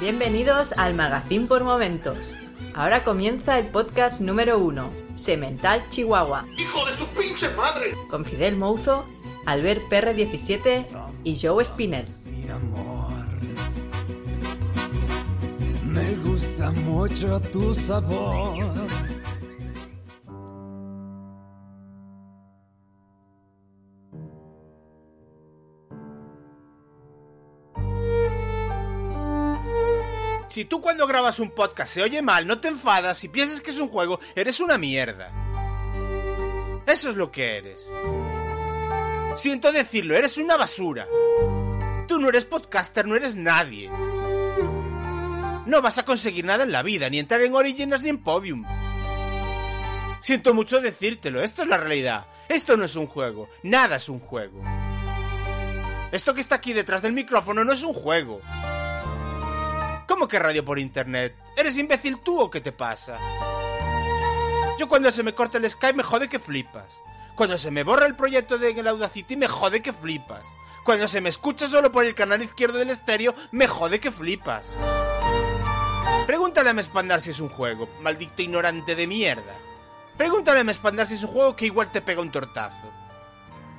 Bienvenidos al Magazine por Momentos. Ahora comienza el podcast número uno, Semental Chihuahua. ¡Hijo de su pinche madre! Con Fidel Mouzo, Albert PR17 y Joe Spinell. Mi amor, me gusta mucho tu sabor. Si tú cuando grabas un podcast se oye mal, no te enfadas y piensas que es un juego, eres una mierda. Eso es lo que eres. Siento decirlo, eres una basura. Tú no eres podcaster, no eres nadie. No vas a conseguir nada en la vida, ni entrar en Origins ni en Podium. Siento mucho decírtelo, esto es la realidad. Esto no es un juego, nada es un juego. Esto que está aquí detrás del micrófono no es un juego. ¿Cómo que radio por internet? ¿Eres imbécil tú o qué te pasa? Yo cuando se me corta el Skype me jode que flipas. Cuando se me borra el proyecto de el Audacity me jode que flipas. Cuando se me escucha solo por el canal izquierdo del estéreo me jode que flipas. Pregúntale a Mespandar si es un juego, maldito ignorante de mierda. Pregúntale a Mespandar si es un juego que igual te pega un tortazo.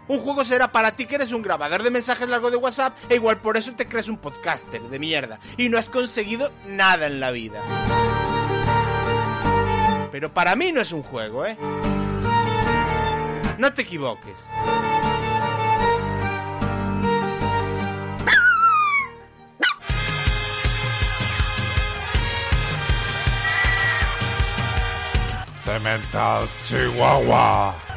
Un juego será para ti que eres un grabador de mensajes largo de WhatsApp e igual por eso te crees un podcaster de mierda y no has conseguido nada en la vida. Pero para mí no es un juego, ¿eh? No te equivoques. Cemental Chihuahua.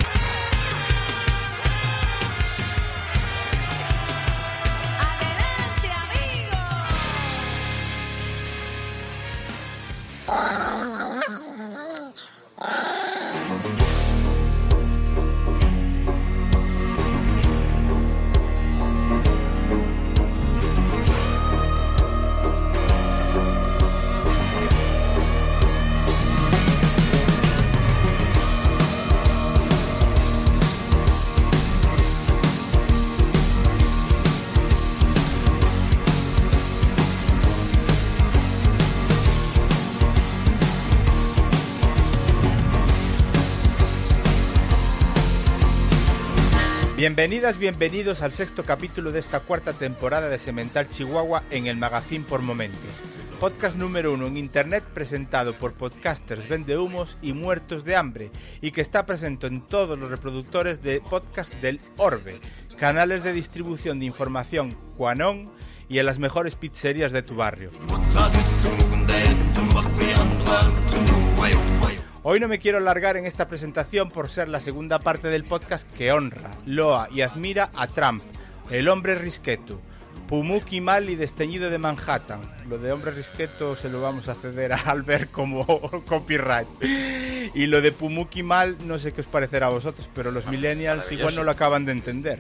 Ah! Bienvenidas, bienvenidos al sexto capítulo de esta cuarta temporada de Semental Chihuahua en el Magazine por Momentos. Podcast número uno en internet presentado por podcasters vendehumos y muertos de hambre y que está presente en todos los reproductores de podcast del Orbe, canales de distribución de información Quanon y en las mejores pizzerías de tu barrio. Hoy no me quiero alargar en esta presentación por ser la segunda parte del podcast que honra, loa y admira a Trump, el hombre risqueto, Pumuki mal y desteñido de Manhattan. Lo de hombre risqueto se lo vamos a ceder a Albert como copyright. Y lo de Pumuki mal no sé qué os parecerá a vosotros, pero los millennials igual no lo acaban de entender.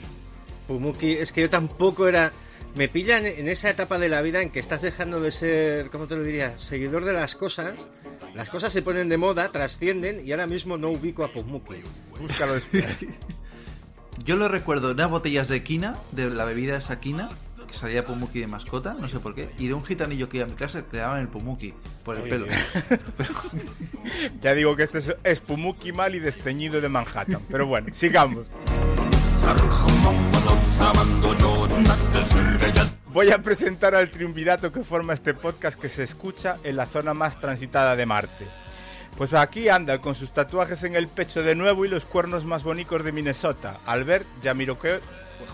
Pumuki, es que yo tampoco era. Me pillan en esa etapa de la vida en que estás dejando de ser, ¿cómo te lo diría? Seguidor de las cosas. Las cosas se ponen de moda, trascienden y ahora mismo no ubico a Pumuki. Búscalo después. Yo lo recuerdo de unas botellas de quina, de la bebida esa quina, que salía Pumuki de mascota, no sé por qué, y de un gitanillo que iba a mi clase que le daban el Pumuki por el pelo. Pero- Ya digo que este es, es Pumuki mal y desteñido de Manhattan. Pero bueno, sigamos. Voy a presentar al triunvirato que forma este podcast que se escucha en la zona más transitada de Marte. Pues aquí anda con sus tatuajes en el pecho de nuevo y los cuernos más bonitos de Minnesota. Albert Yamiroquai...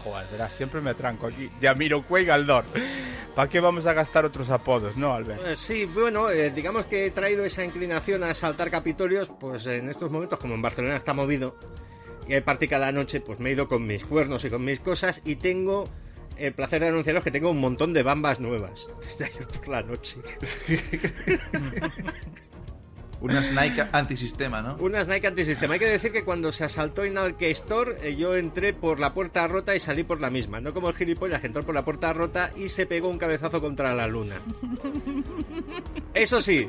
Joder, verás, siempre me atranco aquí. Yamiroquai Galdor. ¿Para qué vamos a gastar otros apodos, no, Albert? Eh, Sí, bueno, eh, digamos que he traído esa inclinación a saltar capitolios, pues en estos momentos, como en Barcelona está movido y hay party cada noche, pues me he ido con mis cuernos y con mis cosas y tengo el placer de anunciaros que tengo un montón de bambas nuevas desde ayer por la noche. Unas Nike antisistema, ¿no? Unas Nike antisistema. Hay que decir que cuando se asaltó Inalke Store, eh, yo entré por la puerta rota y salí por la misma. No como el gilipollas que entró por la puerta rota y se pegó un cabezazo contra la luna. Eso sí,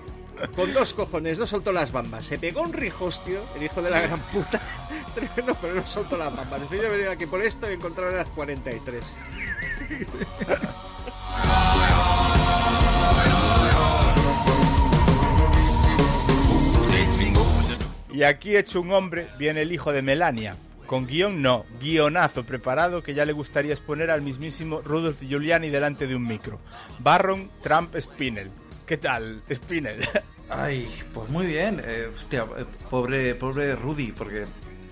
con dos cojones, no soltó las bambas. Se pegó un rijostio, el hijo de la gran puta. Tremendo, pero no soltó las bambas. Después yo venía aquí por esto y encontraron las 43. Y aquí hecho un hombre viene el hijo de Melania. Con guion no, guionazo preparado que ya le gustaría exponer al mismísimo Rudolf Giuliani delante de un micro. Barron Trump Spinell. ¿Qué tal, Spinell? Ay, pues muy bien. Eh, eh, pobre, pobre Rudy, porque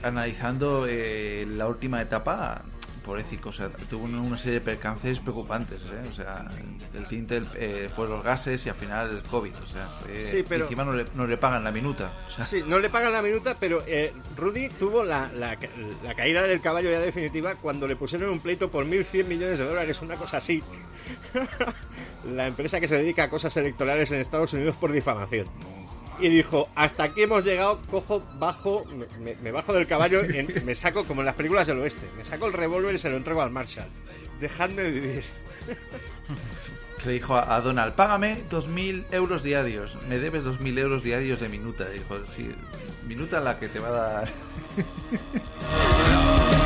analizando eh, la última etapa, o sea, tuvo una- serie de percances preocupantes, ¿eh? O sea, el tinte, el- eh, los gases y al final el COVID, o sea, fue- Sí, pero- y encima no le, no le pagan la minuta. O sea, Sí, no le pagan la minuta, pero eh, Rudy tuvo la, la, la caída del caballo ya definitiva cuando le pusieron un pleito por 1.100 millones de dólares, una cosa así. la empresa que se dedica a cosas electorales en Estados Unidos por difamación. Y dijo, hasta aquí hemos llegado, cojo, bajo, me, bajo del caballo, en- me saco, como en las películas del oeste, me saco el revólver y se lo entrego al Marshall. Dejadme vivir. le dijo a, Donald, págame 2.000 euros diarios, me debes 2.000 euros diarios de minuta. Y dijo, sí, minuta la que te va a dar...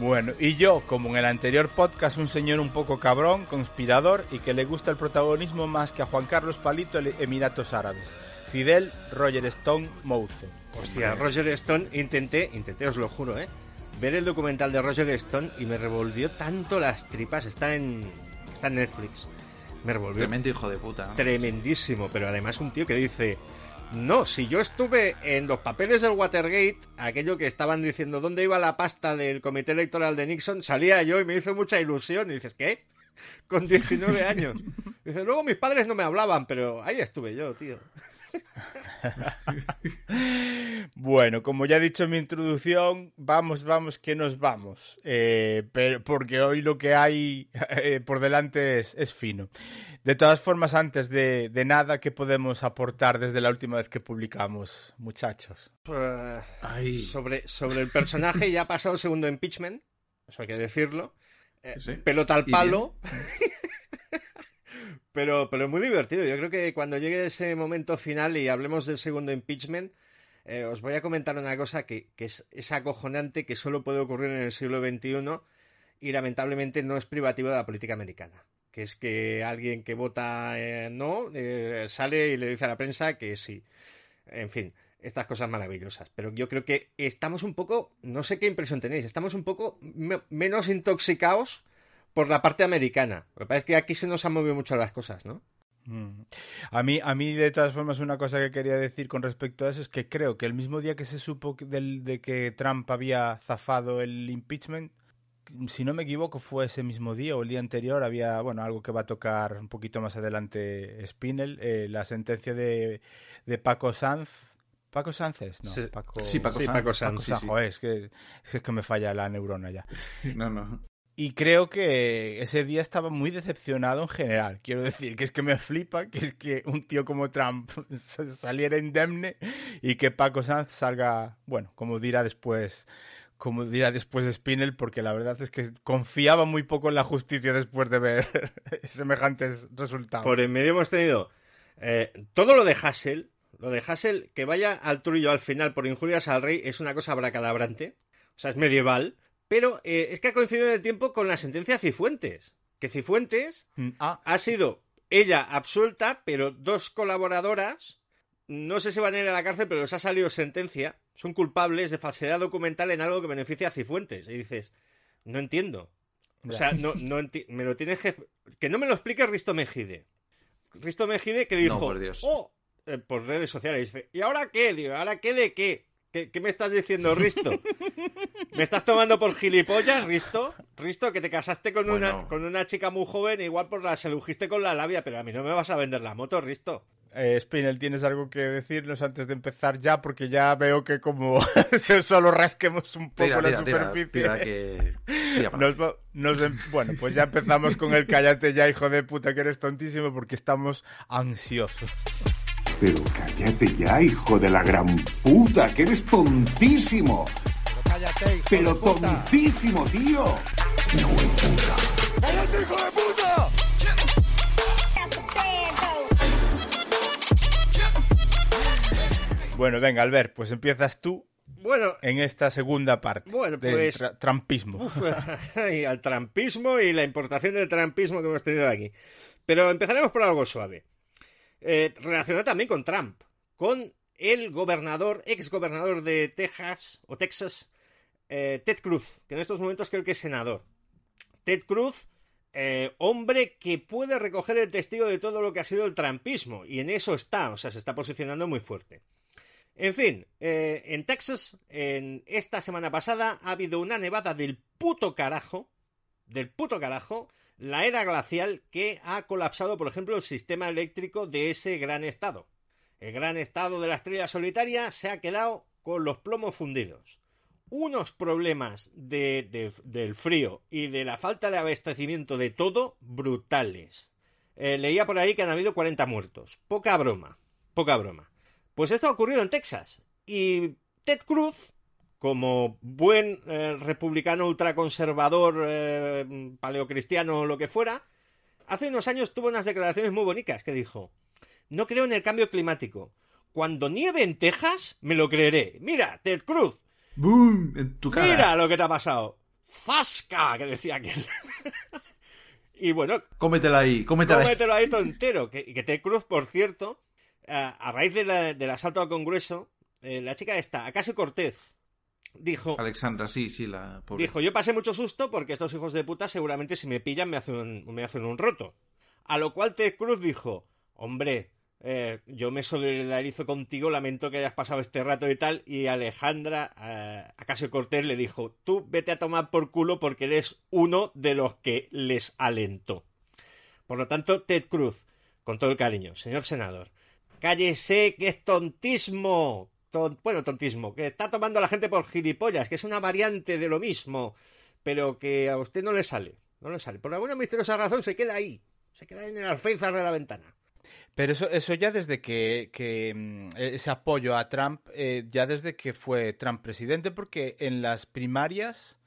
Bueno, y yo, como en el anterior podcast, un señor un poco cabrón, conspirador y que le gusta el protagonismo más que a Juan Carlos Palito, Emiratos Árabes. Fidel Roger Stone Mouzo. Hostia, Roger Stone, intenté, intenté, os lo juro, ¿eh? Ver el documental de Roger Stone y me revolvió tanto las tripas. Está en, está en Netflix. Me revolvió Tremendo hijo de puta. ¿no? tremendísimo, pero además un tío que dice, no, si yo estuve en los papeles del Watergate, aquello que estaban diciendo dónde iba la pasta del comité electoral de Nixon, salía yo y me hizo mucha ilusión. Y dices, ¿qué? Con 19 años. Dice, luego mis padres no me hablaban, pero ahí estuve yo, tío. Bueno, como ya he dicho en mi introducción, vamos, vamos, que nos vamos. Eh, pero porque hoy lo que hay eh, por delante es, es fino. De todas formas, antes de, de nada, ¿qué podemos aportar desde la última vez que publicamos, muchachos? Ay. sobre, sobre el personaje ya ha pasado el segundo impeachment, eso hay que decirlo. Eh, Sí. Pelota al palo. pero, pero muy divertido. Yo creo que cuando llegue ese momento final y hablemos del segundo impeachment, eh, os voy a comentar una cosa que, que es, es acojonante, que solo puede ocurrir en el siglo XXI y lamentablemente no es privativo de la política americana. Que es que alguien que vota eh, no eh, sale y le dice a la prensa que sí. En fin, estas cosas maravillosas. Pero yo creo que estamos un poco, no sé qué impresión tenéis, estamos un poco me- menos intoxicados por la parte americana. Lo que pasa es que aquí se nos han movido mucho las cosas, ¿no? Mm. A mí, a mí, de todas formas, una cosa que quería decir con respecto a eso es que creo que el mismo día que se supo del- de que Trump había zafado el impeachment, si no me equivoco, fue ese mismo día o el día anterior, había, bueno, algo que va a tocar un poquito más adelante Spinel, eh, la sentencia de, de Paco Sanz. ¿Paco Sanz es? No, Sí. Paco, Sí, Paco Sí, Sanz. Paco Sanz, Paco Sanz, sí. joder, es que, es que me falla la neurona ya. No, no. Y creo que ese día estaba muy decepcionado en general. Quiero decir que es que me flipa que es que un tío como Trump saliera indemne y que Paco Sanz salga, bueno, como dirá después, como dirá después Spinel, porque la verdad es que confiaba muy poco en la justicia después de ver semejantes resultados. Por en medio hemos tenido eh, todo lo de Hassel. Lo de Hassel, que vaya al trullo al final por injurias al rey, es una cosa abracadabrante. O sea, es medieval. Pero eh, es que ha coincidido en el tiempo con la sentencia Cifuentes. Que Cifuentes Mm, Ah, ha sido ella absuelta, pero dos colaboradoras, no sé si van a ir a la cárcel, pero les ha salido sentencia, son culpables de falsedad documental en algo que beneficia a Cifuentes. Y dices, no entiendo. O sea, no, no enti- me lo tienes que... Que no me lo explique Risto Mejide. Risto Mejide que dijo... por Dios. "Oh", eh, por redes sociales. Dice, ¿y ahora qué? Digo, ¿ahora qué de qué? ¿Qué, qué me estás diciendo, Risto? ¿Me estás tomando por gilipollas, Risto? Risto, que te casaste con, una, con una chica muy joven, igual por la sedujiste con la labia, pero a mí no me vas a vender la moto, Risto. Eh, Spinel, ¿tienes algo que decirnos antes de empezar ya? Porque ya veo que como solo rasquemos un poco Tira, la tira, superficie. tira que... tira para Nos va- nos em- bueno, pues ya empezamos con el cállate ya, hijo de puta, que eres tontísimo, porque estamos ansiosos. Pero cállate ya, hijo de la gran puta, que eres tontísimo. Cállate, hijo Pero de puta. tontísimo, tío. ¡Cállate, hijo de puta! Bueno, venga, Albert, pues empiezas tú Bueno, en esta segunda parte Bueno, pues- tra- trampismo. y al trampismo y la importación del trampismo que hemos tenido aquí. Pero empezaremos por algo suave. eh, relacionado también con Trump, con el gobernador, ex gobernador de Texas o Texas, eh, Ted Cruz, que en estos momentos creo que es senador. Ted Cruz, eh, hombre que puede recoger el testigo de todo lo que ha sido el trampismo, y en eso está, o sea, se está posicionando muy fuerte. En fin, eh, en Texas, en esta semana pasada, ha habido una nevada del puto carajo, del puto carajo, la era glacial que ha colapsado, por ejemplo, el sistema eléctrico de ese gran estado. El gran estado de la estrella solitaria se ha quedado con los plomos fundidos. Unos problemas de, de- del frío y de la falta de abastecimiento de todo brutales. Eh, leía por ahí que han habido 40 muertos. Poca broma, poca broma. Pues esto ha ocurrido en Texas. Y Ted Cruz, como buen eh, republicano ultraconservador, eh, paleocristiano o lo que fuera, hace unos años tuvo unas declaraciones muy bonitas que dijo, no creo en el cambio climático. Cuando nieve en Texas, me lo creeré. Mira, Ted Cruz, ¡Boom! En tu cara. mira lo que te ha pasado. ¡Zasca! Que decía aquel. y bueno, Cómetela ahí, cómetela ahí. cómetelo ahí todo entero. Que, y que Ted Cruz, por cierto, a, a raíz de la- del asalto al Congreso, eh, la chica esta, Acaso Cortez, dijo... Alexandra, sí, sí, la pobre. Dijo, yo pasé mucho susto porque estos hijos de puta seguramente si me pillan me hacen un, me hacen un roto. A lo cual Ted Cruz dijo, hombre, eh, yo me solidarizo contigo, lamento que hayas pasado este rato y tal. Y Alejandra, eh, acaso Cortés, le dijo, tú vete a tomar por culo porque eres uno de los que les alentó. Por lo tanto, Ted Cruz, con todo el cariño, señor senador, cállese que es tontismo. Ton- bueno, tontismo, que está tomando a la gente por gilipollas, que es una variante de lo mismo, pero que a usted no le sale, no le sale. Por alguna misteriosa razón se queda ahí, se queda en el alféizar de la ventana. Pero eso, eso ya desde que, mm, ese apoyo a Trump, eh, ya desde que fue Trump presidente, porque en las primarias,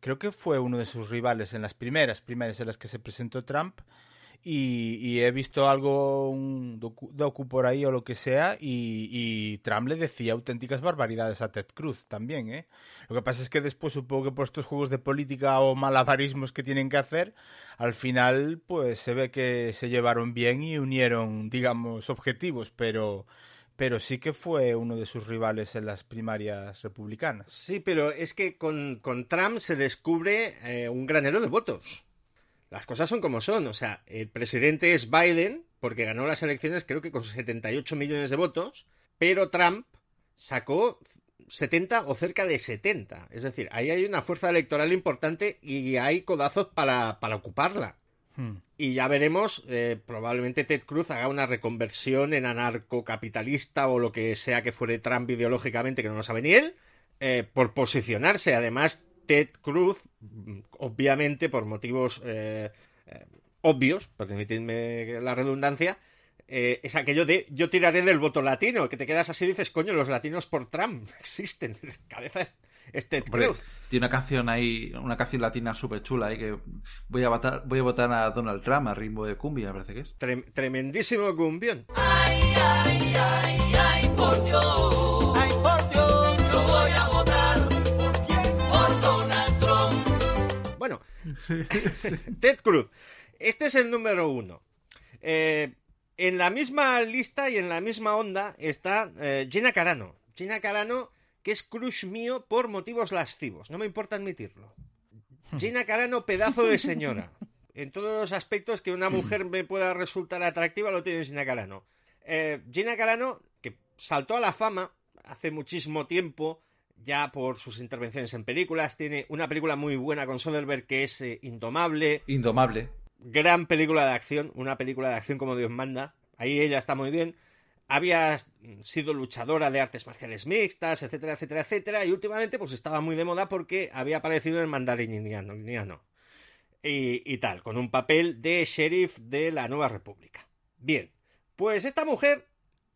creo que fue uno de sus rivales en las primeras primarias en las que se presentó Trump, y, y he visto algo, un docu, por ahí o lo que sea, y, y Trump le decía auténticas barbaridades a Ted Cruz también, ¿eh? Lo que pasa es que después supongo que por estos juegos de política o malabarismos que tienen que hacer, al final pues se ve que se llevaron bien y unieron, digamos, objetivos, pero, pero sí que fue uno de sus rivales en las primarias republicanas. Sí, pero es que con, con Trump se descubre eh, un granero de votos. Las cosas son como son. O sea, el presidente es Biden, porque ganó las elecciones creo que con 78 millones de votos, pero Trump sacó 70 o cerca de 70. Es decir, ahí hay una fuerza electoral importante y hay codazos para, para ocuparla. Y ya veremos, eh, probablemente Ted Cruz haga una reconversión en anarcocapitalista o lo que sea que fuere Trump ideológicamente, que no lo sabe ni él, eh, por posicionarse. Además, Ted Cruz, mm, obviamente, por motivos eh, eh, obvios, permitidme la redundancia, eh, es aquello de yo tiraré del voto latino, que te quedas así y dices, coño, los latinos por Trump existen. Cabeza es, es Ted Hombre, Cruz. tiene una canción ahí, una canción latina súper chula ahí que voy a votar, voy a votar a Donald Trump a ritmo de cumbia, me parece que es. Trem- tremendísimo cumbión. Bueno, Ted Cruz. Este es el número uno. Eh, en la misma lista y en la misma onda está eh, Gina Carano. Gina Carano, que es crush mío por motivos lascivos. No me importa admitirlo. Gina Carano, pedazo de señora. En todos los aspectos que una mujer me pueda resultar atractiva, lo tiene Gina Carano. Eh, Gina Carano, que saltó a la fama hace muchísimo tiempo, ya por sus intervenciones en películas, tiene una película muy buena con Soderbergh que es eh, Indomable, Indomable. gran película de acción, una película de acción como Dios manda. Ahí ella está muy bien. Había sido luchadora de artes marciales mixtas, etcétera, etcétera, etcétera. Y últimamente pues estaba muy de moda porque había aparecido en mandariniano indiano. y, y tal, con un papel de sheriff de la Nueva República. Bien, pues esta mujer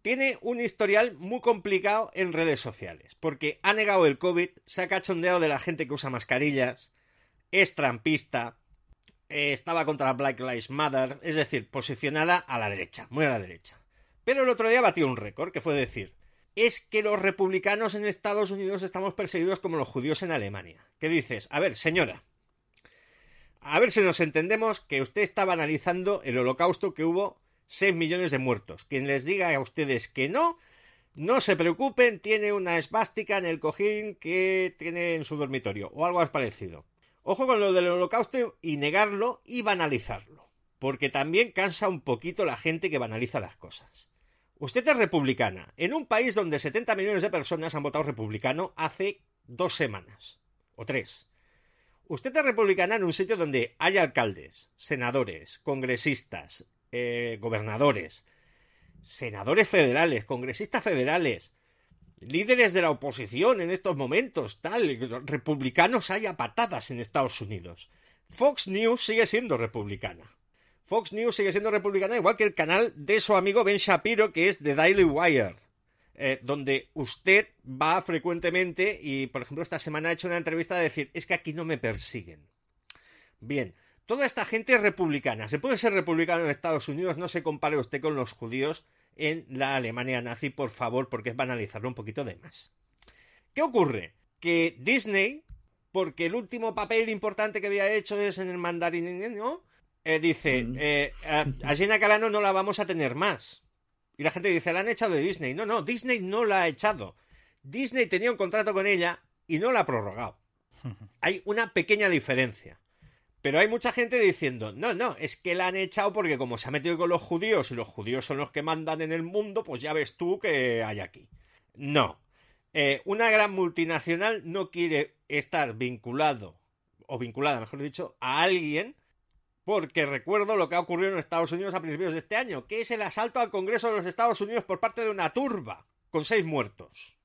tiene un historial muy complicado en redes sociales, porque ha negado el COVID, se ha cachondeado de la gente que usa mascarillas, es trampista, eh, estaba contra Black Lives Matter, es decir, posicionada a la derecha, muy a la derecha. Pero el otro día batió un récord, que fue decir, es que los republicanos en Estados Unidos estamos perseguidos como los judíos en Alemania. ¿Qué dices? A ver, señora, a ver si nos entendemos que usted estaba analizando el holocausto que hubo 6 millones de muertos. Quien les diga a ustedes que no, no se preocupen, tiene una esvástica en el cojín que tiene en su dormitorio o algo parecido. Ojo con lo del holocausto y negarlo y banalizarlo, porque también cansa un poquito la gente que banaliza las cosas. Usted es republicana, en un país donde 70 millones de personas han votado republicano hace dos semanas, o tres. Usted es republicana en un sitio donde hay alcaldes, senadores, congresistas, eh, gobernadores, senadores federales, congresistas federales, líderes de la oposición en estos momentos, tal, republicanos hay a patadas en Estados Unidos. Fox News sigue siendo republicana. Fox News sigue siendo republicana, igual que el canal de su amigo Ben Shapiro, que es The Daily Wire, eh, donde usted va frecuentemente y, por ejemplo, esta semana ha hecho una entrevista de decir, es que aquí no me persiguen. Bien, toda esta gente es republicana. Se puede ser republicano en Estados Unidos, no se compare usted con los judíos en la Alemania nazi, por favor, porque es banalizarlo un poquito de más. ¿Qué ocurre? Que Disney, porque el último papel importante que había hecho es en el mandarín, ¿no? Eh, dice, eh, a, a Gina Carano no la vamos a tener más. Y la gente dice, la han echado de Disney. No, no, Disney no la ha echado. Disney tenía un contrato con ella y no la ha prorrogado. Hay una pequeña diferencia. Pero hay mucha gente diciendo, no, no, es que la han echado porque como se ha metido con los judíos y los judíos son los que mandan en el mundo, pues ya ves tú que hay aquí. No. Eh, una gran multinacional no quiere estar vinculado, o vinculada, mejor dicho, a alguien, porque recuerdo lo que ha ocurrido en Estados Unidos a principios de este año, que es el asalto al Congreso de los Estados Unidos por parte de una turba, con seis muertos.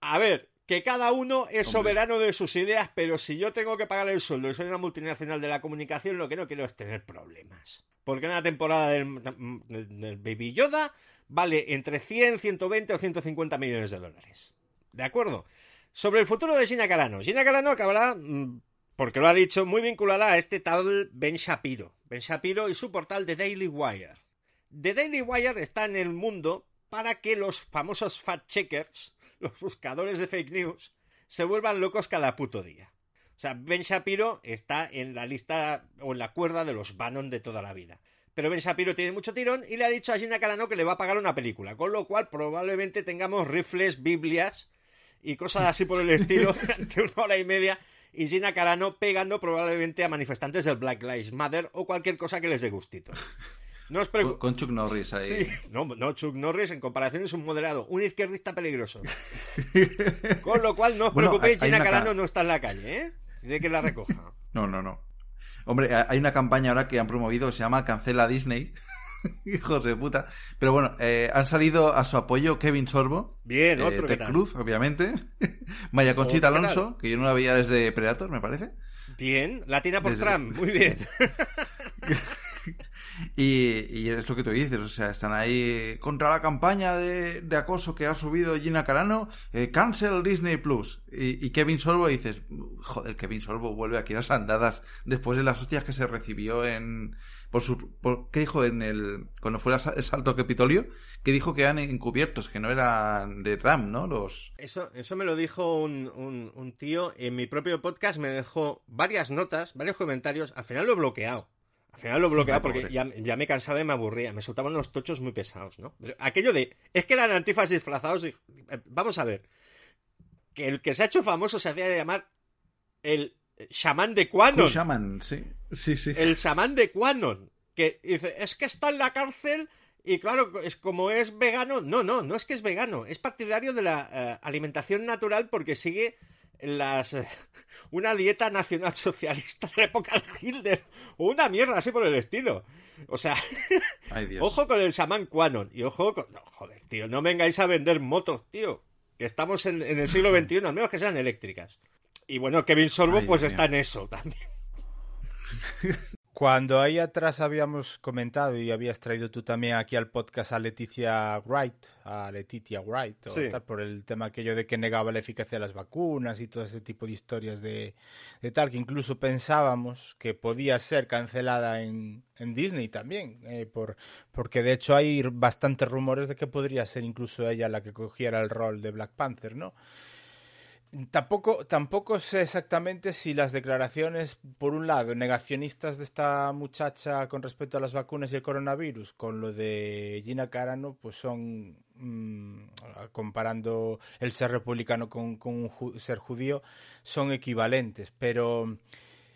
A ver, que cada uno es soberano de sus ideas, pero si yo tengo que pagar el sueldo y soy una multinacional de la comunicación, lo que no quiero es tener problemas. Porque una temporada del, del- del Baby Yoda vale entre 100, 120 o 150 millones de dólares. ¿De acuerdo? Sobre el futuro de Gina Carano. Gina Carano acabará, mm, porque lo ha dicho, muy vinculada a este tal Ben Shapiro. Ben Shapiro y su portal The Daily Wire. The Daily Wire está en el mundo para que los famosos fact-checkers, los buscadores de fake news, se vuelvan locos cada puto día. O sea, Ben Shapiro está en la lista o en la cuerda de los Bannon de toda la vida. Pero Ben Shapiro tiene mucho tirón y le ha dicho a Gina Carano que le va a pagar una película, con lo cual probablemente tengamos rifles, biblias y cosas así por el estilo durante una hora y media y Gina Carano pegando probablemente a manifestantes del Black Lives Matter o cualquier cosa que les dé gustito. No os Con, con Chuck Norris ahí. Sí, no, no, Chuck Norris en comparación es un moderado, un izquierdista peligroso. Con lo cual no os Bueno, preocupéis, Gina ca- Carano no está en la calle, ¿eh? Tiene que la recoja. No, no, no. Hombre, hay una campaña ahora que han promovido que se llama Cancela Disney. Hijos de puta. Pero bueno, eh, han salido a su apoyo Kevin Sorbo. Bien, eh, otro Ted. Cruz, obviamente. Maya Conchita Otro Alonso, que yo no la veía desde Predator, me parece. Bien, latina por Desde- Trump, muy bien. Y, y es lo que tú dices, o sea, están ahí contra la campaña de, acoso que ha subido Gina Carano, eh, cancel Disney Plus. Y, Kevin Sorbo dices, joder, Kevin Sorbo vuelve aquí a las andadas después de las hostias que se recibió en... Por su, ¿Qué dijo en el... cuando fue el salto al Capitolio? Que dijo que eran encubiertos, que no eran de RAM, ¿no? Los... Eso, eso me lo dijo un, un- un tío en mi propio podcast, me dejó varias notas, varios comentarios, al final lo he bloqueado. Al final lo Ay, porque ya, ya me cansaba y me aburría, me soltaban unos tochos muy pesados, ¿no? Pero aquello de, es que eran antifas disfrazados, y- eh, vamos a ver, que el que se ha hecho famoso se hacía llamar el chamán de Quanon. Shaman, sí. Sí, sí. el chamán de Quanon, que dice, es que está en la cárcel y claro, es como es vegano, no, no, no es que es vegano, es partidario de la eh, alimentación natural porque sigue las eh, una dieta nacional socialista de la época de Hitler o una mierda así por el estilo. O sea, Ay, Dios. ojo con el chamán Quanon y ojo con... No, joder, tío, no vengáis a vender motos, tío. Que estamos en, en el siglo XXI, al menos que sean eléctricas. Y bueno, Kevin Sorbo Ay, pues Dios está mío. en eso también. Cuando ahí atrás habíamos comentado y habías traído tú también aquí al podcast a Leticia Wright, a Leticia Wright, o Sí. tal, por el tema aquello de que negaba la eficacia de las vacunas y todo ese tipo de historias de, de tal, que incluso pensábamos que podía ser cancelada en, en Disney también, eh, por, porque de hecho hay bastantes rumores de que podría ser incluso ella la que cogiera el rol de Black Panther, ¿no? Tampoco, tampoco sé exactamente si las declaraciones, por un lado, negacionistas de esta muchacha con respecto a las vacunas y el coronavirus, con lo de Gina Carano, pues son, mm, comparando el ser republicano con, con un ser judío, son equivalentes. Pero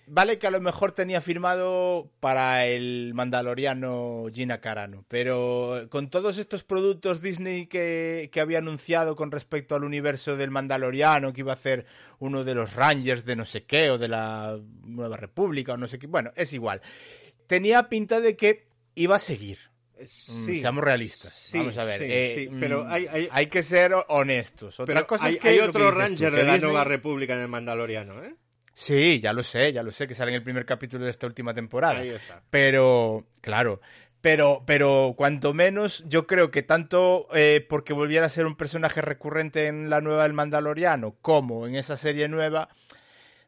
vale que a lo mejor tenía firmado para el mandaloriano Gina Carano, pero con todos estos productos Disney que, que había anunciado con respecto al universo del mandaloriano, que iba a hacer uno de los Rangers de no sé qué, o de la Nueva República, o no sé qué, bueno, es igual. Tenía pinta de que iba a seguir. Sí, Mm, seamos realistas. sí, Vamos a ver. sí, eh, sí, pero mm, hay, hay- que ser honestos. Otra pero cosa hay, es que hay que otro tú, Ranger de la Disney- Nueva República en el Mandaloriano, ¿eh? Sí, ya lo sé, ya lo sé, que sale en el primer capítulo de esta última temporada. Ahí está. Pero, claro, pero, pero cuanto menos, yo creo que tanto eh, porque volviera a ser un personaje recurrente en la nueva del Mandaloriano, como en esa serie nueva,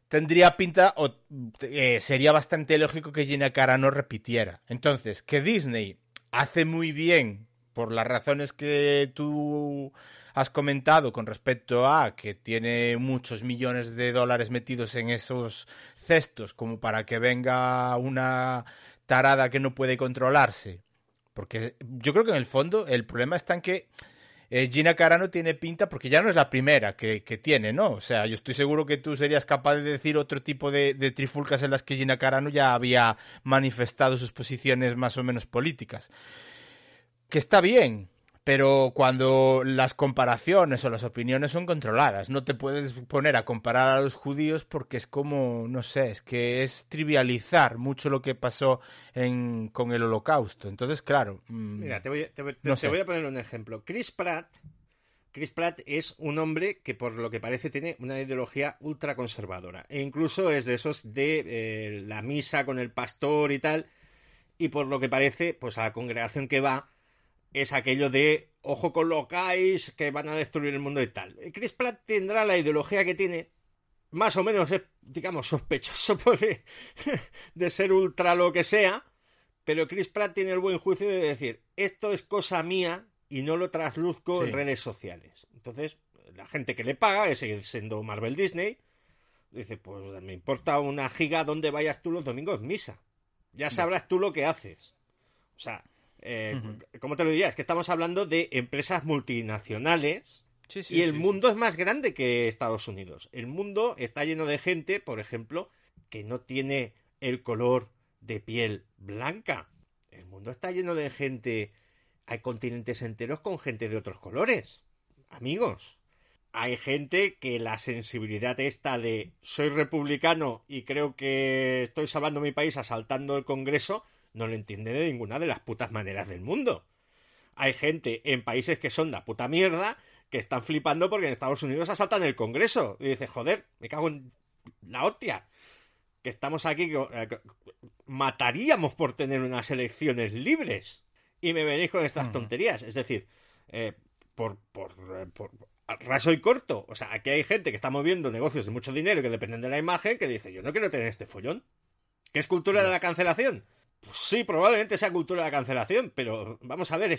tendría pinta, o eh, sería bastante lógico que Gina Carano repitiera. Entonces, que Disney hace muy bien, por las razones que tú has comentado con respecto a que tiene muchos millones de dólares metidos en esos cestos como para que venga una tarada que no puede controlarse. Porque yo creo que en el fondo el problema está en que eh, Gina Carano tiene pinta, porque ya no es la primera que, tiene, ¿no? O sea, yo estoy seguro que tú serías capaz de decir otro tipo de, de trifulcas en las que Gina Carano ya había manifestado sus posiciones más o menos políticas. Que está bien, pero cuando las comparaciones o las opiniones son controladas, no te puedes poner a comparar a los judíos porque es como, no sé, es que es trivializar mucho lo que pasó en, con el holocausto. Entonces, claro. mm, Mira, te voy, a- te No te voy a poner un ejemplo. Chris Pratt, Chris Pratt es un hombre que por lo que parece tiene una ideología ultraconservadora. E incluso es de esos de eh, la misa con el pastor y tal. Y por lo que parece, pues a la congregación que va es aquello de ojo con los gays que van a destruir el mundo y tal. Chris Pratt tendrá la ideología que tiene, más o menos es, digamos, sospechoso de, de ser ultra lo que sea, pero Chris Pratt tiene el buen juicio de decir, esto es cosa mía y no lo trasluzco Sí. en redes sociales. Entonces, la gente que le paga, que sigue siendo Marvel Disney, dice, pues me importa una giga donde vayas tú los domingos misa. Ya sabrás tú lo que haces. O sea, eh, ¿cómo te lo diría? Es que estamos hablando de empresas multinacionales sí, sí, y el sí. mundo es más grande que Estados Unidos. El mundo está lleno de gente, por ejemplo, que no tiene el color de piel blanca. El mundo está lleno de gente. Hay continentes enteros con gente de otros colores. Amigos. Hay gente que la sensibilidad esta de soy republicano y creo que estoy salvando mi país asaltando el Congreso no lo entiende de ninguna de las putas maneras del mundo. Hay gente en países que son la puta mierda que están flipando porque en Estados Unidos asaltan el Congreso. Y dice, joder, me cago en la hostia. Que estamos aquí, que, eh, mataríamos por tener unas elecciones libres. Y me venís con estas tonterías. Es decir, eh, por, por, eh, por raso y corto. O sea, aquí hay gente que está moviendo negocios de mucho dinero y que dependen de la imagen que dice, yo no quiero tener este follón. ¿Qué es cultura de la cancelación? Pues sí, probablemente sea cultura de la cancelación, pero vamos a ver,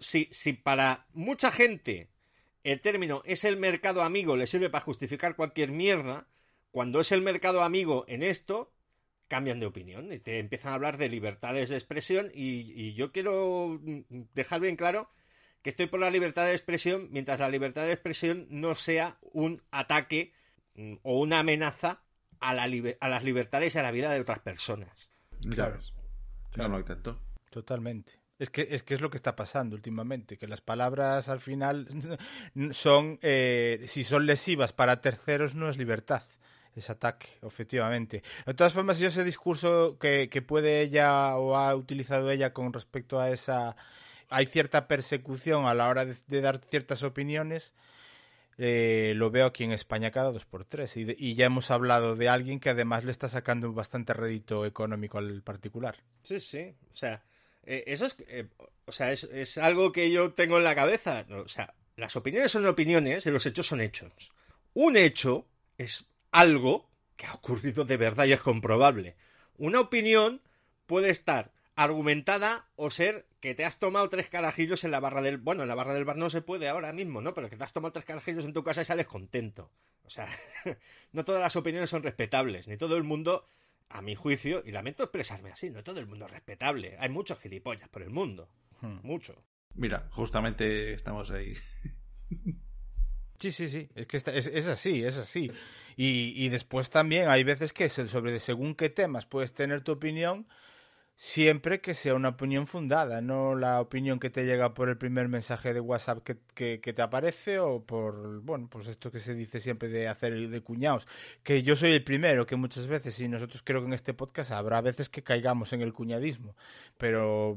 si, para mucha gente el término es el mercado amigo le sirve para justificar cualquier mierda, cuando es el mercado amigo en esto, cambian de opinión y te empiezan a hablar de libertades de expresión y, yo quiero dejar bien claro que estoy por la libertad de expresión mientras la libertad de expresión no sea un ataque mm, o una amenaza a, la a las libertades y a la vida de otras personas. Ves. No, hay tanto. Totalmente. Es que, es que es lo que está pasando últimamente, que las palabras al final son, eh, si son lesivas para terceros, no es libertad, es ataque, efectivamente. De todas formas, yo ese discurso que, que puede ella o ha utilizado ella con respecto a esa... Hay cierta persecución a la hora de, de dar ciertas opiniones, eh, lo veo aquí en España cada dos por tres. Y, ya hemos hablado de alguien que además le está sacando bastante rédito económico al particular. Sí, sí. O sea, eh, eso es, eh, o sea, es, es algo que yo tengo en la cabeza. O sea, las opiniones son opiniones y los hechos son hechos. Un hecho es algo que ha ocurrido de verdad y es comprobable. Una opinión puede estar argumentada o ser que te has tomado tres carajillos en la barra del... Bueno, en la barra del bar no se puede ahora mismo, ¿no? Pero que te has tomado tres carajillos en tu casa y sales contento. O sea, no todas las opiniones son respetables, ni todo el mundo, a mi juicio, y lamento expresarme así, no todo el mundo es respetable. Hay muchos gilipollas por el mundo. Mucho. Mira, justamente estamos ahí. Sí, sí, sí, es que está- es, es así, es así. Y, y después también hay veces que sobre según qué temas puedes tener tu opinión, siempre que sea una opinión fundada, no la opinión que te llega por el primer mensaje de WhatsApp que, que- te aparece o por, bueno, pues esto que se dice siempre de hacer de cuñados. Que yo soy el primero, que muchas veces, y nosotros creo que en este podcast habrá veces que caigamos en el cuñadismo, pero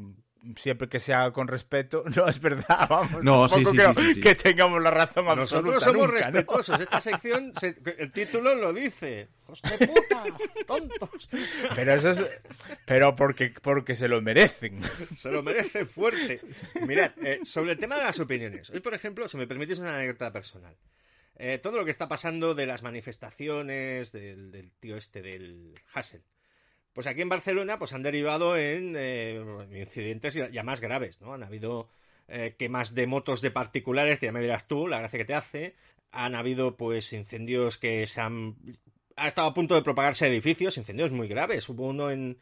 siempre que se haga con respeto, no es verdad, vamos. No, sí, tampoco sí, sí, que tengamos la razón absoluta Nosotros somos respetuosos. Esta sección, se- el título lo dice. ¡Hijos de puta! ¡Tontos! Pero eso es, pero porque, porque se lo merecen. Se lo merece fuerte. Mirad, eh, sobre el tema de las opiniones. Hoy, por ejemplo, si me permitís una anécdota personal. Eh, todo lo que está pasando de las manifestaciones del, del tío este del Hassel. Pues aquí en Barcelona pues han derivado en eh, incidentes ya más graves, ¿no? Han habido eh, quemas de motos de particulares, que ya me dirás tú, la gracia que te hace. Han habido pues incendios que se han... Ha estado a punto de propagarse a edificios, incendios muy graves. Hubo uno en,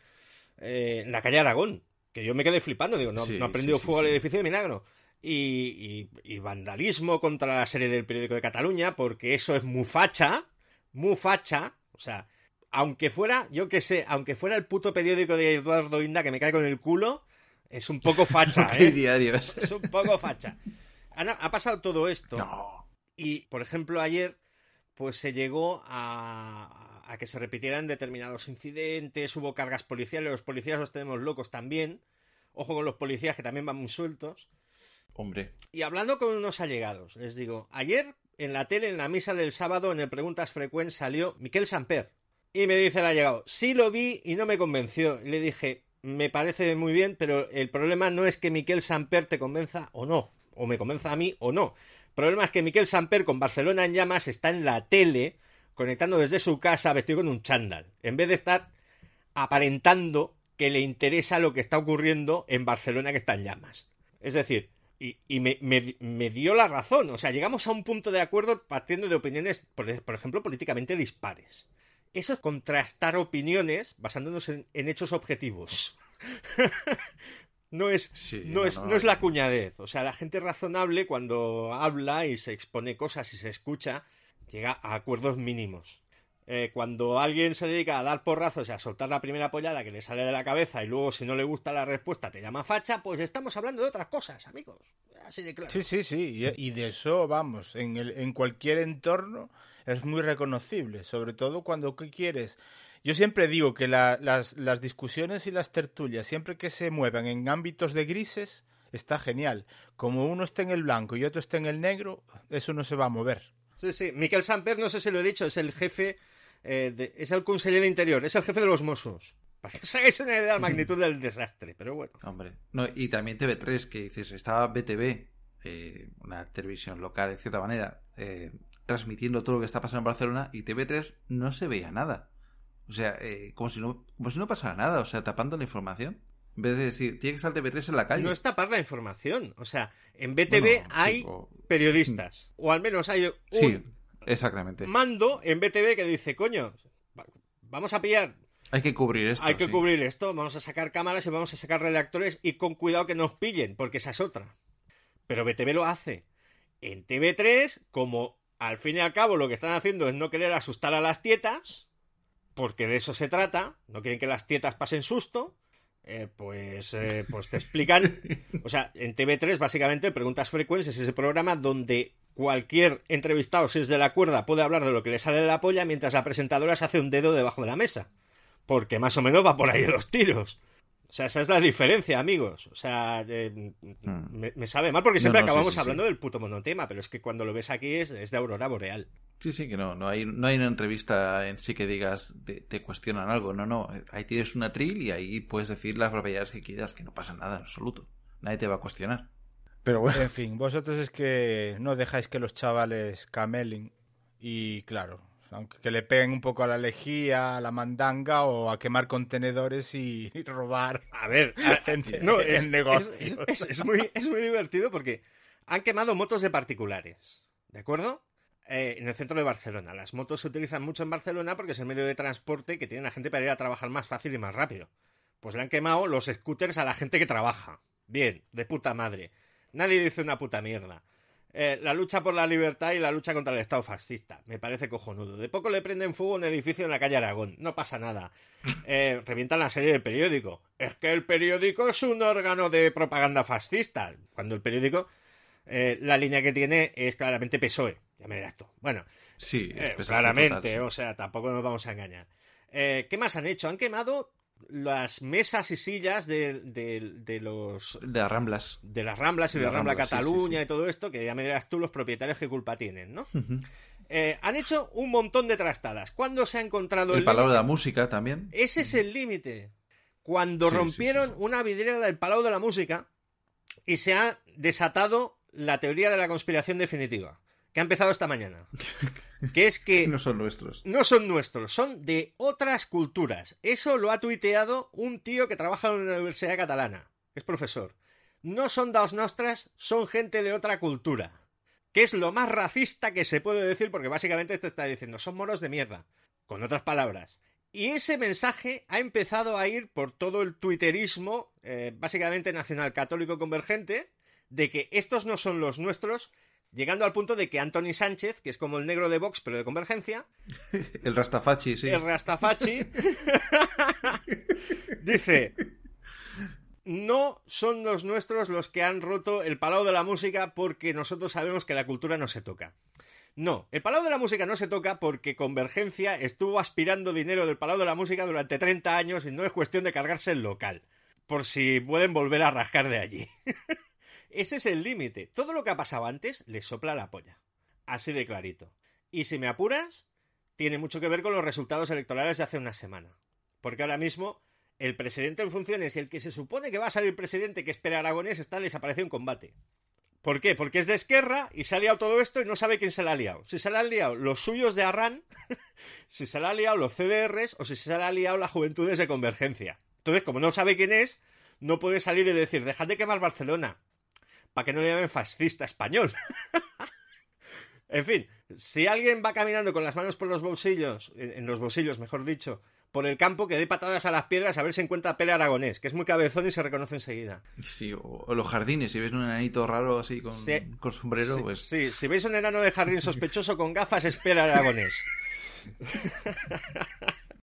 eh, en la calle Aragón, que yo me quedé flipando, digo, no, Sí, no ha prendido sí, sí, fuego al edificio de milagro. Y, y- y vandalismo contra la serie del periódico de Cataluña, porque eso es muy facha, muy facha, o sea, aunque fuera, yo que sé, aunque fuera el puto periódico de Eduardo Inda que me cae con el culo, es un poco facha, ¿eh? Es un poco facha. Han- ha pasado todo esto. No. Y, por ejemplo, ayer, pues se llegó a, a que se repitieran determinados incidentes, hubo cargas policiales, los policías los tenemos locos también. Ojo con los policías que también van muy sueltos. Hombre. Y hablando con unos allegados, les digo, ayer en la tele, en la misa del sábado, en el Preguntas Frecuentes, salió Miquel Samper. Y me dice el allegado, sí lo vi y no me convenció. Le dije, me parece muy bien, pero el problema no es que Miquel Samper te convenza o no, o me convenza a mí o no. El problema es que Miquel Samper con Barcelona en llamas está en la tele, conectando desde su casa vestido con un chándal, en vez de estar aparentando que le interesa lo que está ocurriendo en Barcelona que está en llamas. Es decir, y, me, dio la razón. O sea, llegamos a un punto de acuerdo partiendo de opiniones, por ejemplo, políticamente dispares. Eso es contrastar opiniones basándonos en, en hechos objetivos. no es, Sí, no, no, es, no, es la cuñadez. O sea, la gente razonable cuando habla y se expone cosas y se escucha, llega a acuerdos mínimos. Eh, cuando alguien se dedica a dar porrazos y a soltar la primera pollada que le sale de la cabeza y luego si no le gusta la respuesta te llama facha, pues estamos hablando de otras cosas, amigos. Así de claro. Sí, sí, sí. Y, de eso, vamos, en, el, en cualquier entorno es muy reconocible. Sobre todo cuando ¿qué quieres. Yo siempre digo que la- las, las discusiones y las tertulias, siempre que se muevan en ámbitos de grises, está genial. Como uno está en el blanco y otro está en el negro, eso no se va a mover. Sí, sí. Miquel Samper, no sé si lo he dicho, es el jefe, eh, de- es el conseller de Interior, es el jefe de los Mossos. Para que os hagáis una idea de la magnitud del desastre, pero bueno. Hombre. No, y también TV3, que dices, estaba BTV, eh, una televisión local, de cierta manera, eh, transmitiendo todo lo que está pasando en Barcelona, y TV3 no se veía nada. O sea, eh, como, si no, como si no pasara nada, o sea, tapando la información. En vez de decir, tiene que estar TV3 en la calle. No es tapar la información. O sea, en BTV Bueno, sí, hay o- periodistas, o al menos hay un Sí, exactamente. mando en BTV que dice, coño, va- vamos a pillar Hay que cubrir esto. Hay que sí. cubrir esto, vamos a sacar cámaras y vamos a sacar redactores y con cuidado que nos pillen, porque esa es otra. Pero BTV lo hace. En TV3, como al fin y al cabo lo que están haciendo es no querer asustar a las tietas, porque de eso se trata, no quieren que las tietas pasen susto, eh, pues, eh, pues te explican. O sea, en TV3 básicamente Preguntas Frecuentes es ese programa donde cualquier entrevistado, si es de la cuerda, puede hablar de lo que le sale de la polla mientras la presentadora se hace un dedo debajo de la mesa. Porque más o menos va por ahí los tiros. O sea, esa es la diferencia, amigos. O sea, eh, me, me sabe mal porque siempre Hmm. No, no, sí, acabamos sí, sí. hablando del puto monotema, pero es que cuando lo ves aquí es, es de Aurora Boreal. Sí, sí, que no, no hay, no hay una entrevista en sí que digas, te, te cuestionan algo, no, no, ahí tienes una tril y ahí puedes decir las barbaridades que quieras, que no pasa nada en absoluto, nadie te va a cuestionar. Pero bueno, En fin, vosotros es que no dejáis que los chavales camelen y claro, Aunque que le peguen un poco a la lejía, a la mandanga o a quemar contenedores y, y robar. A ver, a- En- no, en es, negocios. es- es- es muy, es muy divertido porque han quemado motos de particulares, ¿de acuerdo? Eh, en el centro de Barcelona. Las motos se utilizan mucho en Barcelona porque es el medio de transporte que tiene la gente para ir a trabajar más fácil y más rápido. Pues le han quemado los scooters a la gente que trabaja. Bien, de puta madre. Nadie dice una puta mierda. Eh, la lucha por la libertad y la lucha contra el Estado fascista. Me parece cojonudo. De poco le prenden fuego un edificio en la calle Aragón. No pasa nada. Eh, revientan la serie del periódico. Es que el periódico es un órgano de propaganda fascista. Cuando el periódico, eh, la línea que tiene es claramente PSOE. Ya me dirás tú. Bueno, Sí, es claramente, total, sí. o sea, tampoco nos vamos a engañar. ¿Qué más han hecho? Han quemado las mesas y sillas de, de- de los De las ramblas. de las Ramblas y De las Rambla Cataluña sí, sí. y todo esto, que ya me dirás tú los propietarios qué culpa tienen, ¿no? Eh, han hecho un montón de trastadas. ¿Cuándo se ha encontrado El el, Palau de la Música también. Ese es el límite. Cuando Sí, rompieron una vidriera del Palau de la Música y se ha desatado la teoría de la conspiración definitiva, que ha empezado esta mañana. Que es que No son nuestros. no son nuestros, son de otras culturas. Eso lo ha tuiteado un tío que trabaja en una universidad catalana, es profesor. No son daos nostras, son gente de otra cultura. Que es lo más racista que se puede decir, porque básicamente te está diciendo, son moros de mierda. Con otras palabras. Y ese mensaje ha empezado a ir por todo el twitterismo, eh, básicamente nacional católico convergente, de que estos no son los nuestros, llegando al punto de que Anthony Sánchez, que es como el negro de Vox, pero de convergencia, El Rastafachi, sí. el Rastafachi dice no son los nuestros los que han roto el Palau de la Música porque nosotros sabemos que la cultura no se toca. No, el Palau de la Música no se toca porque Convergencia estuvo aspirando dinero del Palau de la Música durante 30 años y no es cuestión de cargarse el local, por si pueden volver a rascar de allí. Ese es el límite. Todo lo que ha pasado antes le sopla la polla. Así de clarito. Y si me apuras, tiene mucho que ver con los resultados electorales de hace una semana. Porque ahora mismo el presidente en funciones y el que se supone que va a salir presidente, que es Pere Aragonés, está desaparecido en combate. ¿Por qué? Porque es de Esquerra y se ha liado todo esto y no sabe quién se la ha liado. Si se la han liado los suyos de Arran, si se la han liado los CDRs o si se la ha liado las juventudes de Convergencia. Entonces, como no sabe quién es, no puede salir y decir, dejad de quemar Barcelona, para que no le llamen fascista español. En fin, si alguien va caminando con las manos por los bolsillos, en los bolsillos, mejor dicho, por el campo, que dé patadas a las piedras a ver si encuentra a Pele Aragonés, que es muy cabezón y se reconoce enseguida. Sí, o, o los jardines, si ves un enanito raro así con, Sí. con sombrero, Sí, pues sí, si veis un enano de jardín sospechoso con gafas, es Pele Aragonés.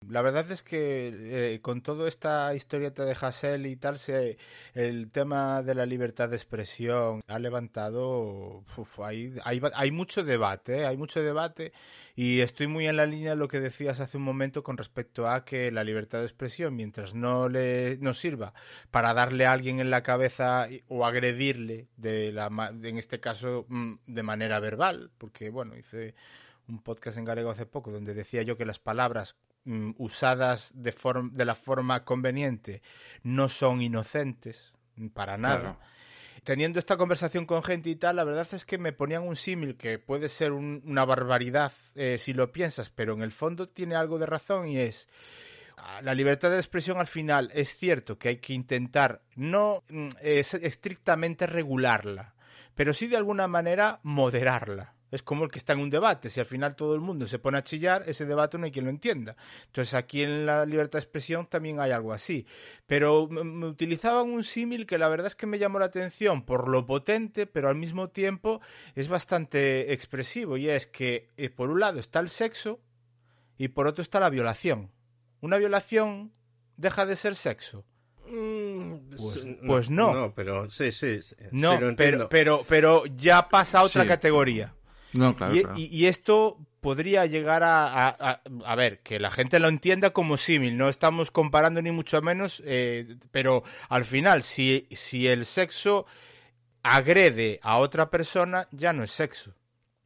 La verdad es que eh, con toda esta historieta de Hassel y tal, se, el tema de la libertad de expresión ha levantado. uf, hay, mucho debate, ¿eh? hay mucho debate. Y estoy muy en la línea de lo que decías hace un momento con respecto a que la libertad de expresión, mientras no le no sirva para darle a alguien en la cabeza o agredirle, en este caso mm, de manera verbal, porque bueno, hice un podcast en galego hace poco donde decía yo que las palabras mm, usadas de, la forma conveniente no son inocentes mm, para nada. Claro. Teniendo esta conversación con gente y tal, la verdad es que me ponían un símil que puede ser un- una barbaridad eh, si lo piensas, pero en el fondo tiene algo de razón y es ah, la libertad de expresión al final es cierto que hay que intentar no mm, es- estrictamente regularla, pero sí de alguna manera moderarla. Es como el que está en un debate. Si al final todo el mundo se pone a chillar, ese debate no hay quien lo entienda. Entonces aquí en la libertad de expresión también hay algo así. Pero me, utilizaban un símil que la verdad es que me llamó la atención por lo potente, pero al mismo tiempo es bastante expresivo. Y es que eh, por un lado está el sexo y por otro está la violación. Una violación deja de ser sexo. Mm, Pues- pues no. No, pero sí, sí. sí, No, pero, pero, pero ya pasa a otra Sí. categoría. No, claro, y, claro. y- y esto podría llegar a, a- a- a ver, que la gente lo entienda como símil, no estamos comparando ni mucho menos, eh, pero al final, si, si el sexo agrede a otra persona, ya no es sexo,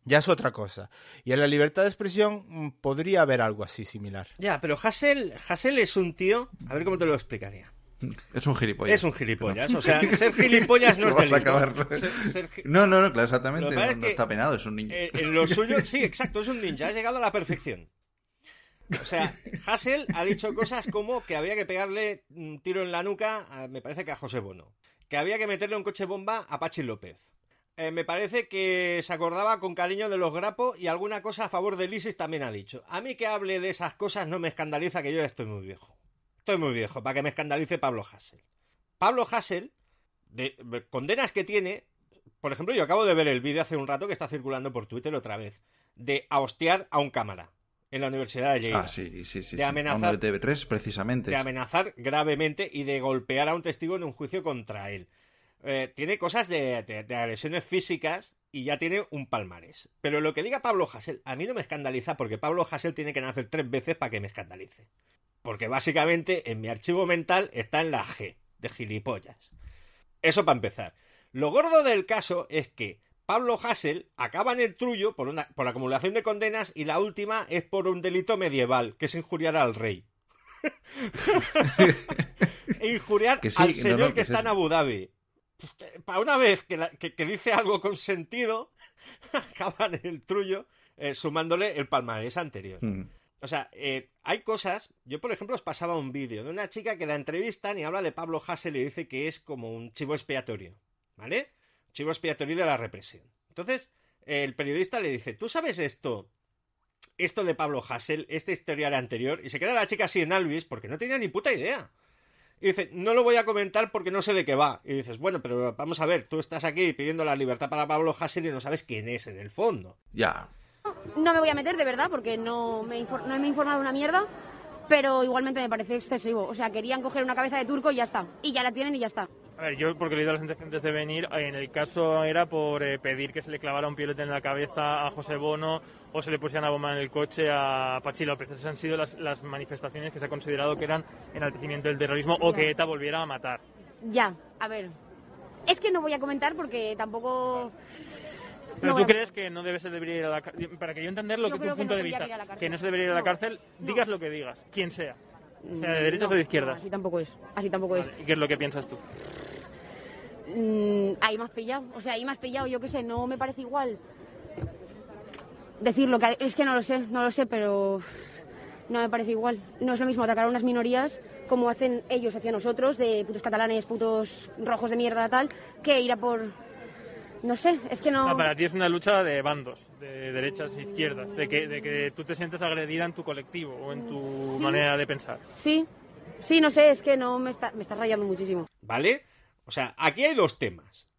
ya es otra cosa. Y en la libertad de expresión mm, podría haber algo así similar. Ya, pero Hassel, Hassel es un tío. A ver cómo te lo explicaría. Es un gilipollas. Es un gilipollas. O sea, ser gilipollas no es delito. acabar. Ser- ser gi- No, no, no, claro, exactamente. No, es no que- está penado, es un niño. Eh, en lo suyo, sí, exacto, es un ninja, ha llegado a la perfección. O sea, Hassel ha dicho cosas como que habría que pegarle un tiro en la nuca, a- me parece que a José Bono. Que había que meterle un coche bomba a Pachi López. Eh, me parece que se acordaba con cariño de los Grapo y alguna cosa a favor de Isis también ha dicho. A mí que hable de esas cosas no me escandaliza que yo ya estoy muy viejo. Estoy muy viejo para que me escandalice Pablo Hassel. Pablo Hassel, de, de condenas que tiene, por ejemplo, yo acabo de ver el vídeo hace un rato que está circulando por Twitter otra vez, de a hostiar a un cámara en la Universidad de Lleida. Ah, sí, sí, sí. De sí. amenazar- A de TV3, precisamente. de amenazar gravemente y de golpear a un testigo en un juicio contra él. Eh, tiene cosas de, de- de agresiones físicas y ya tiene un palmarés. Pero lo que diga Pablo Hassel a mí no me escandaliza porque Pablo Hassel tiene que nacer tres veces para que me escandalice. Porque básicamente en mi archivo mental está en la G de gilipollas. Eso para empezar. Lo gordo del caso es que Pablo Hassel acaba en el trullo por, una, por acumulación de condenas y la última es por un delito medieval, que es injuriar al rey. e injuriar Que sí, al señor no, que que es está en. Abu Dhabi. Para una vez que, la- que- que dice algo con sentido, acaba en el trullo eh, sumándole el palmarés anterior. Mm. O sea, eh, hay cosas. Yo, por ejemplo, os pasaba un vídeo de una chica que la entrevistan y habla de Pablo Hassel y dice que es como un chivo expiatorio. ¿Vale? Chivo expiatorio de la represión. Entonces, el periodista le dice: ¿Tú sabes esto? Esto de Pablo Hassel, este historial anterior. Y se queda la chica así en Alvis porque no tenía ni puta idea. Y dice, no lo voy a comentar porque no sé de qué va. Y dices, bueno, pero vamos a ver, tú estás aquí pidiendo la libertad para Pablo Hassel y no sabes quién es en el fondo. Ya. No me voy a meter de verdad porque no me, no me he informado una mierda, pero igualmente me parece excesivo. O sea, querían coger una cabeza de turco y ya está. Y ya la tienen y ya está. A ver, yo porque he leído las antecedentes de venir, en el caso era por eh, pedir que se le clavara un piolete en la cabeza a José Bono o se le pusiera una bomba en el coche a Pachi López. Esas han sido las, las manifestaciones que se ha considerado que eran enaltecimiento del terrorismo o que ETA volviera a matar. Ya, a ver. Es que no voy a comentar porque tampoco... Pero no tú crees que no debe se debería ir a la cárcel, para que yo entender lo Yo que tu punto no de vista, que no se debería ir a la cárcel, digas lo que digas, quien sea, o sea, de Mm, derechas o de izquierdas. así tampoco es. Así tampoco es. ¿Y qué es lo que piensas tú? Mm, ahí has pillado. O sea, ahí has pillado. Yo qué sé, no me parece igual decirlo. Que, es que no lo sé, no lo sé, pero no me parece igual. No es lo mismo atacar a unas minorías como hacen ellos hacia nosotros, de putos catalanes, putos rojos de mierda, tal, que ir a por... No sé, es que no... Para ti es una lucha de bandos, de derechas e izquierdas, de que, de que tú te sientes agredida en tu colectivo o en tu Sí. manera de pensar. Sí, sí, no sé, es que no me está, me está rayando muchísimo. ¿Vale? O sea, aquí hay dos temas.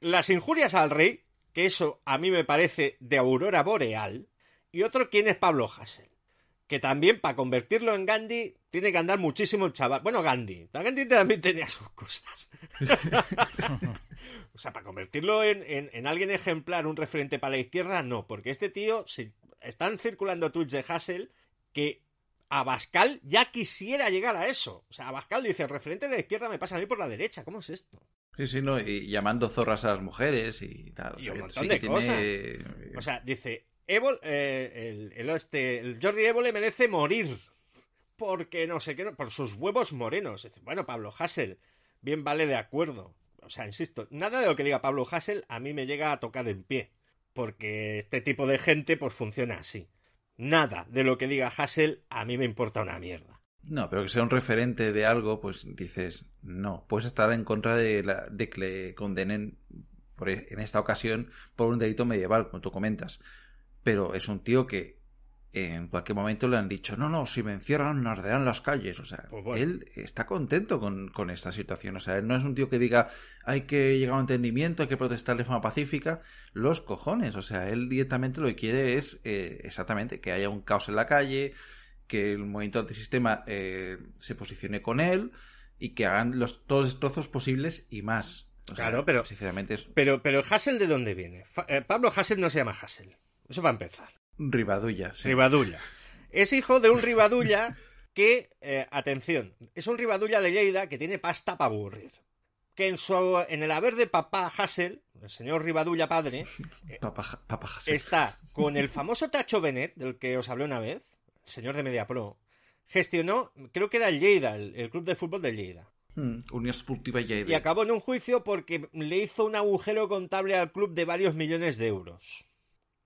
Las injurias al rey, que eso a mí me parece de aurora boreal, y otro, ¿quién es Pablo Hassel? Que también, para convertirlo en Gandhi, tiene que andar muchísimo el chaval. Bueno, Gandhi. Gandhi también tenía sus cosas. o sea, para convertirlo en, en- en alguien ejemplar, un referente para la izquierda, no. Porque este tío, si están circulando tweets de Hassel que Abascal ya quisiera llegar a eso. O sea, Abascal dice, el referente de la izquierda me pasa a mí por la derecha. ¿Cómo es esto? Sí, sí, no, y llamando zorras a las mujeres y tal. o Y sea, un montón sí de cosas. tiene- O sea, dice, eh, el, el, este, el Jordi Évole merece morir. Porque no sé qué, por sus huevos morenos. Dice, bueno, Pablo Hassel, bien vale de acuerdo. O sea, insisto, nada de lo que diga Pablo Hassel a mí me llega a tocar en pie. Porque este tipo de gente pues funciona así. Nada de lo que diga Hassel a mí me importa una mierda. No, pero que sea un referente de algo, pues dices, no, puedes estar en contra de, la, de que le condenen, e- en esta ocasión, por un delito medieval, como tú comentas. Pero es un tío que en cualquier momento le han dicho, no, no, si me encierran, nos arderán las calles. O sea, Pues bueno. él está contento con, con esta situación. O sea, él no es un tío que diga, hay que llegar a un entendimiento, hay que protestar de forma pacífica. Los cojones. O sea, él directamente lo que quiere es eh, exactamente que haya un caos en la calle, que el movimiento antisistema eh, se posicione con él y que hagan los, todos los destrozos posibles y más. O sea, Claro, pero- Sinceramente es Pero, pero Hassel, ¿de dónde viene? Fa- eh, Pablo Hassel no se llama Hassel. Eso va a empezar. Ribadulla. sí. Ribadulla. Es hijo de un Ribadulla que, eh, atención, es un Ribadulla de Lleida que tiene pasta para aburrir. Que en, su, en el haber de papá Hassel, el señor Ribadulla padre, Papa Hassel. está con el famoso Tacho Benet, del que os hablé una vez, el señor de Mediapro, gestionó, creo que era el Lleida, el, el club de fútbol de Lleida. Mm, Unión Esportiva Lleida. Y acabó en un juicio porque le hizo un agujero contable al club de varios millones de euros.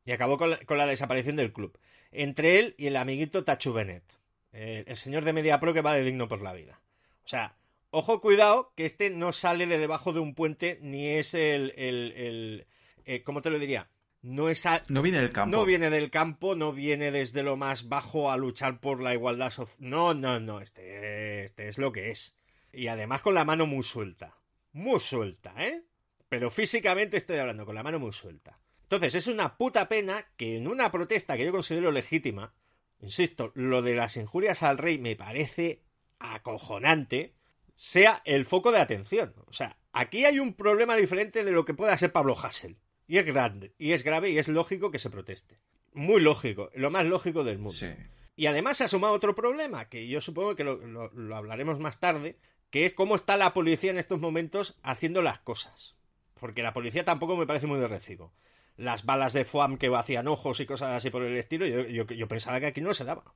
Y acabó con la, con la desaparición del club. Entre él y el amiguito Tachu Bennett, eh, el señor de Mediapro que va de digno por la vida. O sea, ojo, cuidado, que este no sale de debajo de un puente ni es el. el, el eh, ¿Cómo te lo diría? No es a- No viene del campo. no viene del campo, no viene desde lo más bajo a luchar por la igualdad social. No, no, no, este, este es lo que es. Y además con la mano muy suelta. Muy suelta, ¿eh? Pero físicamente estoy hablando con la mano muy suelta. Entonces es una puta pena que en una protesta que yo considero legítima, insisto, lo de las injurias al rey me parece acojonante, sea el foco de atención. O sea, aquí hay un problema diferente de lo que pueda ser Pablo Hassel. Y es grande, y es grave, y es lógico que se proteste. Muy lógico, lo más lógico del mundo. Sí. Y además se ha sumado otro problema, que yo supongo que lo, lo- lo hablaremos más tarde, que es cómo está la policía en estos momentos haciendo las cosas. Porque la policía tampoco me parece muy de recibo. Las balas de FOAM que vacían ojos y cosas así por el estilo, yo, yo- yo pensaba que aquí no se daba.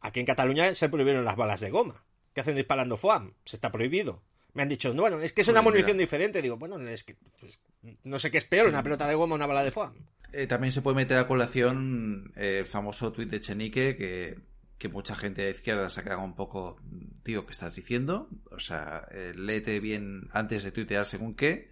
Aquí en Cataluña se prohibieron las balas de goma. ¿Qué hacen disparando FOAM? Se está prohibido. Me han dicho, no, bueno, es que es una mira. munición diferente. Digo, bueno, es que pues, no sé qué es peor, una pelota de goma o una bala de FOAM. Eh, también se puede meter a colación eh, el famoso tuit de Chenique que, que mucha gente de izquierda se ha quedado un poco, tío, ¿qué estás diciendo? O sea, eh, léete bien antes de tuitear según qué.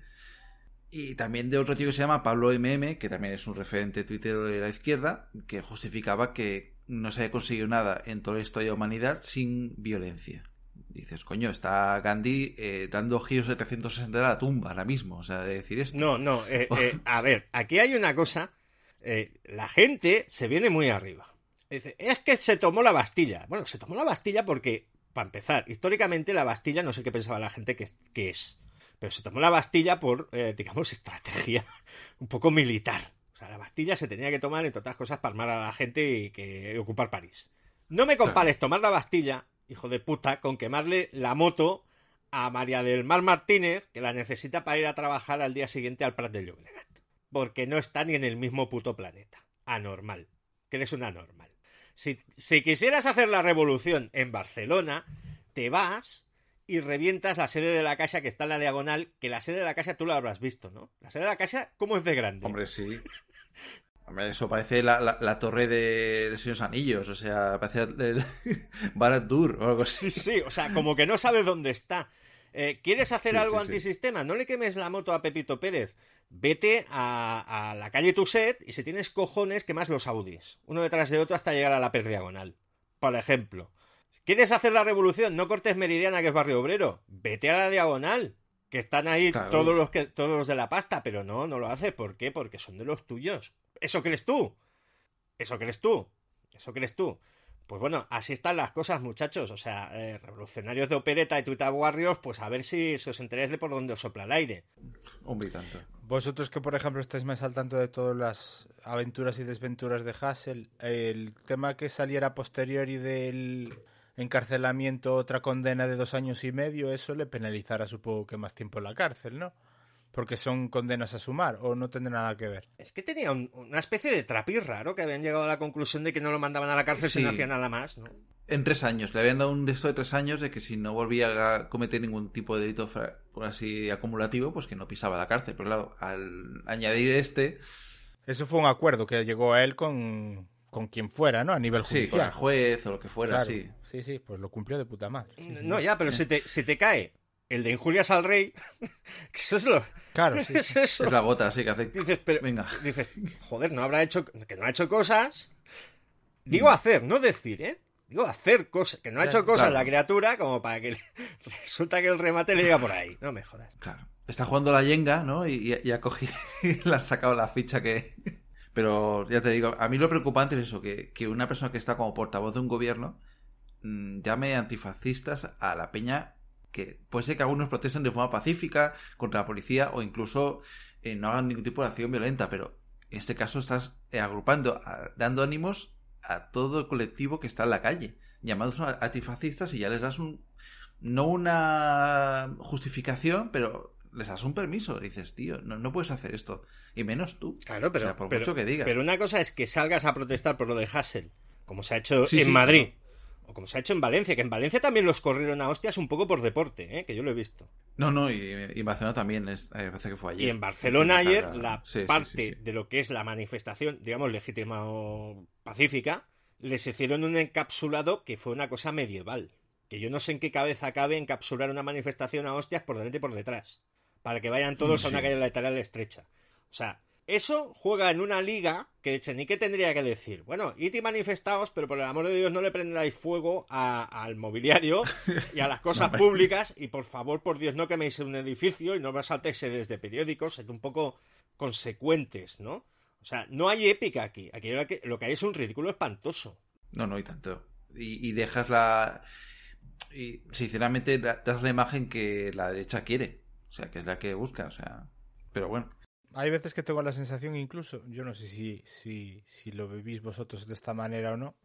Y también de otro tío que se llama Pablo MM, que también es un referente tuitero de la izquierda, que justificaba que no se había conseguido nada en toda la historia de la humanidad sin violencia. Dices, coño, está Gandhi eh, dando giros de 360 a la tumba ahora mismo. O sea, de decir esto. No, no, eh, eh, a ver, aquí hay una cosa. la gente se viene muy arriba. Dice, es que se tomó la Bastilla. Bueno, se tomó la Bastilla porque, para empezar, históricamente la Bastilla no sé qué pensaba la gente que es. Pero se tomó la Bastilla por, eh, digamos, estrategia un poco militar. O sea, la Bastilla se tenía que tomar, entre otras cosas, para armar a la gente y que ocupar París. No me compares tomar la Bastilla, hijo de puta, con quemarle la moto a María del Mar Martínez, que la necesita para ir a trabajar al día siguiente al Prat de Llobregat. Porque no está ni en el mismo puto planeta. Anormal. Que eres un anormal. Si, si quisieras hacer la revolución en Barcelona, te vas y revientas la sede de la casa que está en la diagonal, que la sede de la casa tú la habrás visto, ¿no? La sede de la casa, ¿cómo es de grande? Hombre, sí. Hombre, eso parece la, la- la torre de los Señores Anillos, o sea, parece el Barat Dur o algo así. Sí, sí, o sea, como que no sabes dónde está. Eh, ¿Quieres hacer Sí, algo sí, antisistema? No le quemes la moto a Pepito Pérez. Vete a, a la calle Tuset y si tienes cojones, quemas los Audis. Uno detrás de otro hasta llegar a la perdiagonal. Por ejemplo. ¿Quieres hacer la revolución? No cortes Meridiana, que es barrio obrero. Vete a la diagonal. Que están ahí Claro. todos, los que, todos los de la pasta. Pero no, no lo hace. ¿Por qué? Porque son de los tuyos. ¿Eso crees tú? ¿Eso crees tú? ¿Eso crees tú? Pues bueno, así están las cosas, muchachos. O sea, eh, revolucionarios de opereta y Twitter Warriors, pues a ver si, si os enteráis de por dónde os sopla el aire. Hombre, tanto. Vosotros que, por ejemplo, estáis más al tanto de todas las aventuras y desventuras de Hassel, el tema que saliera posterior y del encarcelamiento, otra condena de dos años y medio, eso le penalizará, supongo que más tiempo en la cárcel, ¿no? Porque son condenas a sumar, o no tendrá nada que ver. Es que tenía un- una especie de trapiz raro que habían llegado a la conclusión de que no lo mandaban a la cárcel si no hacía nada más, ¿no? En tres años, le habían dado un deseo de tres años de que si no volvía a cometer ningún tipo de delito por así acumulativo, pues que no pisaba la cárcel. Pero claro, al añadir este, Eso fue un acuerdo que llegó a él con, con quien fuera, ¿no? A nivel sí, con judicial. el juez o lo que fuera, Claro. sí. sí, sí, pues lo cumplió de puta madre. Sí, sí. No, ya, pero si te, si te cae el de injurias al rey, que eso es lo... Claro, sí, es eso. Es la bota, sí, que hace... Dices, pero, Venga. dices, joder, no habrá hecho, que no ha hecho cosas. Digo hacer, no decir, ¿eh? Digo hacer cosas, que no ha hecho cosas claro. la criatura como para que le- resulta que el remate le llega por ahí. No me jodas. Claro. Está jugando la yenga, ¿no? Y, y- y ha cogido... le ha sacado la ficha que... Pero ya te digo, a mí lo preocupante es eso, que, que una persona que está como portavoz de un gobierno mm, llame antifascistas a la peña que puede ser que algunos protesten de forma pacífica contra la policía o incluso eh, no hagan ningún tipo de acción violenta, pero en este caso estás eh, agrupando, dando ánimos a todo el colectivo que está en la calle, llamados antifascistas y ya les das un no una justificación, pero les das un permiso. Dices, tío, no, no puedes hacer esto. Y menos tú. Claro, pero, O sea, por pero- mucho que digas. pero una cosa es que salgas a protestar por lo de Hassel, como se ha hecho Sí, en sí, Madrid. O como se ha hecho en Valencia, que en Valencia también los corrieron a hostias un poco por deporte, ¿eh? que yo lo he visto. No, no, y, en Barcelona también, es, eh, parece que fue ayer. Y en Barcelona ayer la sí, parte de lo que es la manifestación, digamos, legítima o pacífica, les hicieron un encapsulado que fue una cosa medieval. Que yo no sé en qué cabeza cabe encapsular una manifestación a hostias por delante y por detrás. Para que vayan todos a una calle lateral estrecha. O sea, eso juega en una liga que Echenique tendría que decir, bueno, id y manifestaos, pero por el amor de Dios no le prendáis fuego a- al mobiliario y a las cosas públicas y por favor, por Dios, no queméis un edificio y no me saltéis desde periódicos, sed un poco consecuentes, ¿no? O sea, no hay épica aquí. Aquí lo que, lo que hay es un ridículo espantoso. No, no, y tanto. Y, y dejas la. Y sinceramente da- das la imagen que la derecha quiere. O sea, que es la que busca. O sea. Pero bueno. Hay veces que tengo la sensación, incluso, yo no sé si, si, si lo vivís vosotros de esta manera o no,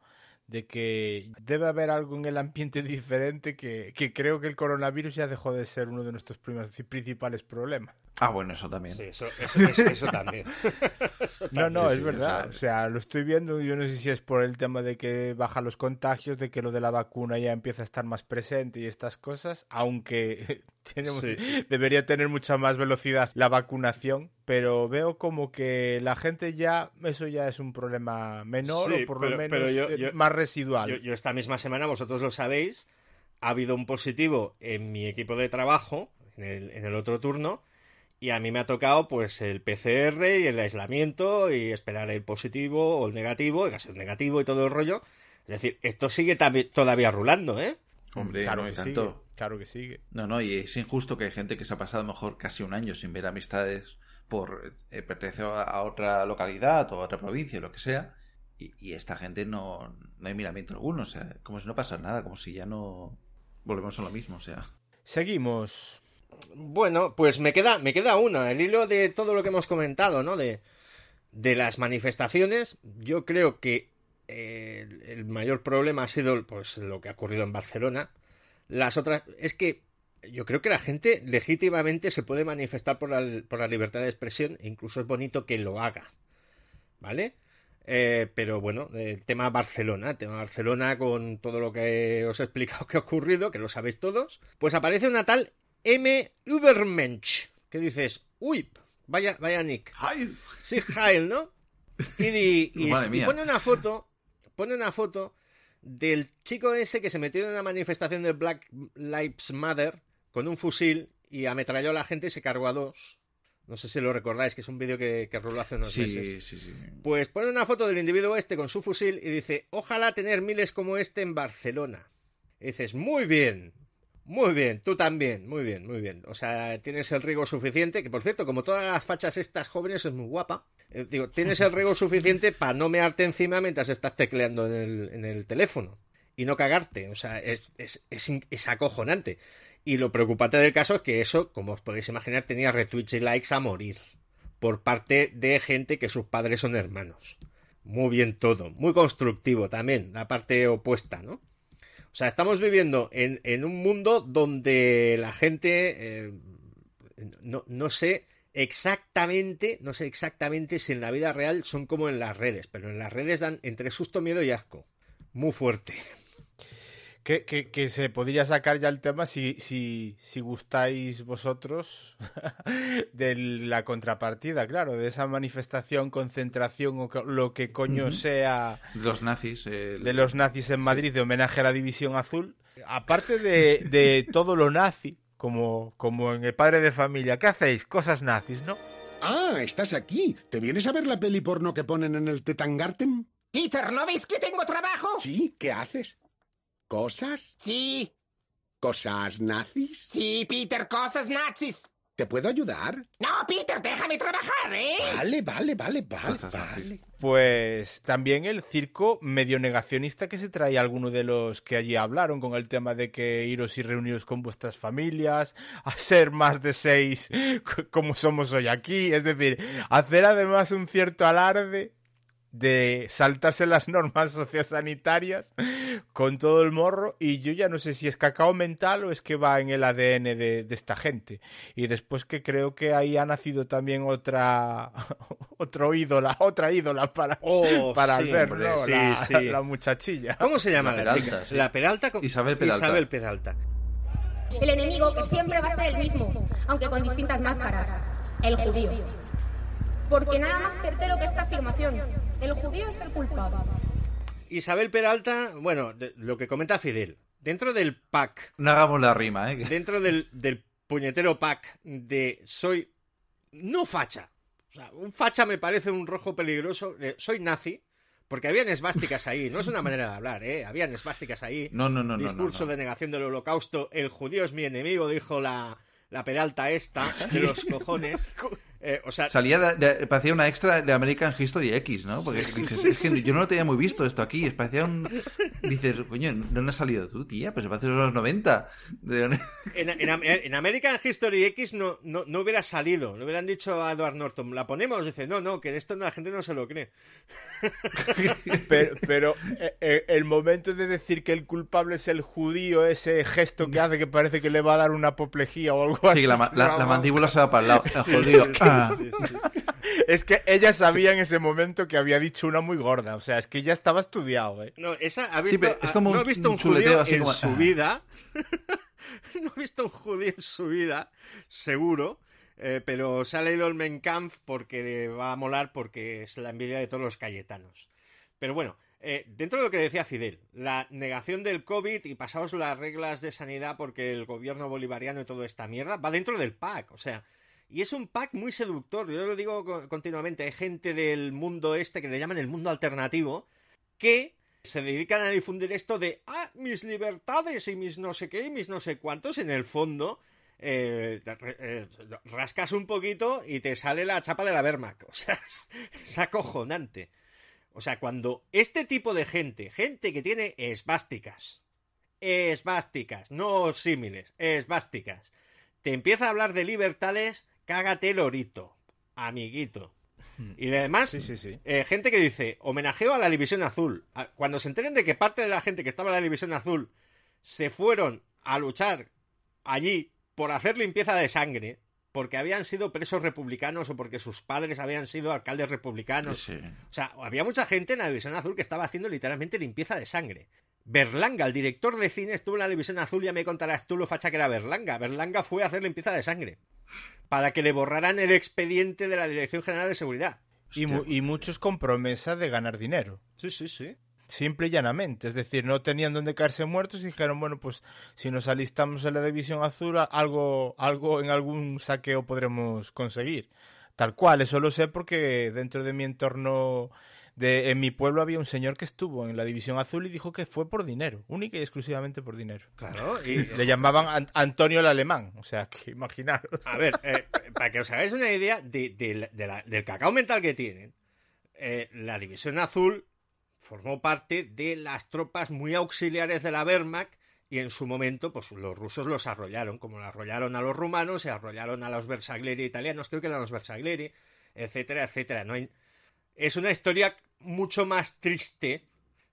de que debe haber algo en el ambiente diferente que, que creo que el coronavirus ya dejó de ser uno de nuestros primeros principales problemas. Ah, bueno, eso también. Sí, eso, eso- eso- eso también. Eso No, también. no, Sí, es sí, verdad. o sea, lo estoy viendo. Yo no sé si es por el tema de que bajan los contagios, de que lo de la vacuna ya empieza a estar más presente y estas cosas, aunque tenemos- Sí. debería tener mucha más velocidad la vacunación. Pero veo como que la gente ya, eso ya es un problema menor Sí, o por pero- lo menos pero yo- eh, yo- más residual. Yo, yo esta misma semana, vosotros lo sabéis, ha habido un positivo en mi equipo de trabajo, en el, en el otro turno, y a mí me ha tocado pues el PCR y el aislamiento y esperar el positivo o el negativo, y sea el negativo y todo el rollo. Es decir, esto sigue todavía rulando, ¿eh? Hombre, claro no, que tanto. sigue. Claro que sigue. No, no, y es injusto que hay gente que se ha pasado a lo mejor casi un año sin ver amistades por eh, pertenecer a a otra localidad o a otra provincia, lo que sea, y, y esta gente no, no hay miramiento alguno, o sea, como si no pasara nada, como si ya no volvemos a lo mismo, o sea. Seguimos. Bueno, pues me queda, me queda una, el hilo de todo lo que hemos comentado, ¿no? De, de las manifestaciones, yo creo que eh, el, mayor problema ha sido pues lo que ha ocurrido en Barcelona. Las otras, es que yo creo que la gente legítimamente se puede manifestar por la, por la libertad de expresión, e incluso es bonito que lo haga, ¿vale? Eh, pero bueno, el tema Barcelona, el tema Barcelona con todo lo que os he explicado que ha ocurrido, que lo sabéis todos, pues aparece una tal M. Übermensch, que dices, uy, vaya, vaya Nick. Sí, Heil, ¿no? Y, y- y pone una foto, pone una foto del chico ese que se metió en una manifestación de Black Lives Matter con un fusil y ametralló a la gente y se cargó a dos. No sé si lo recordáis, que es un vídeo que, que roló hace unos meses. Sí, sí, sí. Pues pone una foto del individuo este con su fusil y dice, ojalá tener miles como este en Barcelona. Y dices, muy bien, muy bien, tú también, muy bien, muy bien. O sea, tienes el rigo suficiente, que por cierto, como todas las fachas estas jóvenes es muy guapa, eh, digo, tienes el rigo suficiente para no mearte encima mientras estás tecleando en el, teléfono y no cagarte. O sea, es, es, es, es acojonante. Y lo preocupante del caso es que eso, como os podéis imaginar, tenía retweets y likes a morir por parte de gente que sus padres son hermanos. Muy bien todo, muy constructivo también, la parte opuesta, ¿no? O sea, estamos viviendo en, en un mundo donde la gente, eh, no, no sé exactamente, no sé exactamente si en la vida real son como en las redes, pero en las redes dan entre susto, miedo y asco. Muy fuerte. Que, que, que se podría sacar ya el tema si, si, si gustáis vosotros de la contrapartida, claro, de esa manifestación, concentración o lo que coño Ujú. sea Los nazis. de los nazis en Madrid de homenaje a la División Azul. Aparte de, de todo lo nazi, como, como en el padre de familia, ¿qué hacéis? Cosas nazis, ¿no? Ah, estás aquí. ¿Te vienes a ver la peli porno que ponen en el Tetangarten? Peter, ¿no ves que tengo trabajo? Sí, ¿qué haces? ¿Cosas? Sí, ¿Cosas nazis? sí, Peter, cosas nazis. ¿Te puedo ayudar? No, Peter, déjame trabajar, ¿eh? Vale, vale, vale, vale, Cosas nazis. vale. Pues también el circo medio negacionista que se trae alguno de los que allí hablaron con el tema de que iros y reuniros con vuestras familias, a ser más de seis co- como somos hoy aquí, es decir, hacer además un cierto alarde de saltarse las normas sociosanitarias con todo el morro y yo ya no sé si es cacao mental o es que va en el ADN de, de esta gente. Y después que creo que ahí ha nacido también otra otro ídola, otra ídola para, Oh, para sí, Albert, hombre, ¿no? sí, la, sí. la muchachilla. ¿Cómo se llama La la, Peralta, chica? sí. La Peralta con... Isabel Peralta. Isabel Peralta. El enemigo que siempre va a ser el mismo, aunque con distintas máscaras, el judío. Porque nada más certero que esta afirmación, el judío es el culpable. Isabel Peralta, bueno, de- lo que comenta Fidel. Dentro del pack, No hagamos la rima, ¿eh? dentro del, del puñetero pack de soy no facha. O sea, un facha me parece un rojo peligroso. de soy nazi. Porque habían esvásticas ahí, no es una manera de hablar, ¿eh? Habían esvásticas ahí. No, no, no, no, Discurso no, no. de negación del holocausto. El judío es mi enemigo, dijo la, la Peralta esta, de los cojones. Eh, o sea, Salía de, de- parecía una extra de American History X, ¿no? Porque dices, es que yo no lo tenía muy visto esto aquí. Es parecía un. Dices, coño, ¿dónde has salido tú, tía? Pues parece de los 90. ¿De dónde- En, en Am- en American History X no, no, no hubiera salido. Le hubieran dicho a Edward Norton, ¿la ponemos? Dice, no, no, que esto la gente no se lo cree. Pero, pero eh, eh, el momento de decir que el culpable es el judío, ese gesto que hace que parece que le va a dar una apoplejía o algo así. Sí, la, la- mandíbula se va para el lado. Ah. Es que ella sabía en ese momento que había dicho una muy gorda. O sea, es que ya estaba estudiado, ¿eh? No, esa ha visto, pero es como no ha un- visto un, un chuleteo judío así en como- su ah. vida. no ha visto un judío en su vida, seguro. eh, pero se ha leído el Mein Kampf porque le va a molar porque es la envidia de todos los cayetanos. Pero bueno, eh, dentro de lo que decía Fidel, la negación del COVID y pasaos las reglas de sanidad porque el gobierno bolivariano y toda esta mierda va dentro del PAC. O sea, y es un pack muy seductor. Yo lo digo co- continuamente. Hay gente del mundo este que le llaman el mundo alternativo que se dedican a difundir esto de ah, mis libertades y mis no sé qué y mis no sé cuántos. En el fondo, eh, eh, rascas un poquito y te sale la chapa de la Wehrmacht. O sea, es, es acojonante. O sea, cuando este tipo de gente, gente que tiene esvásticas, esvásticas, no símiles, esvásticas, te empieza a hablar de libertades, cágate lorito, amiguito. Y además, Sí, sí, sí. eh, gente que dice, homenajeo a la División Azul. A- Cuando se enteren de que parte de la gente que estaba en la División Azul se fueron a luchar allí por hacer limpieza de sangre, porque habían sido presos republicanos o porque sus padres habían sido alcaldes republicanos. O sea, había mucha gente en la División Azul que estaba haciendo literalmente limpieza de sangre. Berlanga, el director de cine, estuvo en la División Azul, ya me contarás tú lo facha que era Berlanga. Berlanga fue a hacer limpieza de sangre. Para que le borraran el expediente de la Dirección General de Seguridad. Y, mu- y muchos con promesa de ganar dinero. Sí, sí, sí. Simple y llanamente. Es decir, no tenían donde caerse muertos y dijeron, bueno, pues si nos alistamos en la División Azul, algo, algo en algún saqueo podremos conseguir. Tal cual, eso lo sé porque dentro de mi entorno, de, en mi pueblo había un señor que estuvo en la División Azul y dijo que fue por dinero, única y exclusivamente por dinero. Claro, y Le llamaban An- Antonio el Alemán, o sea, que imaginaros. A ver, eh, para que os hagáis una idea de- de la- de la- del cacao mental que tienen, eh, la División Azul formó parte de las tropas muy auxiliares de la Wehrmacht y en su momento, pues los rusos los arrollaron, como lo arrollaron a los rumanos, se arrollaron a los Bersaglieri italianos, creo que eran los Bersaglieri, etcétera, etcétera. No hay... Es una historia mucho más triste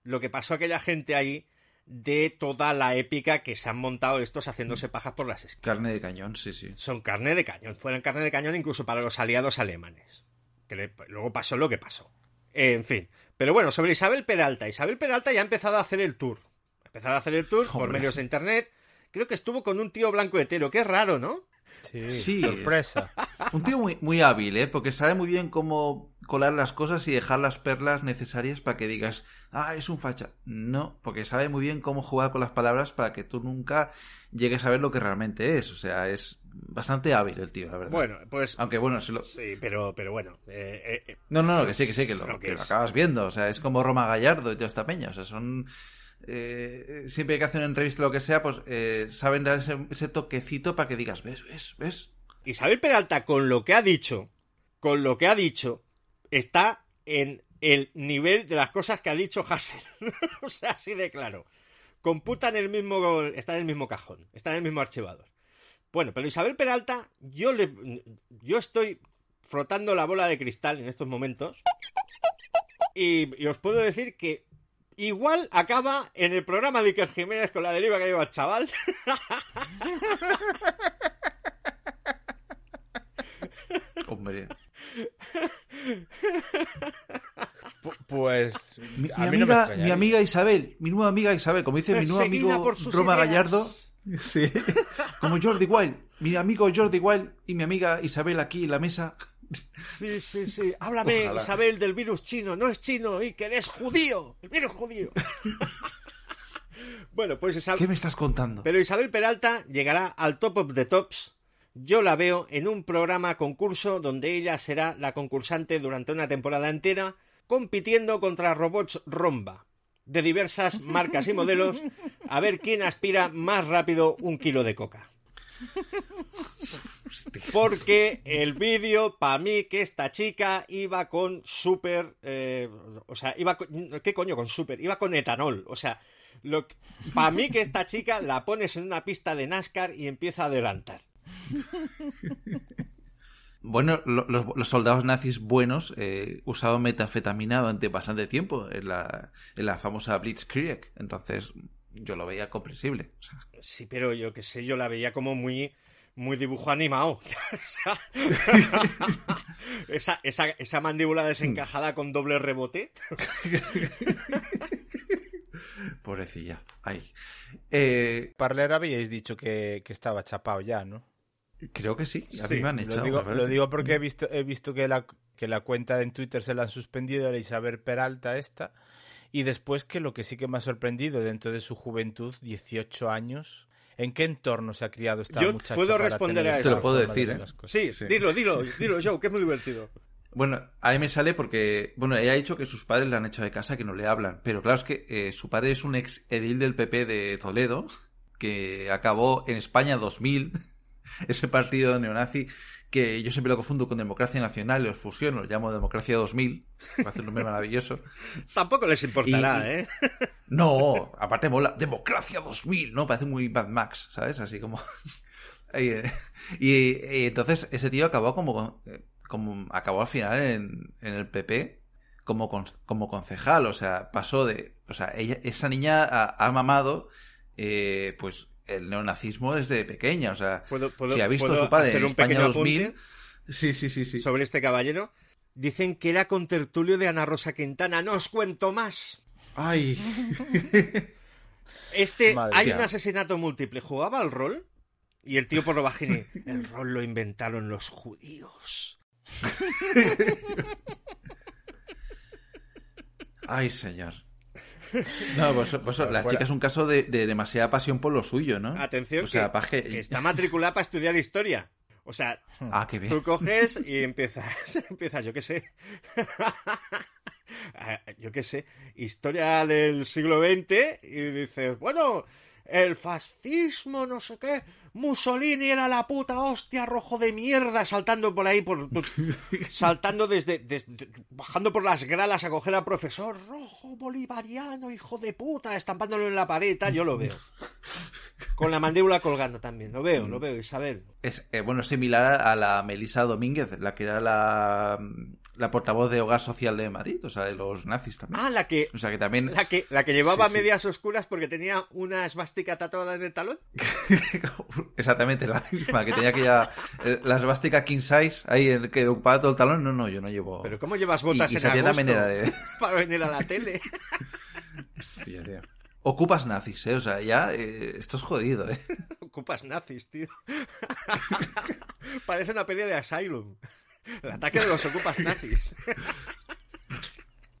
lo que pasó a aquella gente ahí de toda la épica que se han montado estos haciéndose pajas por las esquinas Carne de cañón, sí, sí. son carne de cañón. Fueron carne de cañón incluso para los aliados alemanes. Que le- luego pasó lo que pasó. En fin. Pero bueno, sobre Isabel Peralta. Isabel Peralta ya ha empezado a hacer el tour. Ha empezado a hacer el tour por medios de internet. Creo que estuvo con un tío blanco hetero. Qué raro, ¿no? Sí, Sí. sorpresa. Un tío muy, muy hábil, ¿eh? Porque sabe muy bien cómo colar las cosas y dejar las perlas necesarias para que digas, ah, es un facha. No, porque sabe muy bien cómo jugar con las palabras para que tú nunca llegues a ver lo que realmente es. O sea, es bastante hábil el tío, la verdad. Bueno, pues... Aunque bueno, se lo... Sí, pero, pero bueno. eh, eh, eh, No, no, no, que sí, que sí, que lo, Lo que que lo es. acabas viendo. O sea, es como Roma Gallardo y toda esta peña. O sea, son. eh, siempre que hacen una entrevista o lo que sea, pues eh, saben dar ese, ese toquecito para que digas, ves, ves, ves. Isabel Peralta, con lo que ha dicho, con lo que ha dicho, está en el nivel de las cosas que ha dicho Hassel. o sea, así de claro. Computa en el mismo. Está en el mismo cajón, está en el mismo archivador. Bueno, pero Isabel Peralta, yo le. Yo estoy frotando la bola de cristal en estos momentos. Y, y os puedo decir que igual acaba en el programa de Iker Jiménez con la deriva que lleva el chaval. Hombre. Pu- Pues. Mi, a mi mí no me amiga, mi amiga Isabel, mi nueva amiga Isabel, como dice mi nuevo amigo Roma ideas. Gallardo. Sí. Como Jordi Wild. Mi amigo Jordi Wild y mi amiga Isabel aquí en la mesa. Sí, sí, sí. Háblame, Ojalá. Isabel, del virus chino. No es chino, Iker, es judío. El virus judío. bueno, pues Isabel... ¿Qué me estás contando? Pero Isabel Peralta llegará al top of the tops. Yo la veo en un programa concurso donde ella será la concursante durante una temporada entera, compitiendo contra robots romba de diversas marcas y modelos, a ver quién aspira más rápido un kilo de coca. Porque el vídeo, para mí, que esta chica iba con súper. eh, o sea, iba con. ¿Qué coño con súper? Iba con etanol. O sea, para mí, que esta chica la pones en una pista de NASCAR y empieza a adelantar. Bueno, lo- los, los soldados nazis buenos eh, usaban metanfetamina durante bastante tiempo en la, en la famosa Blitzkrieg. Entonces, yo lo veía comprensible. O sea, Sí, pero yo qué sé, yo la veía como muy. Muy dibujo animado. Esa, esa, esa mandíbula desencajada con doble rebote. pobrecilla. Ay. Eh, Parler habíais dicho que, que estaba chapado ya, ¿no? Creo que sí. A Sí, mí me han Lo echado. digo, me parece. lo digo porque he visto, he visto que, la, que la cuenta en Twitter se la han suspendido a la Isabel Peralta esta. Y después que lo que sí que me ha sorprendido dentro de su juventud, 18 años, ¿en qué entorno se ha criado esta Yo muchacha? puedo para responder a eso. Te lo puedo de decir, ¿eh? Sí, Sí. dilo, dilo, dilo, Joe, que es muy divertido. Bueno, a mí me sale porque, bueno, ella ha dicho que sus padres le han echado de casa, que no le hablan. Pero claro, es que eh, su padre es un ex edil del PP de Toledo, que acabó en España 2000, ese partido neonazi, que yo siempre lo confundo con Democracia Nacional, los fusiono, los llamo Democracia 2000, me hace un nombre maravilloso. Tampoco les importará, Y- ¿eh? No, aparte mola, Democracia 2000, ¿no? Parece muy Mad Max, ¿sabes? Así como... y, eh, y, y entonces ese tío acabó como, como acabó al final en, en el PP como, con- como concejal, o sea, pasó de... O sea, ella, esa niña ha, ha mamado, eh, pues, el neonazismo desde pequeña, o sea, ¿Puedo, puedo- si ha visto a su padre hacer en un España pequeño 2000... apunte Sí, sí, sí, sí. sobre este caballero? Dicen que era contertulio de Ana Rosa Quintana. No os cuento más. Ay, Este, Madre hay un asesinato múltiple. ¿Jugaba al rol? Y el tío por lo bajini. El rol lo inventaron los judíos. ay, señor. No, pues, pues la chica es un caso de, de demasiada pasión por lo suyo, ¿no? Atención, O sea, que, que- está matriculada para estudiar historia. O sea, Ah, qué bien. tú coges y empiezas, empiezas, yo qué sé. Ah, yo qué sé, historia del siglo XX y dices, bueno, el fascismo, no sé qué, Mussolini era la puta hostia, rojo de mierda, saltando por ahí, por, por- saltando desde, desde- bajando por las gradas a coger al profesor, rojo bolivariano, hijo de puta, estampándolo en la pared, y tal, yo lo veo. Con la mandíbula colgando también, lo veo, lo veo, Isabel. Es, eh, bueno, similar a la Melisa Domínguez, la que era la, la portavoz de Hogar Social de Madrid, o sea, de los nazis también. Ah, la que, O sea, que también... la que, la que llevaba Sí, sí. medias oscuras porque tenía una esvástica tatuada en el talón. Exactamente, la misma, que tenía que ya... eh, La esvástica king size, ahí, el que ocupaba todo el talón, no, no, yo no llevo... Pero ¿cómo llevas botas Y- y en Satya agosto también era de- para venir a la tele? Hostia, tío. Ocupas nazis, ¿eh? O sea, ya... eh, esto es jodido, ¿eh? Ocupas nazis, tío. Parece una pelea de Asylum. El ataque de los ocupas nazis.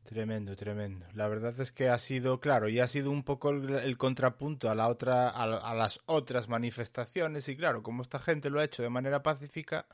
Tremendo, tremendo. La verdad es que ha sido, claro, y ha sido un poco el, el contrapunto a la otra, a, a las otras manifestaciones, y claro, como esta gente lo ha hecho de manera pacífica,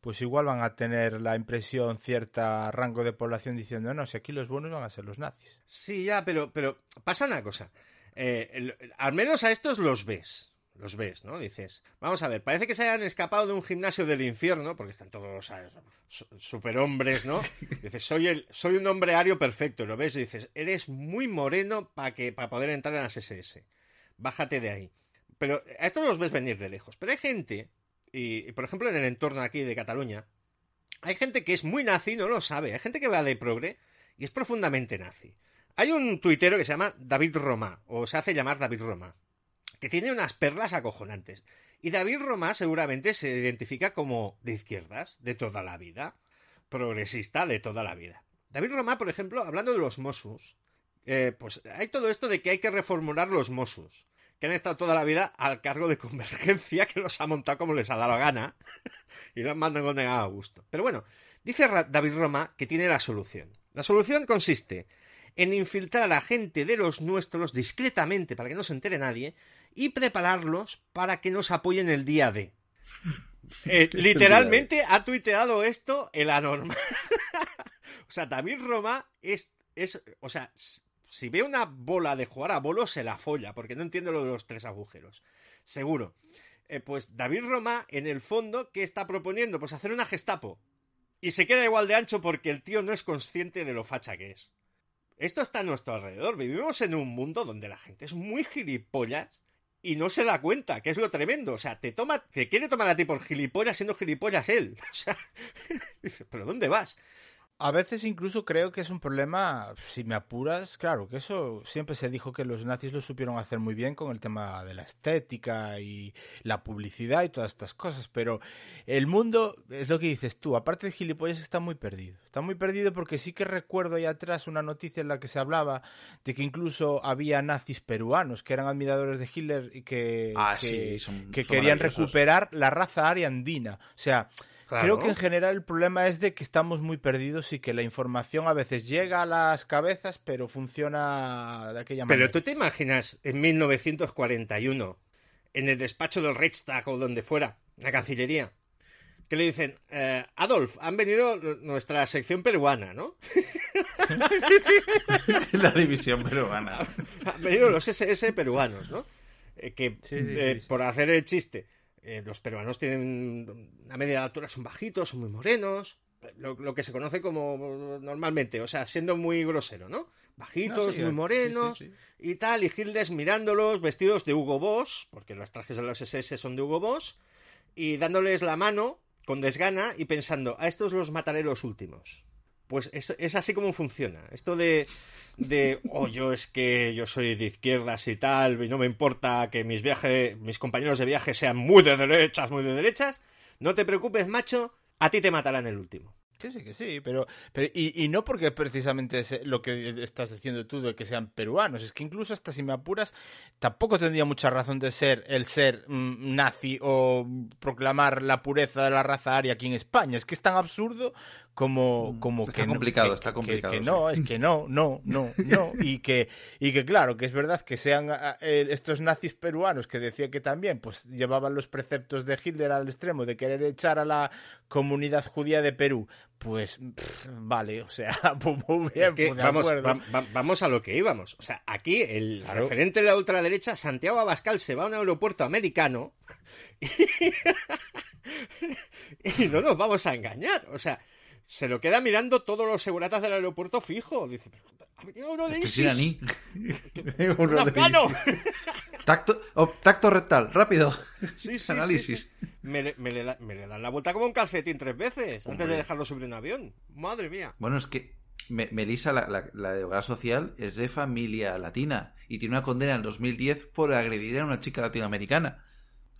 pues igual van a tener la impresión cierta rango de población diciendo, no, si aquí los buenos van a ser los nazis. Sí, ya, pero, pero pasa una cosa. Eh, el- al menos a estos los ves. Los ves, ¿no? Dices, vamos a ver, parece que se hayan escapado de un gimnasio del infierno, porque están todos ¿sabes? Su- superhombres, ¿no? Dices, soy, el, soy un hombre ario perfecto, y lo ves y dices, eres muy moreno para poder entrar en las SS. Bájate de ahí. Pero a estos los ves venir de lejos. Pero hay gente, y, y, por ejemplo en el entorno aquí de Cataluña, hay gente que es muy nazi, no lo sabe. Hay gente que va de progre y es profundamente nazi. Hay un tuitero que se llama David Roma, o se hace llamar David Roma, que tiene unas perlas acojonantes. Y David Roma seguramente se identifica como de izquierdas, de toda la vida, progresista de toda la vida. David Roma, por ejemplo, hablando de los Mossos, eh, pues hay todo esto de que hay que reformular los Mossos, que han estado toda la vida al cargo de Convergencia, que los ha montado como les ha dado la gana, y lo han mandado a gusto. Pero bueno, dice David Roma que tiene la solución. La solución consiste en infiltrar a gente de los nuestros discretamente para que no se entere nadie y prepararlos para que nos apoyen el día de. Eh, literalmente ha tuiteado esto el anormal. o sea, David Roma es, es. O sea, si ve una bola de jugar a bolo, se la folla, porque no entiendo lo de los tres agujeros. Seguro. Eh, pues David Roma, en el fondo, ¿qué está proponiendo? Pues hacer una gestapo. Y se queda igual de ancho porque el tío no es consciente de lo facha que es. Esto está a nuestro alrededor. Vivimos en un mundo donde la gente es muy gilipollas y no se da cuenta, que es lo tremendo. O sea, te toma, te quiere tomar a ti por gilipollas siendo gilipollas él. O sea, pero ¿dónde vas? A veces incluso creo que es un problema, si me apuras, claro, que eso siempre se dijo que los nazis lo supieron hacer muy bien con el tema de la estética y la publicidad y todas estas cosas, pero el mundo, es lo que dices tú, aparte de gilipollas está muy perdido. Está muy perdido porque sí que recuerdo ahí atrás una noticia en la que se hablaba de que incluso había nazis peruanos que eran admiradores de Hitler y que, ah, que, son, que son querían recuperar la raza aria andina. O sea... Claro. Creo que en general el problema es de que estamos muy perdidos y que la información a veces llega a las cabezas, pero funciona de aquella manera. Pero tú te imaginas en 1941, en el despacho del Reichstag o donde fuera, la Cancillería, que le dicen, eh, Adolf, han venido nuestra sección peruana, ¿no? la división peruana. han venido los SS peruanos, ¿no? Eh, que Sí, sí, eh, sí, por hacer el chiste, eh, los peruanos tienen una media altura, son bajitos, son muy morenos, lo, lo que se conoce como normalmente, o sea, siendo muy grosero, ¿no? Bajitos, No, sí, muy morenos sí, sí. y tal, y Hitler mirándolos vestidos de Hugo Boss, porque los trajes de los SS son de Hugo Boss, y dándoles la mano con desgana y pensando, a estos los mataré los últimos. Pues es, es así como funciona. Esto de, de, oh, yo es que yo soy de izquierdas y tal, y no me importa que mis viajes, mis compañeros de viaje sean muy de derechas, muy de derechas. No te preocupes, macho, a ti te matarán el último. Que sí, que sí, pero, y, y no porque precisamente es lo que estás diciendo tú de que sean peruanos, es que incluso hasta si me apuras, tampoco tendría mucha razón de ser el ser mm, nazi o proclamar la pureza de la raza aria aquí en España. Es que es tan absurdo como, como Está que no- complicado, que- está que- complicado, Que, sí. no, es que no, no, no, no. Y que, y que claro, que es verdad que sean eh, estos nazis peruanos que decía que también pues llevaban los preceptos de Hitler al extremo de querer echar a la comunidad judía de Perú. Pues pff, vale, o sea, pues muy bien, Es que pues de vamos, acuerdo. va- va- vamos a lo que íbamos. O sea, aquí el Claro. referente de la ultraderecha, Santiago Abascal, se va a un aeropuerto americano y, y no nos vamos a engañar. O sea, se lo queda mirando todos los seguratas del aeropuerto fijo. Dice, pero uno de Este. Tacto, oh, tacto rectal, rápido. Sí, sí, Análisis. sí, sí. Me, le, me le da- me le dan la vuelta como un calcetín tres veces antes de dejarlo subir un avión. Madre mía. Bueno, es que Me- Melissa, la, la, la de Hogar Social, es de familia latina y tiene una condena en 2010 por agredir a una chica latinoamericana.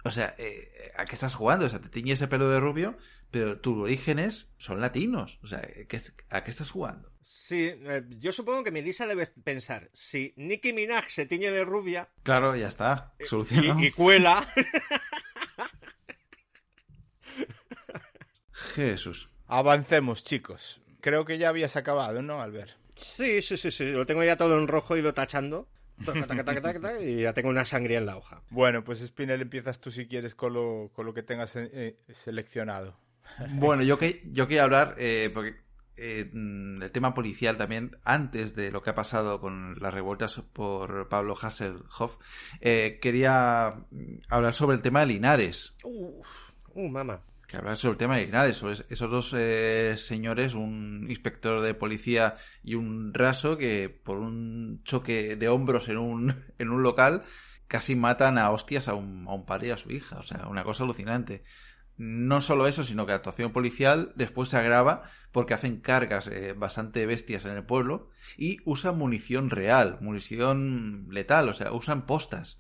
O sea, eh, ¿a qué estás jugando? O sea, te tiñes ese pelo de rubio, pero tus orígenes son latinos. O sea, ¿qué- ¿a qué estás jugando? Sí, eh, yo supongo que Melissa debe pensar, si Nicki Minaj se tiñe de rubia Claro, ya está. Solucionado. y, y cuela, Jesús. Avancemos, chicos. Creo que ya habías acabado, ¿no, Albert? sí, sí, sí, sí, lo tengo ya todo en rojo y lo tachando. Y ya tengo una sangría en la hoja. Bueno, pues Spinel, empiezas tú si quieres con lo, con lo que tengas eh, seleccionado. Bueno, yo, que, yo quería hablar, eh, porque eh, mm, el tema policial también, antes de lo que ha pasado con las revueltas por Pablo Hasselhoff, eh, quería mm, hablar sobre el tema de Linares. Uh, uh, mamá. Hablar sobre el tema de Linares, sobre esos dos eh, señores, un inspector de policía y un raso, que por un choque de hombros en un, en un local casi matan a hostias a un, a un padre y a su hija. O sea, una cosa alucinante. no solo eso, sino que la actuación policial después se agrava porque hacen cargas eh, bastante bestias en el pueblo y usan munición real, munición letal, o sea, usan postas,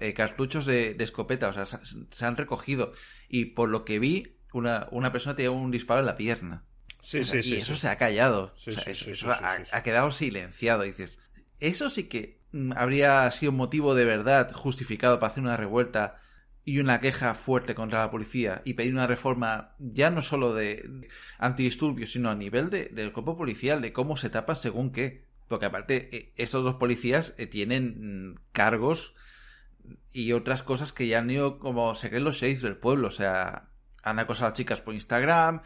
eh, cartuchos de, de escopeta, o sea, se, se han recogido. Y por lo que vi, una, una persona tenía un disparo en la pierna. Sí, O sea, sí, sí, Y eso sí. se ha callado. O sea, eso ha, quedado silenciado. Y dices, eso sí que mm, habría sido motivo de verdad justificado para hacer una revuelta y una queja fuerte contra la policía y pedir una reforma ya no solo de antidisturbios, sino a nivel de, del cuerpo policial, de cómo se tapa según qué. Porque aparte, eh, estos dos policías eh, tienen mm, cargos y otras cosas que ya han ido como se creen los shades del pueblo. O sea, han acosado a chicas por Instagram,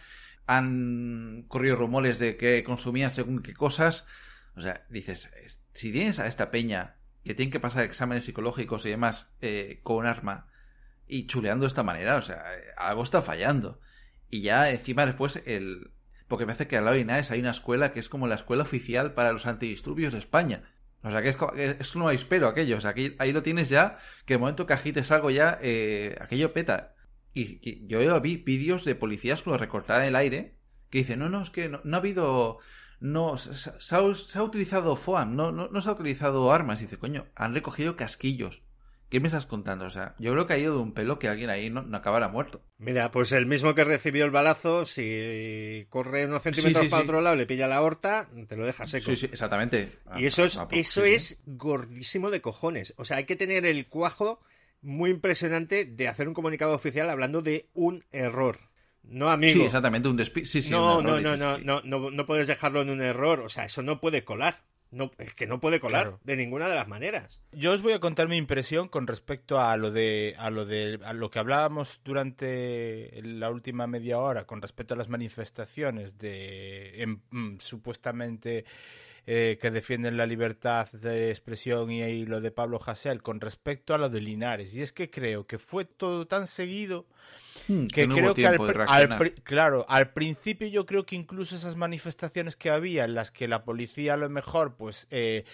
han corrido rumores de que consumían según qué cosas. O sea, dices, es- si tienes a esta peña que tienen que pasar exámenes psicológicos y demás eh, con un arma y chuleando de esta manera, o sea, algo está fallando. Y ya encima después el... Porque me hace que al lado de Linares hay una escuela que es como la escuela oficial para los antidisturbios de España. O sea, que es, es un aquello. O sea, aquí, ahí lo tienes ya, que el momento que agites algo ya, eh, aquello peta. Y, yo vi vídeos de policías que lo recortaban el aire, que dicen, no, no, es que no, ha habido... No, se ha utilizado FOAM, no, no, no se ha utilizado armas. Y dice, coño, han recogido casquillos. ¿Qué me estás contando? O sea, yo creo que ha ido de un pelo que alguien ahí no, no acabara muerto. Mira, pues el mismo que recibió el balazo, si corre unos centímetros sí, para sí. otro lado, le pilla la horta, te lo deja seco. Sí, sí, exactamente. Y eso es, Ah, pues, eso es gordísimo de cojones. O sea, hay que tener el cuajo muy impresionante de hacer un comunicado oficial hablando de un error. No, amigo. Sí, exactamente, un despido. Sí, sí, no, un error, no, no, no, que- no, no, no puedes dejarlo en un error. O sea, eso no puede colar. No, es que no puede colar Claro. de ninguna de las maneras. Yo os voy a contar mi impresión con respecto a lo de a lo de a lo que hablábamos durante la última media hora con respecto a las manifestaciones de em, mm, supuestamente eh, que defienden la libertad de expresión y, ahí lo de Pablo Hasél con respecto a lo de Linares y es que creo que fue todo tan seguido Hmm, que no creo que al, claro al principio yo creo que incluso esas manifestaciones que había en las que la policía a lo mejor pues eh,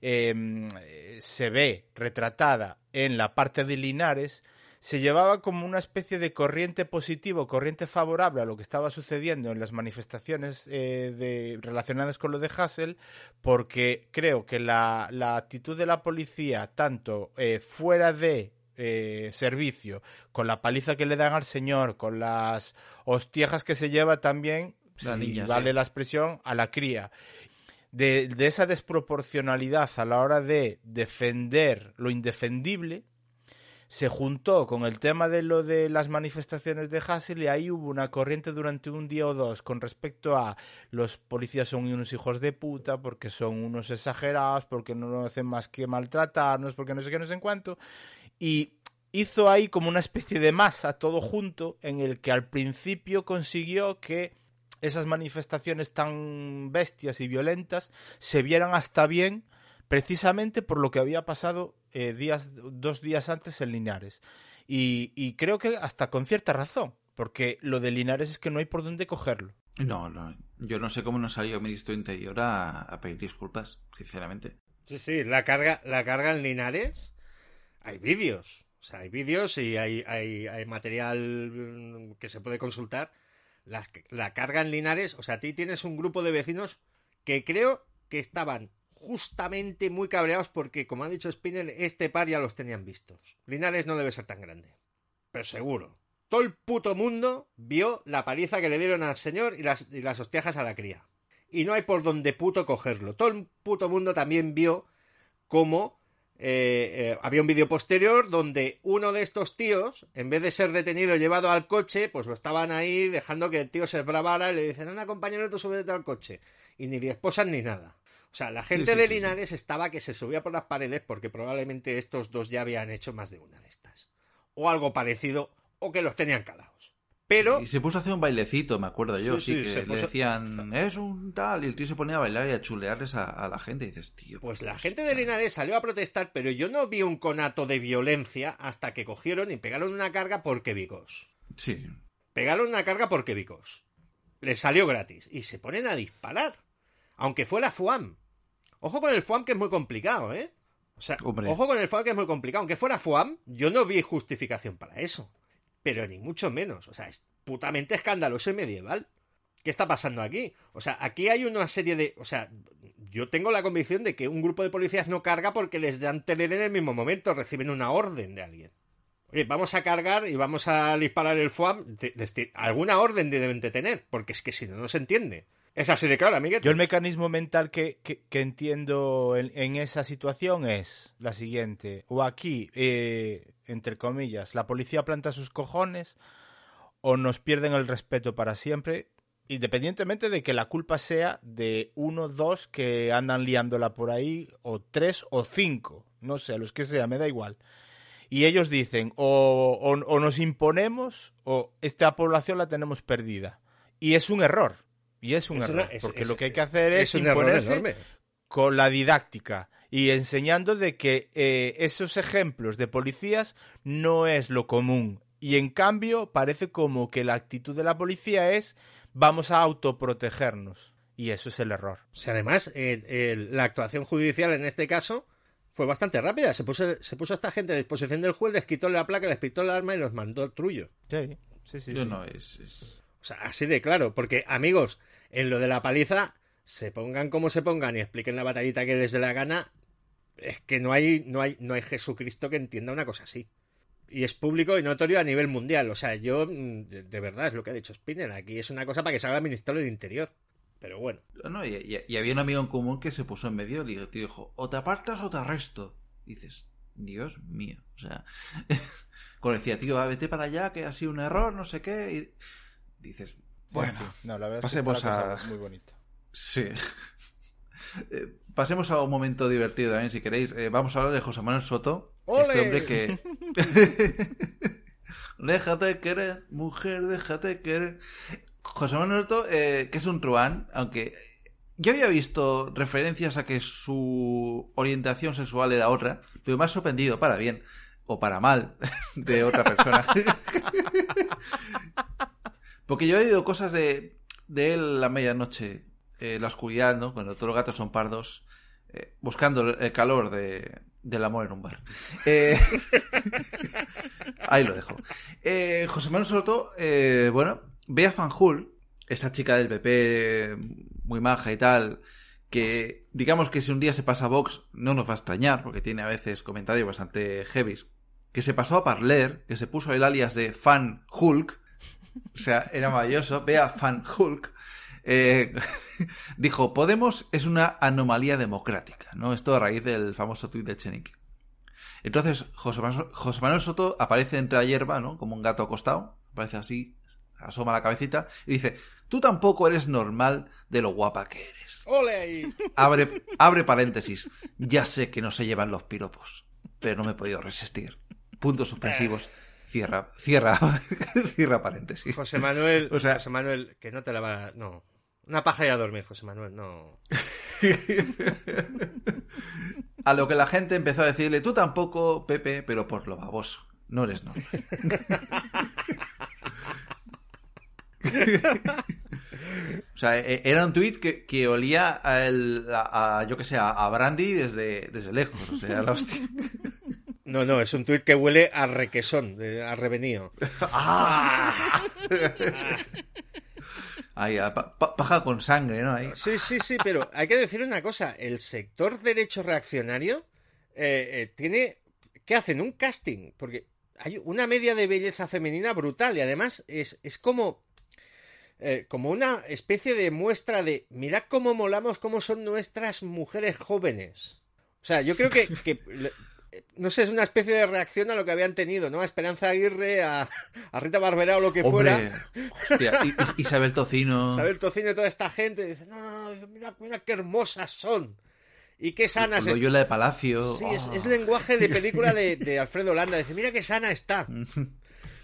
eh, se ve retratada en la parte de Linares se llevaba como una especie de corriente positivo, corriente favorable a lo que estaba sucediendo en las manifestaciones eh, de, relacionadas con lo de Hassel, porque creo que la, la actitud de la policía, tanto eh, fuera de eh, servicio, con la paliza que le dan al señor, con las hostiejas que se lleva también, La si niña, vale sí. la expresión, a la cría. De, de esa desproporcionalidad a la hora de defender lo indefendible, se juntó con el tema de lo de las manifestaciones de Hassel y ahí hubo una corriente durante un día o dos con respecto a los policías son unos hijos de puta, porque son unos exagerados, porque no hacen más que maltratarnos, porque no sé qué, no sé en cuánto. Y hizo ahí como una especie de masa todo junto en el que al principio consiguió que esas manifestaciones tan bestias y violentas se vieran hasta bien precisamente por lo que había pasado eh, días, dos días antes en Linares. Y, y creo que hasta con cierta razón, porque lo de Linares es que no hay por dónde cogerlo. No, no, yo no sé cómo no salió el ministro de Interior a, a pedir disculpas, sinceramente. Sí, sí, la carga, la carga en Linares, hay vídeos. O sea, hay vídeos y hay, material mm, que se puede consultar. Las, la carga en Linares, o sea, a ti tienes un grupo de vecinos que creo que estaban justamente muy cabreados porque, como ha dicho Spinner, este par ya los tenían vistos. Linares no debe ser tan grande. Pero seguro. Todo el puto mundo vio la paliza que le dieron al señor y las, y las hostiajas a la cría. Y no hay por donde puto cogerlo. Todo el puto mundo también vio cómo eh, eh, había un vídeo posterior donde uno de estos tíos, en vez de ser detenido y llevado al coche, pues lo estaban ahí dejando que el tío se bravara y le dicen, anda compañero, tú súbete al coche. Y ni le esposan ni nada. O sea, la gente sí, de sí. Linares estaba que se subía por las paredes porque probablemente estos dos ya habían hecho más de una de estas. O algo parecido, o que los tenían calados. Pero Y se puso a hacer un bailecito, me acuerdo yo, Sí, que se le decían, es un tal, y el tío se ponía a bailar y a chulearles a, a la gente, y dices, tío. Pues la gente de Linares salió a protestar, pero yo no vi un conato de violencia hasta que cogieron y pegaron una carga por quebicos. Sí. Pegaron una carga por quebicos. Les salió gratis. Y se ponen a disparar. Aunque fuera FUAM. Ojo con el FUAM que es muy complicado, ¿eh? O sea, Hombre. ojo con el FUAM que es muy complicado. Aunque fuera FUAM, yo no vi justificación para eso. Pero ni mucho menos. O sea, es putamente escandaloso y medieval. ¿Qué está pasando aquí? O sea, aquí hay una serie de... O sea, yo tengo la convicción de que un grupo de policías no carga porque les dan tener en el mismo momento, reciben una orden de alguien. Oye, vamos a cargar y vamos a disparar el FUAM. de- alguna orden deben de tener, porque es que si no, no se entiende. Es así de claro, amiguete. Yo el mecanismo mental que, que- que entiendo en, en esa situación es la siguiente. O aquí, eh, entre comillas, la policía planta sus cojones o nos pierden el respeto para siempre, independientemente de que la culpa sea de uno, dos que andan liándola por ahí, o tres o cinco, no sé, los que sea, me da igual. Y ellos dicen, o, o- o nos imponemos o esta población la tenemos perdida. Y es un error. Y es un Es una- error. es- porque es- lo que hay que hacer es, imponerse con la didáctica y enseñando de que eh, esos ejemplos de policías no es lo común. Y en cambio parece como que la actitud de la policía es vamos a autoprotegernos. Y eso es el error. O sea, además, eh, la actuación judicial en este caso fue bastante rápida. Se puso, se puso a esta gente a disposición del juez, les quitó la placa, les pitó el arma y los mandó al trullo. Sí, sí, sí. Yo sí. no, es, es- O sea, así de claro. Porque, amigos, en lo de la paliza, se pongan como se pongan y expliquen la batallita que les dé la gana, es que no hay, no hay, no hay Jesucristo que entienda una cosa así. Y es público y notorio a nivel mundial. O sea, yo, mm, de, de verdad, es lo que ha dicho Spinner. Aquí es una cosa para que salga el Ministerio del Interior. Pero bueno. No, y, y- y había un amigo en común que se puso en medio y dijo, o te apartas o te arresto. Y dices, Dios mío. O sea, cuando decía, tío, va, vete para allá, que ha sido un error, no sé qué. Y dices, bueno, no, la verdad pasemos es que a... cosa muy bonita. Sí. Pasemos a un momento divertido también, si queréis. Eh, vamos a hablar de José Manuel Soto. ¡Ole! Este hombre que... déjate querer, mujer, déjate querer. José Manuel Soto, eh, que es un truán, aunque yo había visto referencias a que su orientación sexual era otra, pero me ha sorprendido para bien o para mal de otra persona. Porque yo he oído cosas de, de él a medianoche, eh, la oscuridad, ¿no? Cuando todos los gatos son pardos, eh, buscando el- calor de, del amor en un bar. Eh, ahí lo dejo. Eh, José Manuel Soto, bueno, Bea Fanjul, esta chica del PP muy maja y tal, que digamos que si un día se pasa a Vox no nos va a extrañar, porque tiene a veces comentarios bastante heavies, que se pasó a Parler, que se puso el alias de Fan Hulk, o sea, era maravilloso, Bea Fan Hulk, eh, dijo, Podemos es una anomalía democrática, ¿no? Esto a raíz del famoso tuit de Chenique. Entonces, José Manuel, José Manuel Soto aparece entre la hierba, ¿no? Como un gato acostado, aparece así, asoma la cabecita y dice, tú tampoco eres normal de lo guapa que eres. ¡Ole ahí! Abre, abre paréntesis. Ya sé que no se llevan los piropos, pero no me he podido resistir. Puntos suspensivos. Cierra, cierra, cierra paréntesis. José Manuel, O sea- José Manuel, que no te la va... No. Una paja y a dormir, José Manuel, no. A lo que la gente empezó a decirle, tú tampoco, Pepe, pero por lo baboso. No eres normal. O sea, e- era un tuit que, que olía a, el- a- a, yo que sé, a, Brandy desde, desde lejos. O sea, la hostia. No, no, es un tuit que huele a requesón, a revenío. ¡Ah! Ahí, paja con sangre, ¿no? Sí, sí, sí, pero hay que decir una cosa. El sector derecho reaccionario eh, eh, tiene... ¿Qué hacen? Un casting. Porque hay una media de belleza femenina brutal y además es, es como... eh, como una especie de muestra de mirad cómo molamos, cómo son nuestras mujeres jóvenes. O sea, yo creo que, no sé, es una especie de reacción a lo que habían tenido, ¿no? A Esperanza Aguirre, a, a Rita Barberá o lo que Hombre, fuera. hostia, Isabel Tocino. Isabel Tocino y toda esta gente dice, no, no, no, mira, mira qué hermosas son. Y qué sanas es- Loyola de Palacio. Sí, es, Ah. es lenguaje de película de, de Alfredo Landa. Dice, mira qué sana está.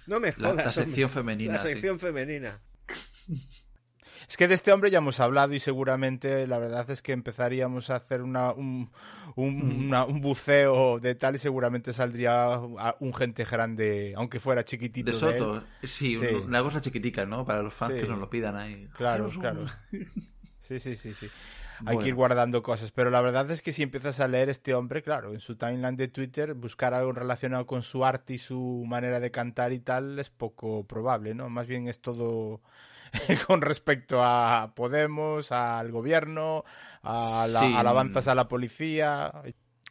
No me jodas. la sección hombre. femenina, La sí. sección femenina. Es que de este hombre ya hemos hablado y seguramente la verdad es que empezaríamos a hacer una, un, un, una- un buceo de tal y seguramente saldría un gente grande, aunque fuera chiquitito. De Soto. él. Sí, Sí. una cosa chiquitica, ¿no? Para los fans Sí. que nos lo pidan ahí. Claro, claro. Sí, sí, sí, sí. hay que ir guardando cosas. Pero la verdad es que si empiezas a leer este hombre, claro, en su timeline de Twitter, buscar algo relacionado con su arte y su manera de cantar y tal es poco probable, ¿no? Más bien es todo con respecto a Podemos, al gobierno, a la, Sí. alabanzas a la policía.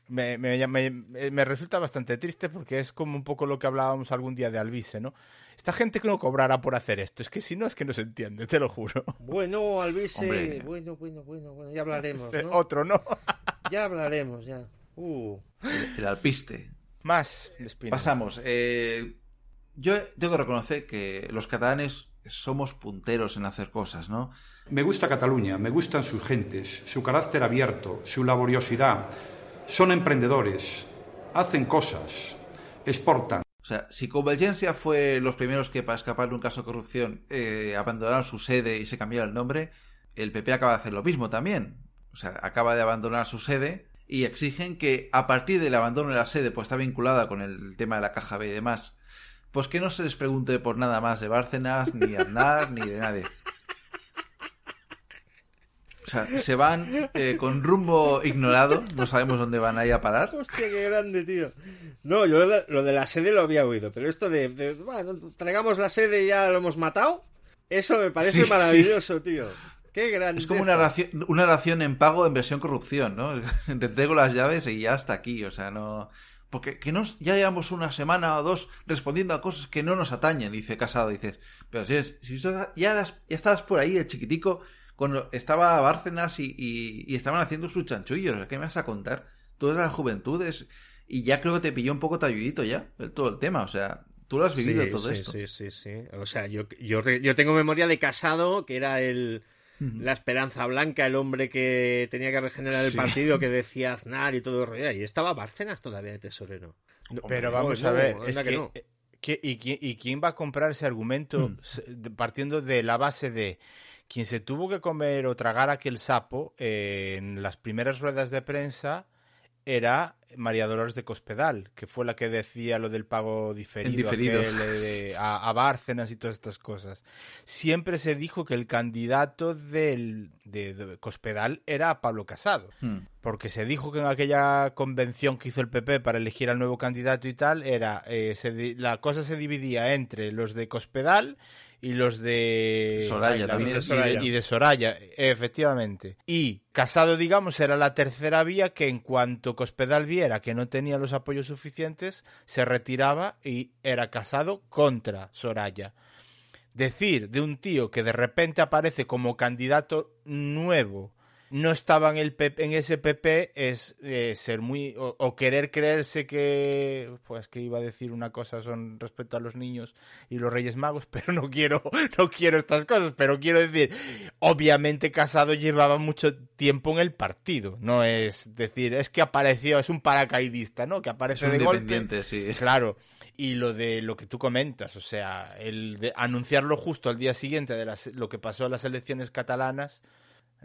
Me, me- me- me resulta bastante triste porque es como un poco lo que hablábamos algún día de Alvise, ¿no? Esta gente que no cobrará por hacer esto, es que si no es que no se entiende, te lo juro. Bueno, Alvise, bueno, bueno, bueno, bueno, ya hablaremos, Ese ¿no? Otro, ¿no? Ya hablaremos, ya. Uh. El alpiste. Más, Espina. Pasamos. eh, yo tengo que reconocer que los catalanes somos punteros en hacer cosas, ¿no? Me gusta Cataluña, me gustan sus gentes, su carácter abierto, su laboriosidad. Son emprendedores, hacen cosas, exportan. O sea, si Convergencia fue los primeros que para escapar de un caso de corrupción eh, abandonaron su sede y se cambiaron el nombre, el PP acaba de hacer lo mismo también. O sea, acaba de abandonar su sede y exigen que a partir del abandono de la sede, pues está vinculada con el tema de la caja B y demás, pues que no se les pregunte por nada más de Bárcenas, ni de Aznar, ni de nadie. O sea, se van eh, con rumbo ignorado, no sabemos dónde van a ir a parar. Hostia, qué grande, tío. No, yo lo de, lo de la sede lo había oído, pero esto de, de, bueno, traigamos la sede y ya lo hemos matado, eso me parece Sí, maravilloso, tío. Qué grande. Es como una ración, una ración en pago en versión corrupción, ¿no? Te entrego las llaves y ya hasta aquí, o sea, no... Porque que nos, ya llevamos una semana o dos respondiendo a cosas que no nos atañen, dice Casado, dices, pero si, es- si ya, eras- ya estabas por ahí, el chiquitico, cuando estaba Bárcenas y, y- y estaban haciendo sus chanchullos, ¿qué me vas a contar? Tú eres la juventud es- y ya creo que te pilló un poco talludito ya, el- todo el tema, o sea, tú lo has vivido sí, todo sí, esto. Sí, sí, sí. O sea, yo, yo tengo memoria de Casado, que era el la esperanza blanca, el hombre que tenía que regenerar el Sí. partido, que decía Aznar y todo el rollo. Y estaba Bárcenas todavía de tesorero. No, Pero no, vamos no, a ver, es que que, no. eh, y, quién, y quién va a comprar ese argumento Mm. partiendo de la base de quien se tuvo que comer o tragar aquel sapo eh, en las primeras ruedas de prensa era María Dolores de Cospedal, que fue la que decía lo del pago diferido, eh, de- a, a Bárcenas y todas estas cosas. Siempre se dijo que el candidato del, de, de Cospedal era Pablo Casado Hmm. porque se dijo que en aquella convención que hizo el PP para elegir al nuevo candidato y tal, era eh, se la cosa se dividía entre los de Cospedal y los de Soraya Ay, la- también. y de- Soraya. Y, de Soraya, efectivamente. Y Casado, digamos, era la tercera vía que en cuanto Cospedal viera que no tenía los apoyos suficientes, se retiraba y era Casado contra Soraya decir de un tío que de repente aparece como candidato nuevo no estaba en el PP, en ese PP es eh, ser muy o, o querer creerse que pues que iba a decir una cosa son respecto a los niños y los Reyes Magos pero no quiero no quiero estas cosas. Pero quiero decir obviamente Casado llevaba mucho tiempo en el partido. No es decir es que apareció es un paracaidista no que aparece Es un de golpe. sí. Claro, y lo de lo que tú comentas, o sea, el de anunciarlo justo al día siguiente de las, lo que pasó en las elecciones catalanas,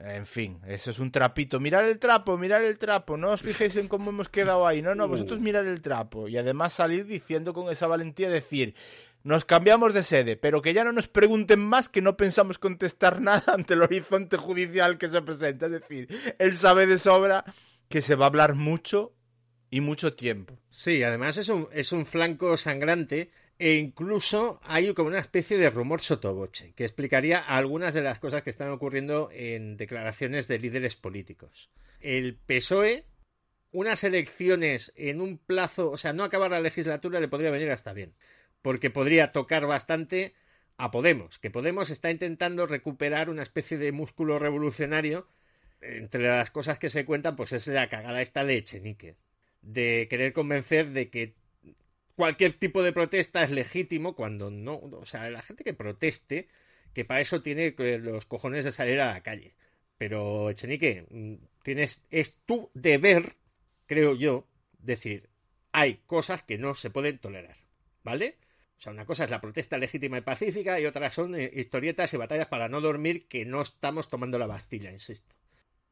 en fin, eso es un trapito. Mirar el trapo, mirar el trapo, no os fijéis en cómo hemos quedado ahí, no, no, vosotros mirar el trapo. Y además salir diciendo con esa valentía, decir, nos cambiamos de sede, pero que ya no nos pregunten más, que no pensamos contestar nada ante el horizonte judicial que se presenta. Es decir, él sabe de sobra que se va a hablar mucho y mucho tiempo. Sí, además es un, es un flanco sangrante e incluso hay como una especie de rumor sotoboche que explicaría algunas de las cosas que están ocurriendo en declaraciones de líderes políticos. El PSOE, unas elecciones en un plazo, o sea, no acabar la legislatura le podría venir hasta bien, porque podría tocar bastante a Podemos, que Podemos está intentando recuperar una especie de músculo revolucionario. Entre las cosas que se cuentan, pues es la cagada esta de Echenique de querer convencer de que cualquier tipo de protesta es legítimo cuando no, o sea, la gente que proteste, que para eso tiene que- los cojones de salir a la calle. Pero Echenique, mm, tienes es tu deber, creo yo, decir, hay cosas que no se pueden tolerar, ¿vale? O sea, una cosa es la protesta legítima y pacífica y otras son eh, historietas y batallas para no dormir que no estamos tomando la Bastilla, insisto.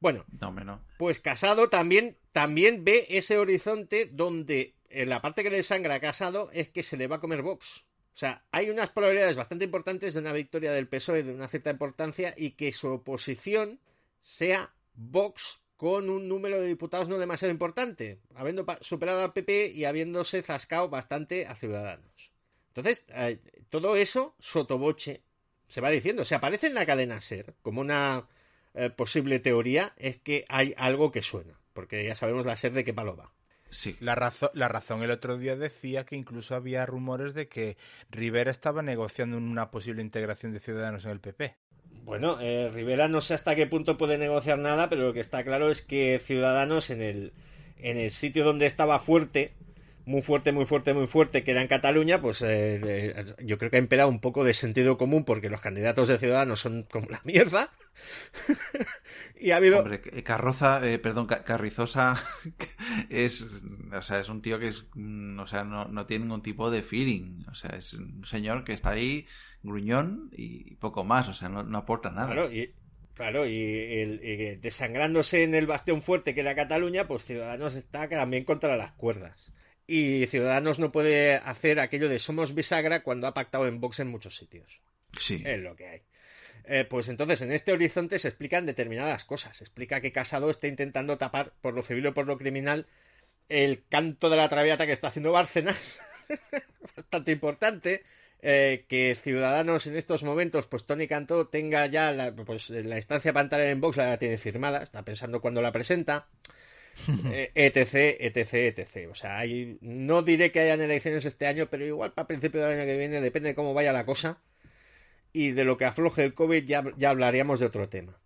Bueno, No, no. pues Casado también, también ve ese horizonte donde en la parte que le sangra a Casado es que se le va a comer Vox. O sea, hay unas probabilidades bastante importantes de una victoria del PSOE de una cierta importancia y que su oposición sea Vox con un número de diputados no demasiado importante, habiendo superado al PP y habiéndose zascado bastante a Ciudadanos. Entonces, eh, todo eso, sotoboche, se va diciendo, se aparece en la cadena SER como una eh, posible teoría, es que hay algo que suena, porque ya sabemos la SER de qué palo va. Sí. La, razón, la razón el otro día decía que incluso había rumores de que Rivera estaba negociando una posible integración de Ciudadanos en el PP. Bueno, eh, Rivera no sé hasta qué punto puede negociar nada, pero lo que está claro es que Ciudadanos en el, en el sitio donde estaba fuerte, muy fuerte, muy fuerte, muy fuerte, que era en Cataluña, pues eh, eh, yo creo que ha imperado un poco de sentido común porque los candidatos de Ciudadanos son como la mierda. y ha habido... Hombre, Carroza, eh, perdón, Carrizosa es, o sea, es un tío que es, mm, o sea, no, no tiene ningún tipo de feeling. O sea, es un señor que está ahí gruñón y poco más, o sea, no, no aporta nada. Claro, y, claro, y, el, desangrándose en el bastión fuerte que era Cataluña, pues Ciudadanos está también contra las cuerdas. Y Ciudadanos no puede hacer aquello de somos bisagra cuando ha pactado en Vox en muchos sitios. Sí. Es lo que hay. Eh, pues entonces en este horizonte se explican determinadas cosas. Se explica que Casado está intentando tapar por lo civil o por lo criminal el canto de la traviata que está haciendo Bárcenas. Bastante importante. Eh, que Ciudadanos en estos momentos, pues Tony Cantó tenga ya la, pues, la instancia para en Vox, la tiene firmada, está pensando cuando la presenta. Eh, etc, etc, etc. O sea, hay, no diré que hayan elecciones este año, pero igual para principio del año que viene, depende de cómo vaya la cosa. Y de lo que afloje el COVID ya, ya hablaríamos de otro tema.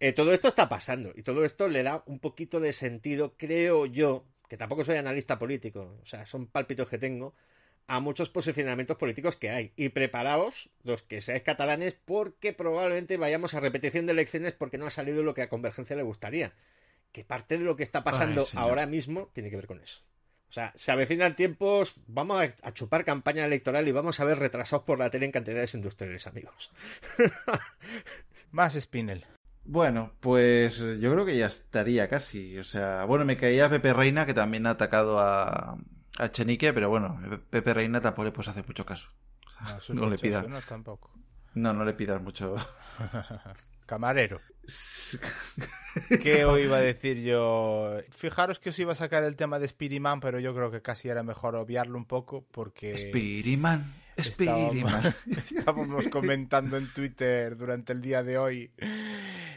Eh, todo esto está pasando y todo esto le da un poquito de sentido, creo yo, que tampoco soy analista político, o sea, son pálpitos que tengo, a muchos posicionamientos políticos que hay. Y preparaos, los que seáis catalanes, porque probablemente vayamos a repetición de elecciones porque no ha salido lo que a Convergencia le gustaría que parte de lo que está pasando ahora mismo tiene que ver con eso. O sea, se avecinan tiempos, vamos a, chupar campaña electoral y vamos a ver retrasados por la tele en cantidades industriales, amigos. Más Spinel. Bueno, pues yo creo que ya estaría casi. O sea, bueno, me caía Pepe Reina, que también ha atacado a, a Chenique, pero bueno, Pepe Reina tampoco le puedes hacer mucho caso. no, le pidas. No, tampoco. No, no le pidas mucho. Camarero. ¿Qué os iba a decir yo? Fijaros que os iba a sacar el tema de Spiriman, pero yo creo que casi era mejor obviarlo un poco porque... Spiriman. Estábamos, estábamos comentando en Twitter durante el día de hoy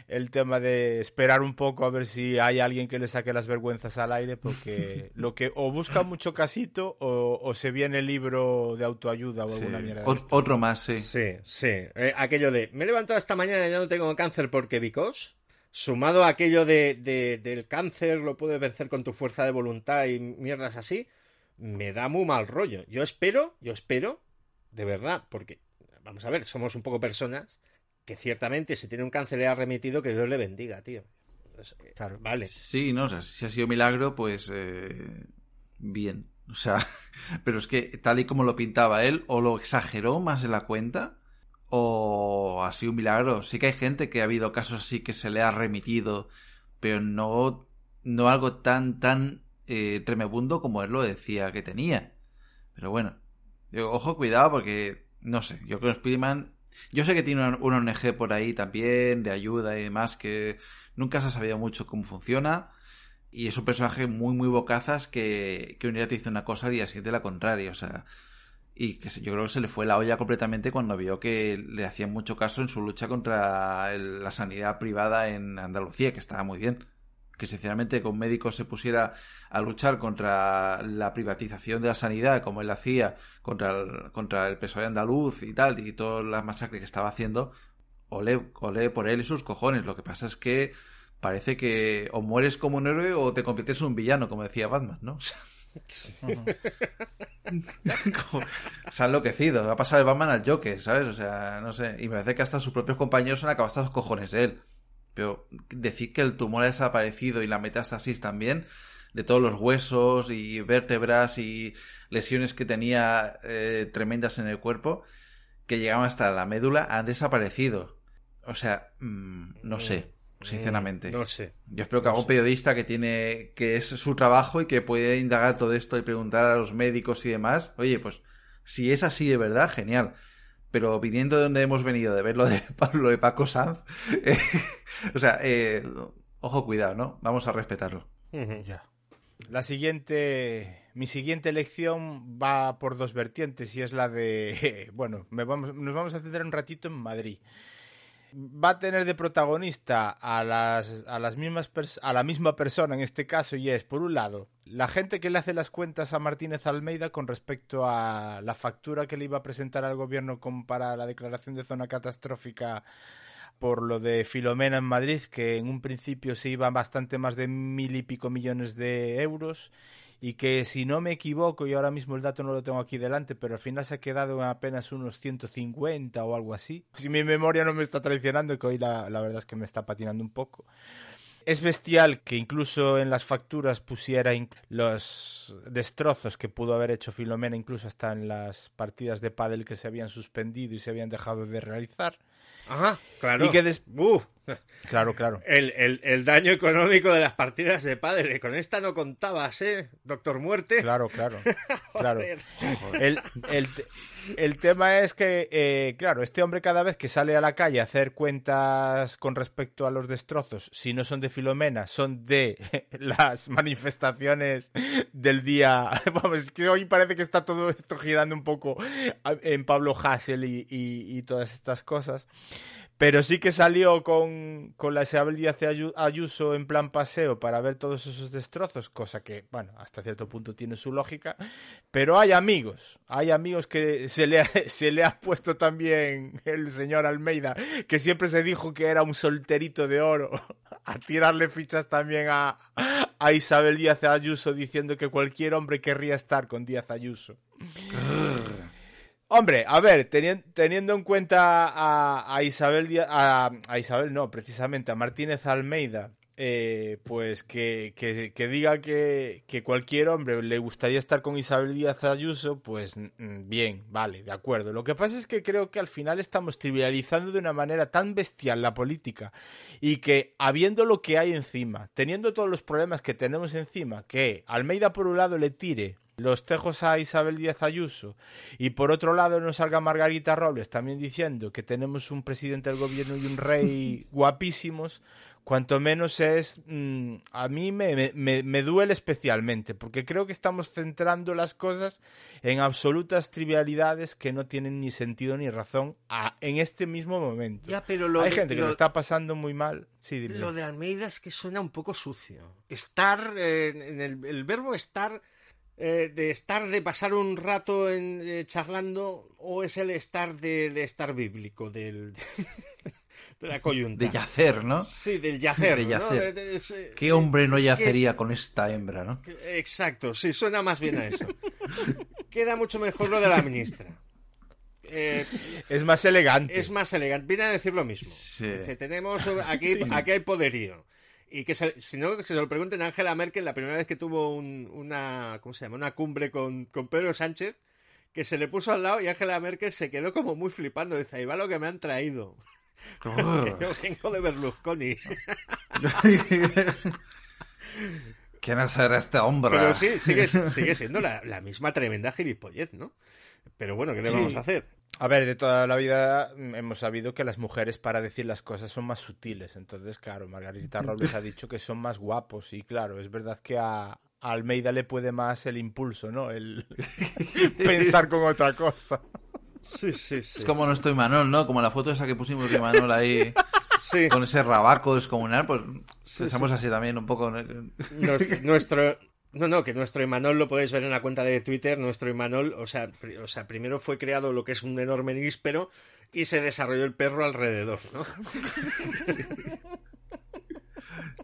el tema de esperar un poco a ver si hay alguien que le saque las vergüenzas al aire, porque lo que o busca mucho casito o, se viene el libro de autoayuda o alguna mierda. otro más, sí. Sí, sí. Eh, aquello de me he levantado esta mañana y ya no tengo cáncer porque vicos. Sumado a aquello de, del cáncer, lo puedes vencer con tu fuerza de voluntad y mierdas así, me da muy mal rollo. Yo espero, yo espero de verdad, porque, vamos a ver, somos un poco personas que ciertamente si tiene un cáncer le ha remitido, que Dios le bendiga, tío. Claro. Vale. Sí, no, o sea, si ha sido milagro, pues eh, bien. O sea, pero es que tal y como lo pintaba él, o lo exageró más en la cuenta, o ha sido un milagro. Sí que hay gente que ha habido casos así que se le ha remitido, pero no, no algo tan, tan eh, tremebundo como él lo decía que tenía. Pero bueno, ojo, cuidado, porque no sé, yo creo que Spiderman. Yo sé que tiene un, ONG por ahí también, de ayuda y demás, que nunca se ha sabido mucho cómo funciona. Y es un personaje muy, muy bocazas que, que un día te dice una cosa y al siguiente la contraria. O sea, y que yo creo que se le fue la olla completamente cuando vio que le hacían mucho caso en su lucha contra la sanidad privada en Andalucía, que estaba muy bien que sinceramente con médicos se pusiera a luchar contra la privatización de la sanidad, como él hacía, contra el, contra el PSOE andaluz y tal, y todas las masacres que estaba haciendo, ole, ole por él y sus cojones. Lo que pasa es que parece que o mueres como un héroe o te conviertes en un villano, como decía Batman, ¿no? se ha enloquecido. Ha pasado el Batman al Joker, ¿sabes? O sea, no sé. Y me parece que hasta sus propios compañeros han acabado hasta los cojones de él. Pero decir que el tumor ha desaparecido y la metástasis también, de todos los huesos y vértebras y lesiones que tenía eh, tremendas en el cuerpo, que llegaban hasta la médula, han desaparecido. O sea, mm, no sé, mm, sinceramente. No sé. Yo espero que algún periodista que tiene, que es su trabajo y que puede indagar todo esto y preguntar a los médicos y demás, oye, pues si es así de verdad, genial pero viniendo de donde hemos venido, de ver lo de, Pablo de Paco Sanz, eh, o sea, eh, Ojo, cuidado, ¿no? Vamos a respetarlo. Ya. La siguiente, mi siguiente elección va por dos vertientes y es la de, bueno, me vamos, nos vamos a centrar un ratito en Madrid. Va a tener de protagonista a las, a las mismas a la misma persona en este caso y es, por un lado, la gente que le hace las cuentas a Martínez Almeida con respecto a la factura que le iba a presentar al gobierno con, para la declaración de zona catastrófica por lo de Filomena en Madrid, que en un principio se iban bastante más de mil y pico millones de euros y que si no me equivoco, y ahora mismo el dato no lo tengo aquí delante, pero al final se ha quedado en apenas unos 150 o algo así. Si mi memoria no me está traicionando, que hoy la, la verdad es que me está patinando un poco. Es bestial que incluso en las facturas pusiera los destrozos que pudo haber hecho Filomena, incluso hasta en las partidas de pádel que se habían suspendido y se habían dejado de realizar. Ajá, claro. Y que des- Uh, Claro, claro. el, el- el daño económico de las partidas de padre. Con esta no contabas, ¿eh? Doctor Muerte. Claro, claro. claro. El, el, te- el tema es que, eh, claro, este hombre cada vez que sale a la calle a hacer cuentas con respecto a los destrozos, si no son de Filomena, son de las manifestaciones del día. Vamos, que hoy parece que está todo esto girando un poco en Pablo Hassel y, y- y todas estas cosas. Pero sí que salió con, con la Isabel Díaz Ayu- Ayuso en plan paseo para ver todos esos destrozos, cosa que, bueno, hasta cierto punto tiene su lógica. Pero hay amigos, hay amigos que se le, ha, se le ha puesto también el señor Almeida, que siempre se dijo que era un solterito de oro, a tirarle fichas también a, a Isabel Díaz Ayuso diciendo que cualquier hombre querría estar con Díaz Ayuso. Hombre, a ver, teni- teniendo en cuenta a, Isabel a, a Isabel no, precisamente a Martínez Almeida, eh, pues que, que- que diga que, que cualquier hombre le gustaría estar con Isabel Díaz Ayuso, pues mm, bien, vale, de acuerdo. Lo que pasa es que creo que al final estamos trivializando de una manera tan bestial la política y que habiendo lo que hay encima, teniendo todos los problemas que tenemos encima, que Almeida por un lado le tire los tejos a Isabel Díaz Ayuso y por otro lado nos salga Margarita Robles también diciendo que tenemos un presidente del gobierno y un rey guapísimos, cuanto menos es, mm, a mí me, me- me duele especialmente, porque creo que estamos centrando las cosas en absolutas trivialidades que no tienen ni sentido ni razón a- en este mismo momento. Ya, pero lo Hay de- gente que lo- lo está pasando muy mal. Sí, dime. Lo de Almeida es que suena un poco sucio. Estar, eh, en el, el verbo estar, eh, de estar, de pasar un rato en, eh, charlando, o es el estar del estar bíblico, del, de la coyunta. De yacer, ¿no? Sí, del yacer. De ¿no? yacer. De- de- es, eh, ¿Qué hombre no que- yacería con esta hembra, no? Exacto, sí, suena más bien a eso. Queda mucho mejor lo de la ministra. Eh, Es más elegante. es más elegante. Viene a decir lo mismo. Sí. Dice, tenemos aquí, Sí. aquí hay poderío. Y que se- si no, que se lo pregunten a Angela Merkel la primera vez que tuvo un- una, ¿cómo se llama? Una cumbre con, con Pedro Sánchez, que se le puso al lado y Angela Merkel se quedó como muy flipando. Dice, ahí va lo que me han traído. Oh. Que yo vengo de Berlusconi. ¿Quién será este hombre? Pero sí, sigue, sigue siendo la, la misma tremenda gilipollez, ¿no? Pero bueno, ¿qué le Sí. vamos a hacer? A ver, de toda la vida mm, hemos sabido que las mujeres para decir las cosas son más sutiles. Entonces, claro, Margarita Robles ha dicho que son más guapos. Y claro, es verdad que a, a Almeida le puede más el impulso, ¿no? El pensar con otra cosa. Sí, sí, sí. Es como nuestro Imanol, ¿no? Como la foto esa que pusimos de Imanol ahí Sí. con ese rabaco descomunal, pues Sí, pensamos sí. así también un poco. ¿no? Nos- nuestro no no que nuestro Imanol lo podéis ver en la cuenta de Twitter. Nuestro Imanol o sea o sea primero fue creado lo que es un enorme níspero y se desarrolló el perro alrededor no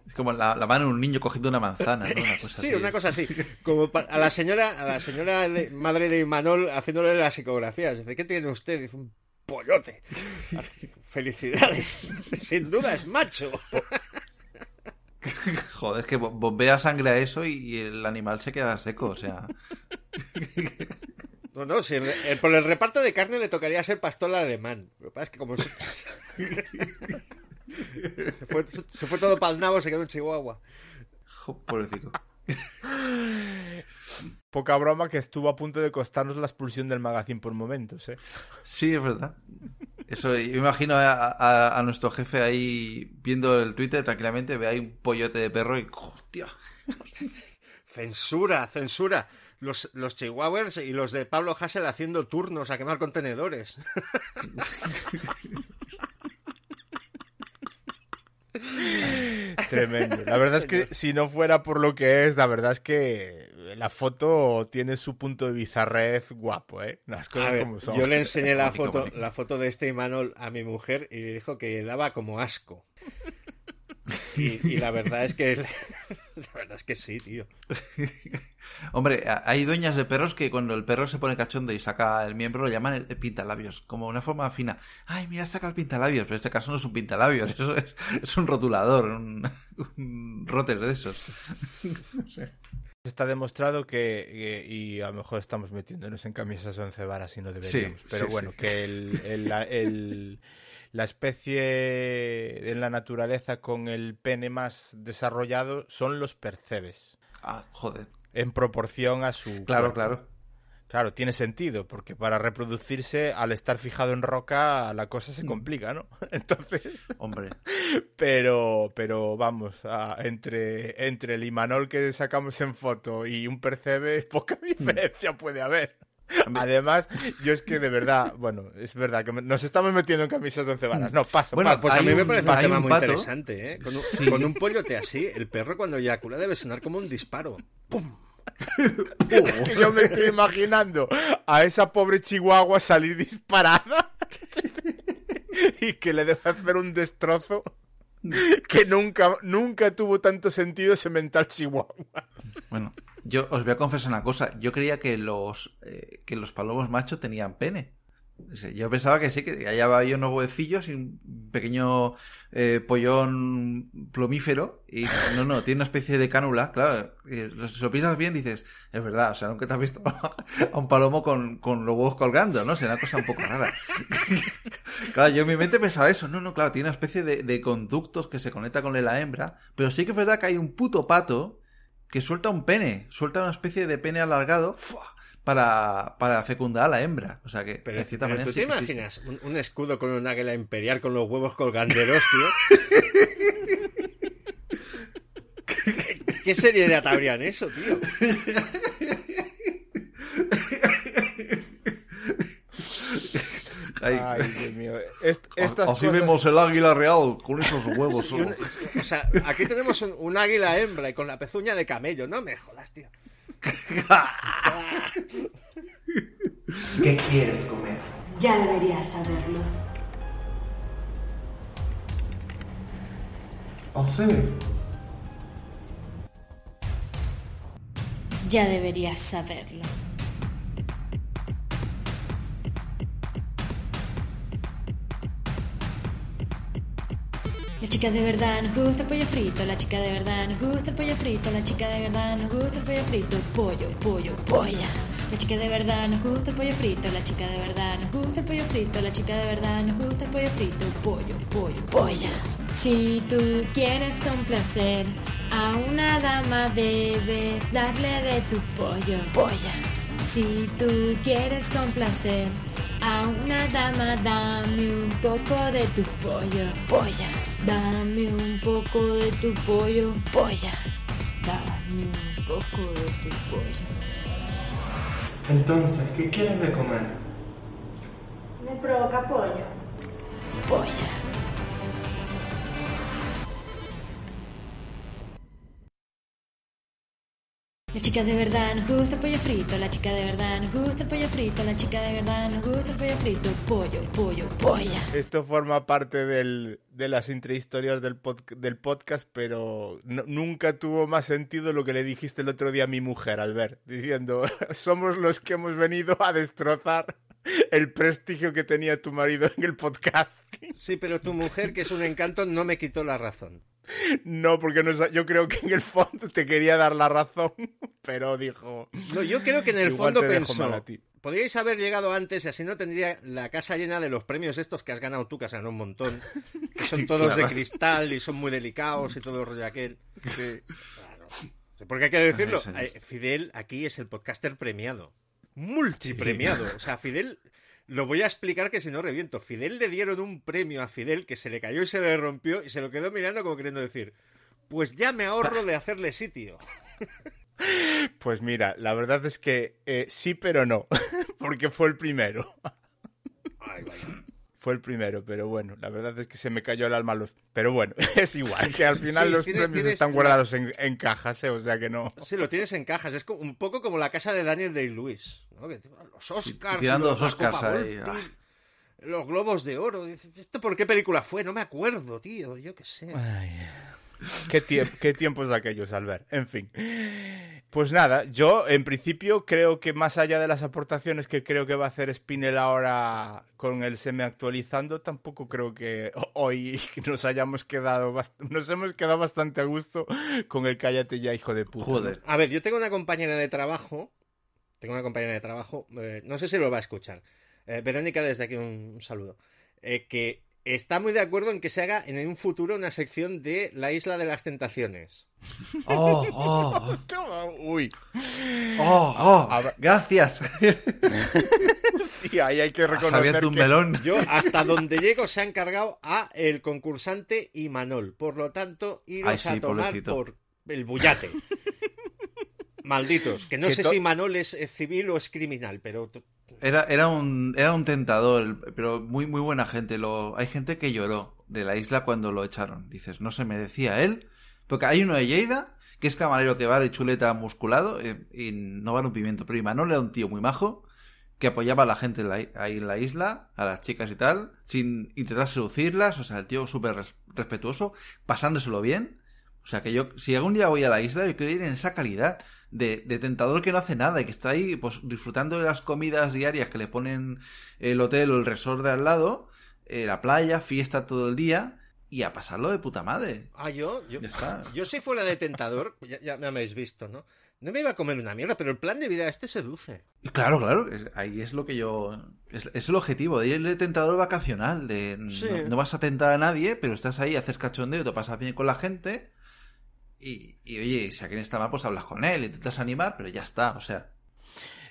Es como la, la mano de un niño cogiendo una manzana, ¿no? Una cosa sí así. una cosa así. Como a la señora a la señora de- madre de Imanol haciéndole las ecografías dice qué tiene usted dice un pollote felicidades. Sin duda es macho Joder, es que bo- bombea sangre a eso y, y el animal se queda seco, o sea. No, no, si el- el- por el reparto de carne le tocaría ser pastor alemán. Lo que pasa es que como se, se fue, se fue todo para el nabo, se quedó en Chihuahua. jo, pobrecito. Poca broma que estuvo a punto de costarnos la expulsión del magazine por momentos, ¿eh? Sí, es verdad. Eso, yo imagino a, a- a nuestro jefe ahí viendo el Twitter tranquilamente, ve ahí un pollote de perro y hostia. Censura, censura. Los, los chihuahuas y los de Pablo Hassel haciendo turnos a quemar contenedores. Tremendo. La verdad es que si no fuera por lo que es, la verdad es que la foto tiene su punto de bizarrez guapo, ¿eh? Las cosas A ver, como son. yo le enseñé la Bonito, foto, bonito. la foto de este Imanol a mi mujer y le dijo que daba como asco. Y, y la verdad es que la verdad es que sí, tío. Hombre, hay dueñas de perros que cuando el perro se pone cachondo y saca el miembro lo llaman el, el pintalabios, como una forma fina. Ay, mira, saca el pintalabios, pero en este caso no es un pintalabios, eso es, es un rotulador, un, un roter de esos. No sé. Está demostrado que, que- y a lo mejor estamos metiéndonos en camisas once varas y no deberíamos, Sí, pero sí, bueno, sí. que el, el- la, el- la especie en la naturaleza con el pene más desarrollado son los percebes. Ah, joder. En proporción a su... Claro, cuerpo. claro. Claro, tiene sentido, porque para reproducirse, al estar fijado en roca, la cosa se complica, ¿no? Entonces... Hombre. Pero, pero vamos, a- entre, entre el Imanol que sacamos en foto y un percebe, poca diferencia puede haber. Además, yo es que de verdad, bueno, es verdad que nos estamos metiendo en camisas de once varas. No, paso, Bueno, paso. pues a mí me parece un tema un muy pato. interesante, ¿eh? Con un, Sí. con un pollote así, el perro cuando eyacula debe sonar como un disparo. Es que yo me estoy imaginando a esa pobre chihuahua salir disparada y que le debe hacer un destrozo que nunca, nunca tuvo tanto sentido ese mental chihuahua. Bueno, yo os voy a confesar una cosa. Yo creía que los eh, que los palomos machos tenían pene. Yo pensaba que sí, que allá había unos huevecillos y un pequeño eh, pollón plomífero. Y no, no, tiene una especie de cánula. Claro, si lo piensas bien, dices, es verdad, o sea, nunca te has visto a un palomo con, con los huevos colgando, ¿no? Será una cosa un poco rara. Claro, yo en mi mente pensaba eso. No, no, claro, tiene una especie de, de conductos que se conecta con la hembra. Pero sí que es verdad que hay un puto pato que suelta un pene, suelta una especie de pene alargado ¡fua! Para, para fecundar a la hembra. O sea que, Pero, de cierta pero manera, ¿tú sí te imaginas un, un escudo con un águila imperial con los huevos colganderos, tío? ¿Qué, qué seriedad habría en eso, tío? Ay. Ay, Dios mío. Est- estas Así cosas- vemos el águila real con esos huevos. Un- o sea, aquí tenemos un, un águila hembra y con la pezuña de camello. No me jodas, tío. ¿Qué quieres comer? Ya deberías saberlo. ¿Oh, sí? Ya deberías saberlo. La chica de verdad nos gusta el pollo frito, la chica de verdad nos gusta el pollo frito, la chica de verdad nos gusta el pollo frito, pollo, pollo, polla. La chica de verdad nos gusta el pollo frito, la chica de verdad nos gusta el pollo frito, la chica de verdad nos gusta el pollo frito, pollo, pollo, polla. Si tú quieres complacer a una dama debes darle de tu pollo, polla. Si tú quieres complacer a una dama, dame un poco de tu pollo, polla. Dame un poco de tu pollo, polla. Dame un poco de tu pollo. Entonces, ¿qué quieres de comer? Me provoca pollo. Polla. La chica de verdad nos gusta el pollo frito, la chica de verdad nos gusta el pollo frito, la chica de verdad nos gusta el pollo frito, pollo, pollo, polla. Esto forma parte del, de las intrahistorias del, pod- del podcast, pero no- nunca tuvo más sentido lo que le dijiste el otro día a mi mujer, Albert, diciendo, somos los que hemos venido a destrozar el prestigio que tenía tu marido en el podcast. Sí, pero tu mujer, que es un encanto, no me quitó la razón. No, porque no, sa- yo creo que en el fondo te quería dar la razón, pero dijo... No, yo creo que en el "Igual fondo pensó, mal a ti". podríais haber llegado antes y así no tendría la casa llena de los premios estos que has ganado tú, que has ganado un montón, que son todos Claro. de cristal y son muy delicados y todo el rollo aquel. Sí. Porque hay que decirlo, eh, Fidel aquí es el podcaster premiado, multipremiado. O sea, Fidel Lo voy a explicar que si no reviento. Fidel le dieron un premio a Fidel que se le cayó y se le rompió y se lo quedó mirando como queriendo decir, pues ya me ahorro de hacerle sitio. Pues mira, la verdad es que eh, sí, pero no, porque fue el primero. Fue el primero, pero bueno, la verdad es que se me cayó el alma a los... Pero bueno, es igual, que al final Sí, los tiene- premios tienes están guardados en, en cajas, ¿eh? o sea que no... Sí, lo tienes en cajas. Es como- un poco como la casa de Daniel Day-Lewis. ¿no? Los Oscars. tirando y los Oscars Copa ahí, ah. Los globos de oro. ¿Esto por qué película fue? No me acuerdo, tío. Yo qué sé. ¿Qué, tie- qué tiempos aquellos, Albert. En fin. Pues nada, yo en principio creo que más allá de las aportaciones que creo que va a hacer Spinel ahora con el semi actualizando, tampoco creo que hoy nos hayamos quedado, nos hemos quedado bastante a gusto con el cállate ya, hijo de puta. ¿no? A ver, yo tengo una compañera de trabajo. Tengo una compañera de trabajo. eh, no sé si lo va a escuchar. Eh, Verónica, desde aquí un, un saludo. eh, que está muy de acuerdo en que se haga en un futuro una sección de la isla de las tentaciones. Oh, oh, Uy. oh, oh, gracias. Sí, ahí hay que reconocer un que- melón. Yo, hasta donde llego, se ha encargado a el concursante y Manol. Por lo tanto, iros Ay, sí, a tomar pobrecito. por el bullate. Malditos. Que no Que sé si Manol es civil o es criminal, pero... Era, era, un, era un tentador, pero muy, muy buena gente. Lo, hay gente que lloró de la isla cuando lo echaron. Dices, no se merecía él. Porque hay uno de Lleida, que es camarero que va de chuleta musculado eh, y no vale un pimiento. Pero Imanol era un tío muy majo que apoyaba a la gente en la ahí en la isla, a las chicas y tal, sin intentar seducirlas. O sea, el tío súper res- respetuoso, pasándoselo bien. O sea, que yo, si algún día voy a la isla, yo quiero ir en esa calidad de, de tentador que no hace nada y que está ahí, pues, disfrutando de las comidas diarias que le ponen el hotel o el resort de al lado, eh, la playa, fiesta todo el día y a pasarlo de puta madre. Ah, yo, yo, Ya está. yo si fuera de tentador, ya, ya me habéis visto, ¿no? No me iba a comer una mierda, pero el plan de vida este seduce. Y claro, claro, es- ahí es lo que yo... Es, es el objetivo, de ir el tentador vacacional, de Sí. no, no vas a tentar a nadie, pero estás ahí, haces cachondeo, te pasas bien con la gente y, y, oye, si alguien está mal, pues hablas con él, intentas animar, pero ya está, o sea...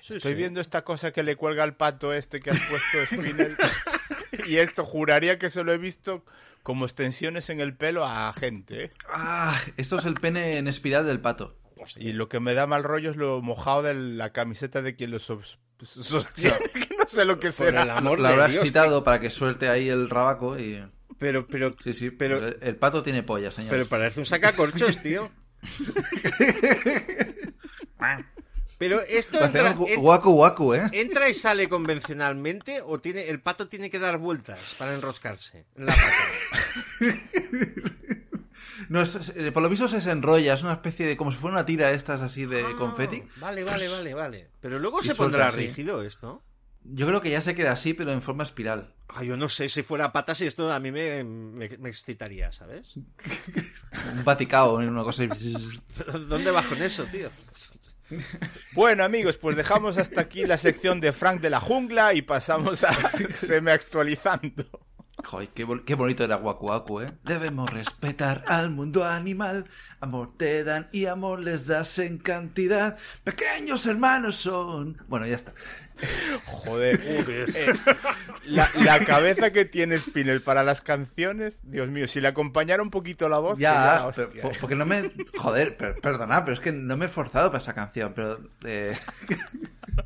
Estoy viendo esta cosa que le cuelga al pato este que has puesto Spinel. y esto juraría que se lo he visto como extensiones en el pelo a gente. ¿eh? Ah, esto es el pene en espiral del pato. Y lo que me da mal rollo es lo mojado de la camiseta de quien lo sos- sostiene. que no sé lo que será. Lo habrá excitado para que suelte ahí el rabaco y... Pero, pero... Sí, sí, pero... El, el pato tiene polla, señor. Pero parece un sacacorchos, tío. Pero esto entra, en- guacu guacu, ¿eh? ¿entra y sale convencionalmente o tiene el pato tiene que dar vueltas para enroscarse? en la pata? No, es- eh, por lo visto se desenrolla, es una especie de... como si fuera una tira estas así de confeti. Vale, vale, vale, vale. Pero luego Y se pondrá rígido esto. Yo creo que ya se queda así, pero en forma espiral. Ah, yo no sé si fuera patas y esto a mí me, me, me excitaría, ¿sabes? Un vaticao, una cosa así. ¿Dónde vas con eso, tío? Bueno, amigos, pues dejamos hasta aquí la sección de Frank de la jungla y pasamos a semi actualizando. Joder, qué, qué bonito era Waku Waku, ¿eh? Debemos respetar al mundo animal. Amor te dan y amor les das en cantidad. Pequeños hermanos son. Bueno, ya está. Joder. Eh, la, la cabeza que tiene Spinel para las canciones, Dios mío, si le acompañara un poquito la voz. Ya, hostia, pero- eh. porque no me. Joder, per- perdona, pero es que no me he forzado para esa canción, pero. eh,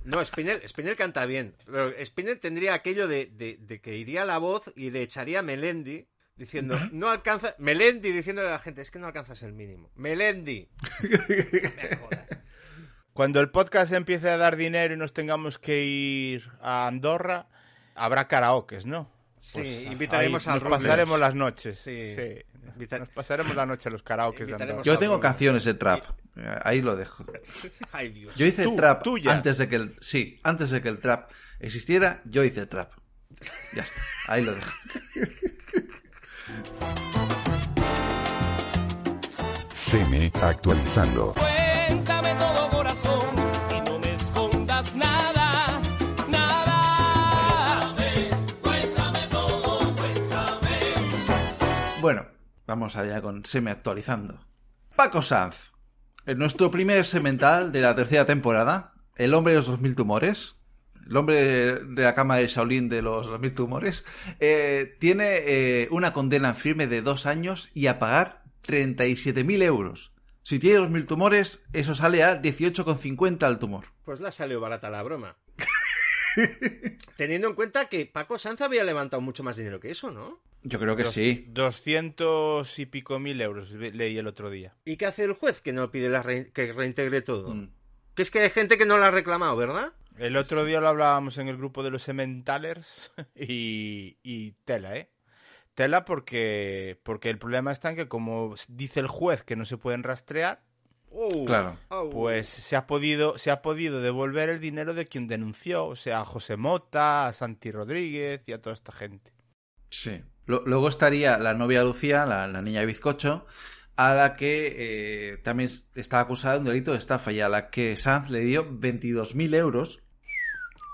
No, Spinel, Spinel canta bien. Pero Spinel tendría aquello de, de- de que iría la voz y le echaría a Melendi diciendo, no alcanza. Melendi diciéndole a la gente, es que no alcanzas el mínimo. Melendi. Cuando el podcast empiece a dar dinero y nos tengamos que ir a Andorra, habrá karaokes, ¿no? Pues Sí, invitaremos ahí al Nos pasaremos las noches. Sí. Nos pasaremos la noche a los karaokes de Andorra. Yo tengo canciones de trap. Eh, Ahí lo dejo. Ay, Dios. Yo hice Tú, trap tuyas. antes de que el. Sí, antes de que el trap existiera, yo hice trap. Ya está. Ahí lo dejo. Seme actualizando. Cuéntame todo corazón y no me escondas nada, nada. Cuéntame todo, cuéntame. Bueno, vamos allá con semi actualizando. Paco Sanz. En nuestro primer semental de la tercera temporada, El hombre de los dos mil tumores. El hombre de la cama de Shaolin de los, mil tumores, eh, tiene eh, una condena firme de dos años y a pagar 37.000 euros. Si tiene dos mil tumores, eso sale a 18,50 al tumor. Pues la salió barata la broma. Teniendo en cuenta que Paco Sanz había levantado mucho más dinero que eso, ¿no? Yo creo que Dos- sí. 200 y pico mil euros leí el otro día. ¿Y qué hace el juez que no pide la re- que reintegre todo? Mm. Que es que hay gente que no lo ha reclamado, ¿verdad? El otro día lo hablábamos en el grupo de los Cementalers y, y tela, ¿eh? Tela porque, porque el problema está en que como dice el juez que no se pueden rastrear, Oh, Claro. pues se ha podido se ha podido devolver el dinero de quien denunció, o sea, a José Mota, a Santi Rodríguez y a toda esta gente. Sí. Lo- Luego estaría la novia Lucía, la, la niña de bizcocho, a la que eh, también está acusada de un delito de estafa y a la que Sanz le dio 22.000 euros,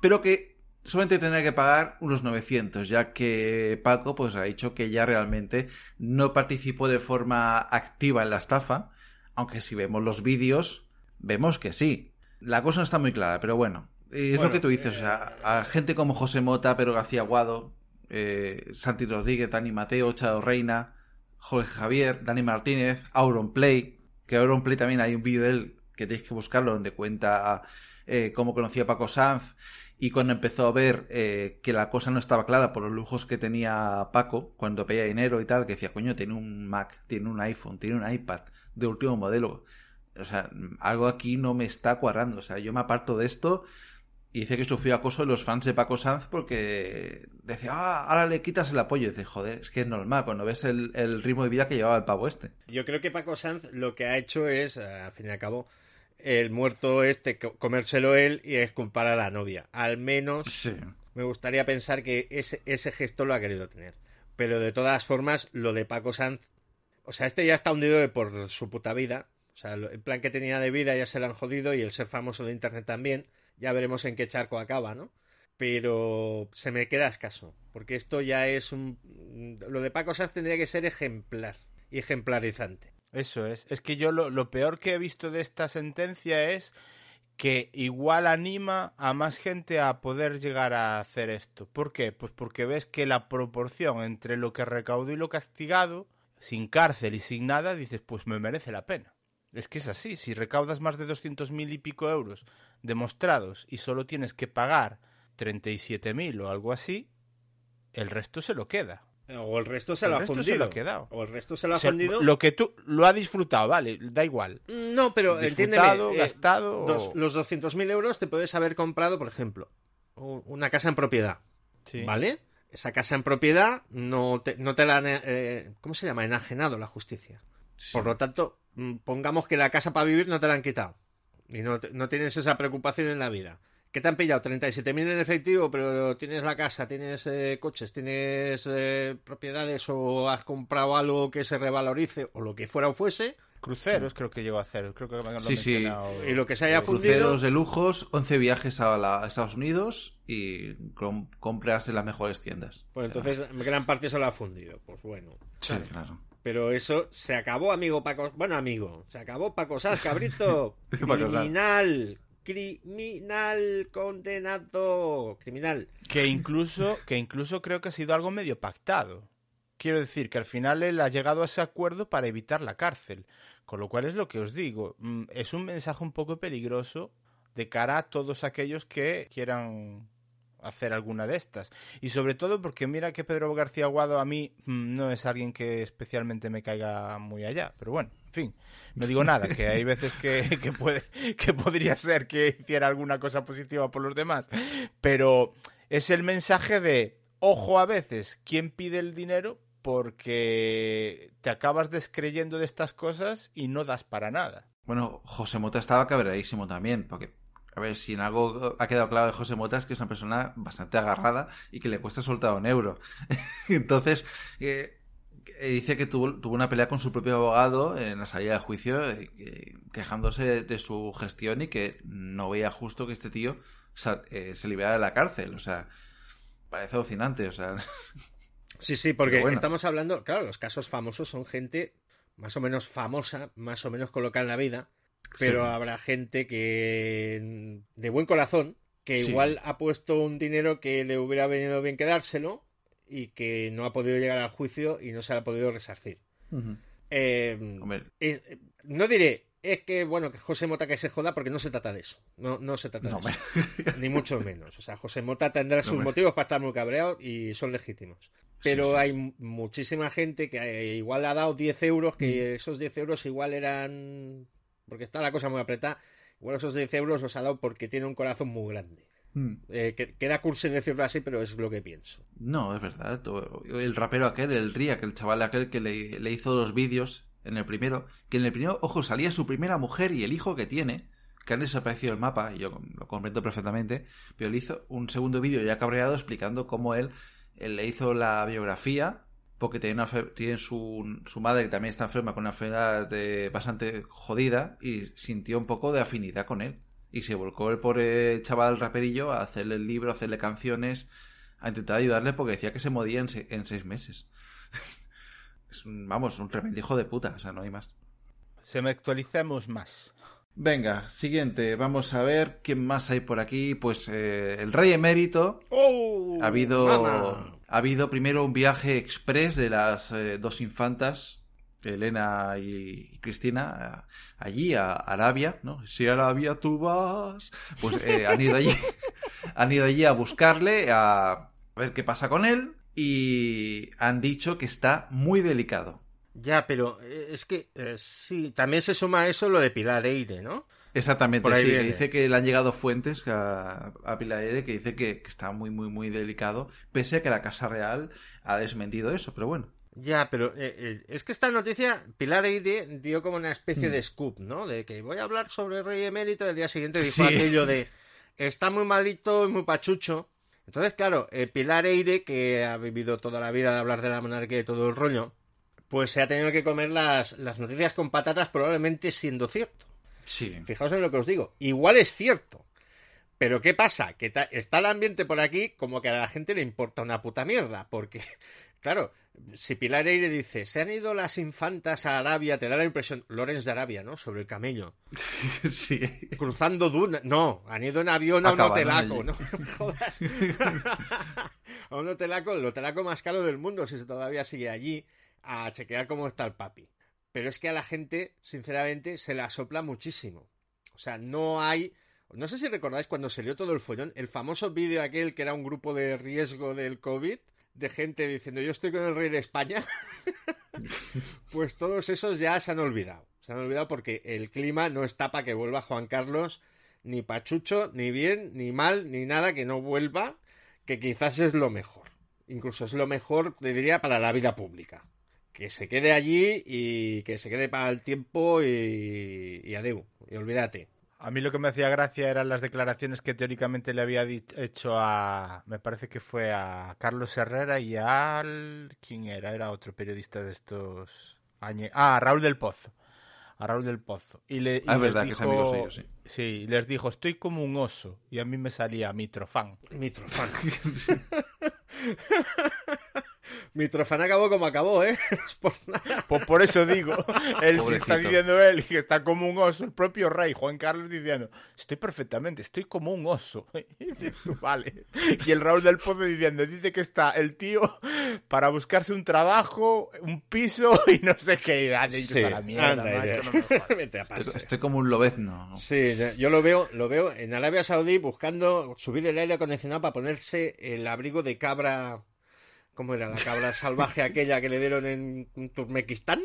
pero que solamente tenía que pagar unos 900, ya que Paco pues ha dicho que ya realmente no participó de forma activa en la estafa, aunque si vemos los vídeos, vemos que sí. La cosa no está muy clara, pero bueno, eh, es Bueno, lo que tú dices, o sea, a gente como José Mota, Pedro García Guado, eh, Santi Rodríguez, Dani Mateo, Chado Reina, Jorge Javier, Dani Martínez, Auronplay, que Auronplay también hay un vídeo de él que tenéis que buscarlo donde cuenta eh, cómo conocía a Paco Sanz y cuando empezó a ver eh, que la cosa no estaba clara por los lujos que tenía Paco cuando pedía dinero y tal, que decía, coño, tiene un Mac, tiene un iPhone, tiene un iPad de último modelo. O sea, algo aquí no me está cuadrando. O sea, yo me aparto de esto y dice que sufrió acoso de los fans de Paco Sanz porque decía, ah, ahora le quitas el apoyo. Y dice, joder, es que es normal cuando ves el, el ritmo de vida que llevaba el pavo este. Yo creo que Paco Sanz lo que ha hecho es, eh, al fin y al cabo, el muerto este, co- comérselo él y exculpar a la novia. Al menos Sí. me gustaría pensar que ese, ese gesto lo ha querido tener. Pero de todas formas, lo de Paco Sanz, o sea, este ya está hundido de por su puta vida. O sea, el plan que tenía de vida ya se lo han jodido y el ser famoso de Internet también. Ya veremos en qué charco acaba, ¿no? Pero se me queda escaso, porque esto ya es un... Lo de Paco Sanz tendría que ser ejemplar y ejemplarizante. Eso es. Es que yo lo, lo peor que he visto de esta sentencia es que igual anima a más gente a poder llegar a hacer esto. ¿Por qué? Pues porque ves que la proporción entre lo que recaudó y lo castigado, sin cárcel y sin nada, dices, pues me merece la pena. Es que es así, si recaudas más de 200.000 y pico euros demostrados y solo tienes que pagar 37.000 o algo así, el resto se lo queda. O el resto se El lo ha se fundido. lo ha quedado. O el resto se lo ha O sea, fundido. Lo que tú lo ha disfrutado, vale, da igual. No, pero Disfrutado, entiéndeme, eh, gastado, dos- o- los 200.000 euros te puedes haber comprado, por ejemplo, una casa en propiedad. Sí. ¿Vale? Esa casa en propiedad no te, no te la han... eh, ¿Cómo se llama? Enajenado la justicia. Por lo tanto, mm, pongamos que la casa para vivir no te la han quitado. Y no, te- no tienes esa preocupación en la vida. ¿Qué te han pillado? 37.000 en efectivo, pero tienes la casa, tienes eh, coches, tienes eh, propiedades o has comprado algo que se revalorice o lo que fuera o fuese. Cruceros creo que llegó a hacer, creo que me lo han Sí, sí. Y lo que se haya fundido... Cruceros de lujos, 11 viajes a, la- a Estados Unidos y com- compras en las mejores tiendas. Pues entonces gran parte se lo ha fundido. Pues bueno. Sí, claro. Pero eso se acabó, amigo Paco. Bueno, amigo, se acabó Paco Sanz, cabrito. Criminal. Criminal condenado. Criminal. Que incluso, que incluso creo que ha sido algo medio pactado. Quiero decir que al final él ha llegado a ese acuerdo para evitar la cárcel. Con lo cual es lo que os digo. mm, Es un mensaje un poco peligroso de cara a todos aquellos que quieran hacer alguna de estas. Y sobre todo porque mira que Pedro García Aguado a mí mm, no es alguien que especialmente me caiga muy allá. Pero bueno, en fin, no digo nada, que hay veces que, que, puede, que podría ser que hiciera alguna cosa positiva por los demás. Pero es el mensaje de, ojo a veces, ¿quién pide el dinero? Porque te acabas descreyendo de estas cosas y no das para nada. Bueno, José Mota estaba cabreadísimo también, porque, a ver, si en algo ha quedado claro de José Mota es que es una persona bastante agarrada y que le cuesta soltar un euro. Entonces, eh, eh, dice que tuvo, tuvo una pelea con su propio abogado en la salida de juicio, eh, que- quejándose de, de su gestión y que no veía justo que este tío eh, se liberara de la cárcel. O sea, parece alucinante, o sea... Sí, sí, porque bueno. estamos hablando, claro, los casos famosos son gente más o menos famosa, más o menos colocada en la vida, pero Sí. habrá gente que de buen corazón que Sí. igual ha puesto un dinero que le hubiera venido bien quedárselo y que no ha podido llegar al juicio y no se ha podido resarcir. Eh, eh, no diré, es que bueno, que José Mota que se joda porque no se trata de eso. No, no se trata No, de eso. Ni mucho menos. O sea, José Mota tendrá sus motivos para estar muy cabreado y son legítimos. Pero Sí, sí, hay muchísima gente que eh, igual ha dado 10 euros, Mm. que esos 10 euros igual eran. Porque está la cosa muy apretada. Igual esos 10 euros los ha dado porque tiene un corazón muy grande. Mm. Eh, que, queda cursi decirlo así, pero es lo que pienso. No, es verdad. El rapero aquel, el Ria, que el chaval aquel que le, le hizo los vídeos en el primero, que en el primero, ojo, salía su primera mujer y el hijo que tiene, que han desaparecido el mapa, y yo lo comprendo perfectamente, pero le hizo un segundo vídeo ya cabreado explicando cómo él, él le hizo la biografía, porque tiene, una, fe- tiene su, su madre que también está enferma con una enfermedad de- bastante jodida y sintió un poco de afinidad con él. Y se volcó el pobre chaval raperillo a hacerle el libro, a hacerle canciones, a intentar ayudarle porque decía que se moría en, se- en seis meses. es un, vamos, un tremendo hijo de puta, o sea, no hay más. Se me actualicemos más. Venga, siguiente, vamos a ver quién más hay por aquí. Pues eh, el rey emérito. ¡Oh! ha habido. Ha habido primero un viaje express de las eh, dos infantas, Elena y Cristina, a- allí a Arabia, ¿no? Si a Arabia tú vas, pues eh, han ido allí, han ido allí a buscarle, a ver qué pasa con él y han dicho que está muy delicado. Ya, pero eh, es que eh, sí, también se suma a eso lo de Pilar Eire, ¿no? Exactamente, Por ahí sí, que dice que le han llegado fuentes a, a Pilar que dice que, que está muy, muy, muy delicado, pese a que la Casa Real ha desmentido eso, pero bueno. Ya, pero eh, eh, es que esta noticia, Pilar Eire dio como una especie Mm. de scoop, ¿no? De que voy a hablar sobre el rey emérito, el día siguiente dijo Sí. aquello de está muy malito y muy pachucho. Entonces, claro, eh, Pilar Eire, que ha vivido toda la vida de hablar de la monarquía y todo el rollo, pues se ha tenido que comer las, las noticias con patatas probablemente siendo cierto. Sí. Fijaos en lo que os digo. Igual es cierto. Pero ¿qué pasa? Que está el ambiente por aquí como que a la gente le importa una puta mierda. Porque, claro, si Pilar Eire dice, se han ido las infantas a Arabia, te da la impresión, Lorenz de Arabia, ¿no? Sobre el camello. sí. Cruzando Duna. No, han ido en avión a un hotelaco, allí. ¿no? Jodas. a un hotelaco, el hotelaco más caro del mundo, si se todavía sigue allí, a chequear cómo está el papi. Pero es que a la gente, sinceramente, se la sopla muchísimo. O sea, no hay. No sé si recordáis cuando salió todo el follón, el famoso vídeo aquel que era un grupo de riesgo del COVID, de gente diciendo yo estoy con el rey de España. pues todos esos ya se han olvidado. Se han olvidado porque el clima no está para que vuelva Juan Carlos ni pachucho, ni bien, ni mal, ni nada que no vuelva, que quizás es lo mejor. Incluso es lo mejor, te diría, para la vida pública. Que se quede allí y que se quede para el tiempo y, y adeu, y olvídate. A mí lo que me hacía gracia eran las declaraciones que teóricamente le había di- hecho a. Me parece que fue a Carlos Herrera y al. ¿Quién era? Era otro periodista de estos. añe- Ah, a Raúl del Pozo. A Raúl del Pozo. Y le, y Ah, es les verdad que es amigo suyo, sí. Sí, les dijo: Estoy como un oso. Y a mí me salía Mitrofán. Mitrofán. Mitrofán acabó como acabó, ¿eh? Por. Pues por eso digo, él sí está diciendo él que está como un oso, el propio rey Juan Carlos diciendo, estoy perfectamente, estoy como un oso. Y dices tú, vale. Y el Raúl del Pozo diciendo, dice que está el tío para buscarse un trabajo, un piso y no sé qué. Y han dicho, Sí, a la mierda, anda, macho, no me jodas". Vete a Estoy, estoy como un lobezno. Sí, yo lo veo, lo veo en Arabia Saudí buscando subir el aire acondicionado para ponerse el abrigo de cabra. ¿Cómo era la cabra salvaje aquella que le dieron en Turmequistán?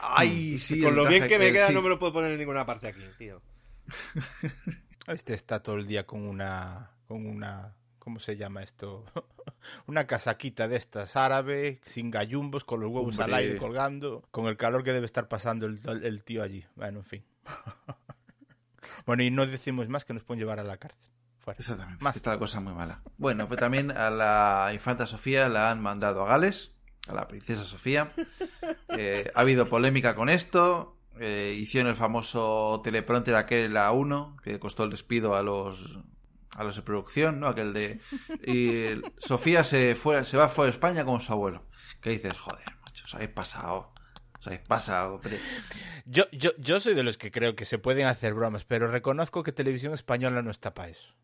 Ay, sí. Con lo bien que me queda sí. no me lo puedo poner en ninguna parte aquí, tío. Este está todo el día con una, con una, ¿cómo se llama esto? una casaquita de estas árabe, sin gallumbos, con los huevos al aire colgando, con el calor que debe estar pasando el, el tío allí. Bueno, en fin. bueno, y no decimos más que nos pueden llevar a la cárcel. Fuera. Exactamente. Más. Está la cosa muy mala. Bueno, pues también a la infanta Sofía la han mandado a Gales, a la princesa Sofía. Eh, ha habido polémica con esto. Eh, hicieron el famoso teleprompter aquel la 1 que costó el despido a los a los de producción, ¿no? Aquel de y Sofía se fue se va fuera de España con su abuelo. Que dices, joder, macho, os habéis pasado. Os habéis pasado, hombre. Yo, yo, yo soy de los que creo que se pueden hacer bromas, pero reconozco que Televisión Española no está para eso.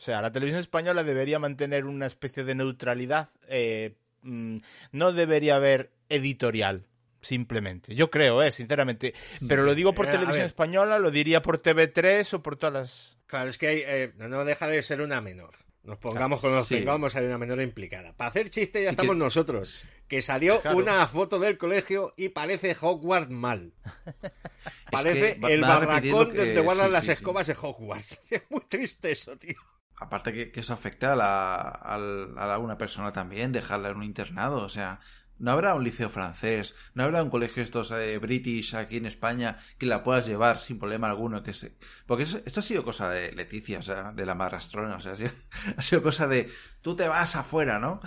O sea, la televisión española debería mantener una especie de neutralidad. eh, mm, no debería haber editorial, simplemente. Yo creo, eh, sinceramente. Pero lo digo por Eh, televisión española, lo diría por TV3 o por todas las... Claro, es que hay, eh, no deja de ser una menor. Nos pongamos con los Sí. pongamos, hay una menor implicada. Para hacer chiste ya que- estamos nosotros. Que salió Claro. una foto del colegio y parece Hogwarts mal. Parece el barracón que- donde guardan sí, las sí. escobas de Hogwarts. Es muy triste eso, tío. Aparte que, que eso afecta a, una persona también, dejarla en un internado. O sea, no habrá un liceo francés, no habrá un colegio estos eh, british aquí en España que la puedas llevar sin problema alguno. que se... Porque esto ha sido cosa de Leticia, o sea, de la marrastrona. O sea, ha sido, cosa de tú te vas afuera, ¿no?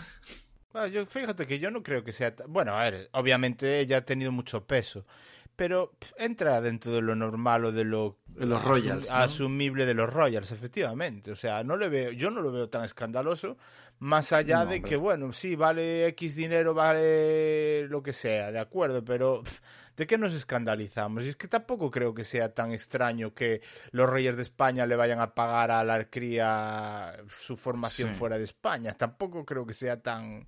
Bueno, yo, fíjate que yo no creo que sea... Bueno, a ver, obviamente ella ha tenido mucho peso, pero entra dentro de lo normal o de lo... De los asum- Royals, ¿no? Asumible de los Royals, efectivamente. O sea, no le veo, yo no lo veo tan escandaloso, más allá No, de hombre. que, bueno, sí, vale X dinero, vale lo que sea, de acuerdo, pero pf, ¿de qué nos escandalizamos? Y es que tampoco creo que sea tan extraño que los Reyes de España le vayan a pagar a la cría su formación Sí. fuera de España. Tampoco creo que sea tan...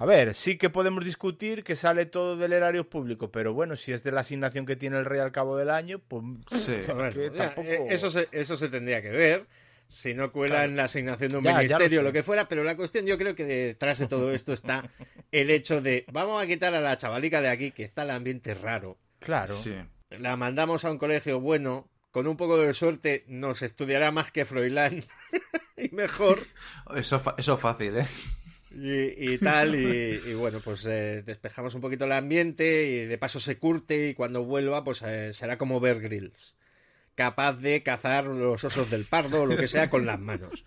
A ver, sí que podemos discutir que sale todo del erario público, pero bueno, si es de la asignación que tiene el rey al cabo del año, pues Sí. que tampoco... eh, eso, se, eso se tendría que ver. Si no cuela Claro. en la asignación de un Ya, ya lo ministerio o sé. lo que fuera, pero la cuestión yo creo que detrás de todo esto está el hecho de vamos a quitar a la chavalica de aquí que está el ambiente raro. Claro. Sí. La mandamos a un colegio bueno, con un poco de suerte nos estudiará más que Froilán y mejor. Eso, fa- eso fácil, ¿eh? Y, y tal, y, bueno, pues eh, despejamos un poquito el ambiente y de paso se curte y cuando vuelva pues eh, será como Bear Grylls, capaz de cazar los osos del pardo o lo que sea con las manos.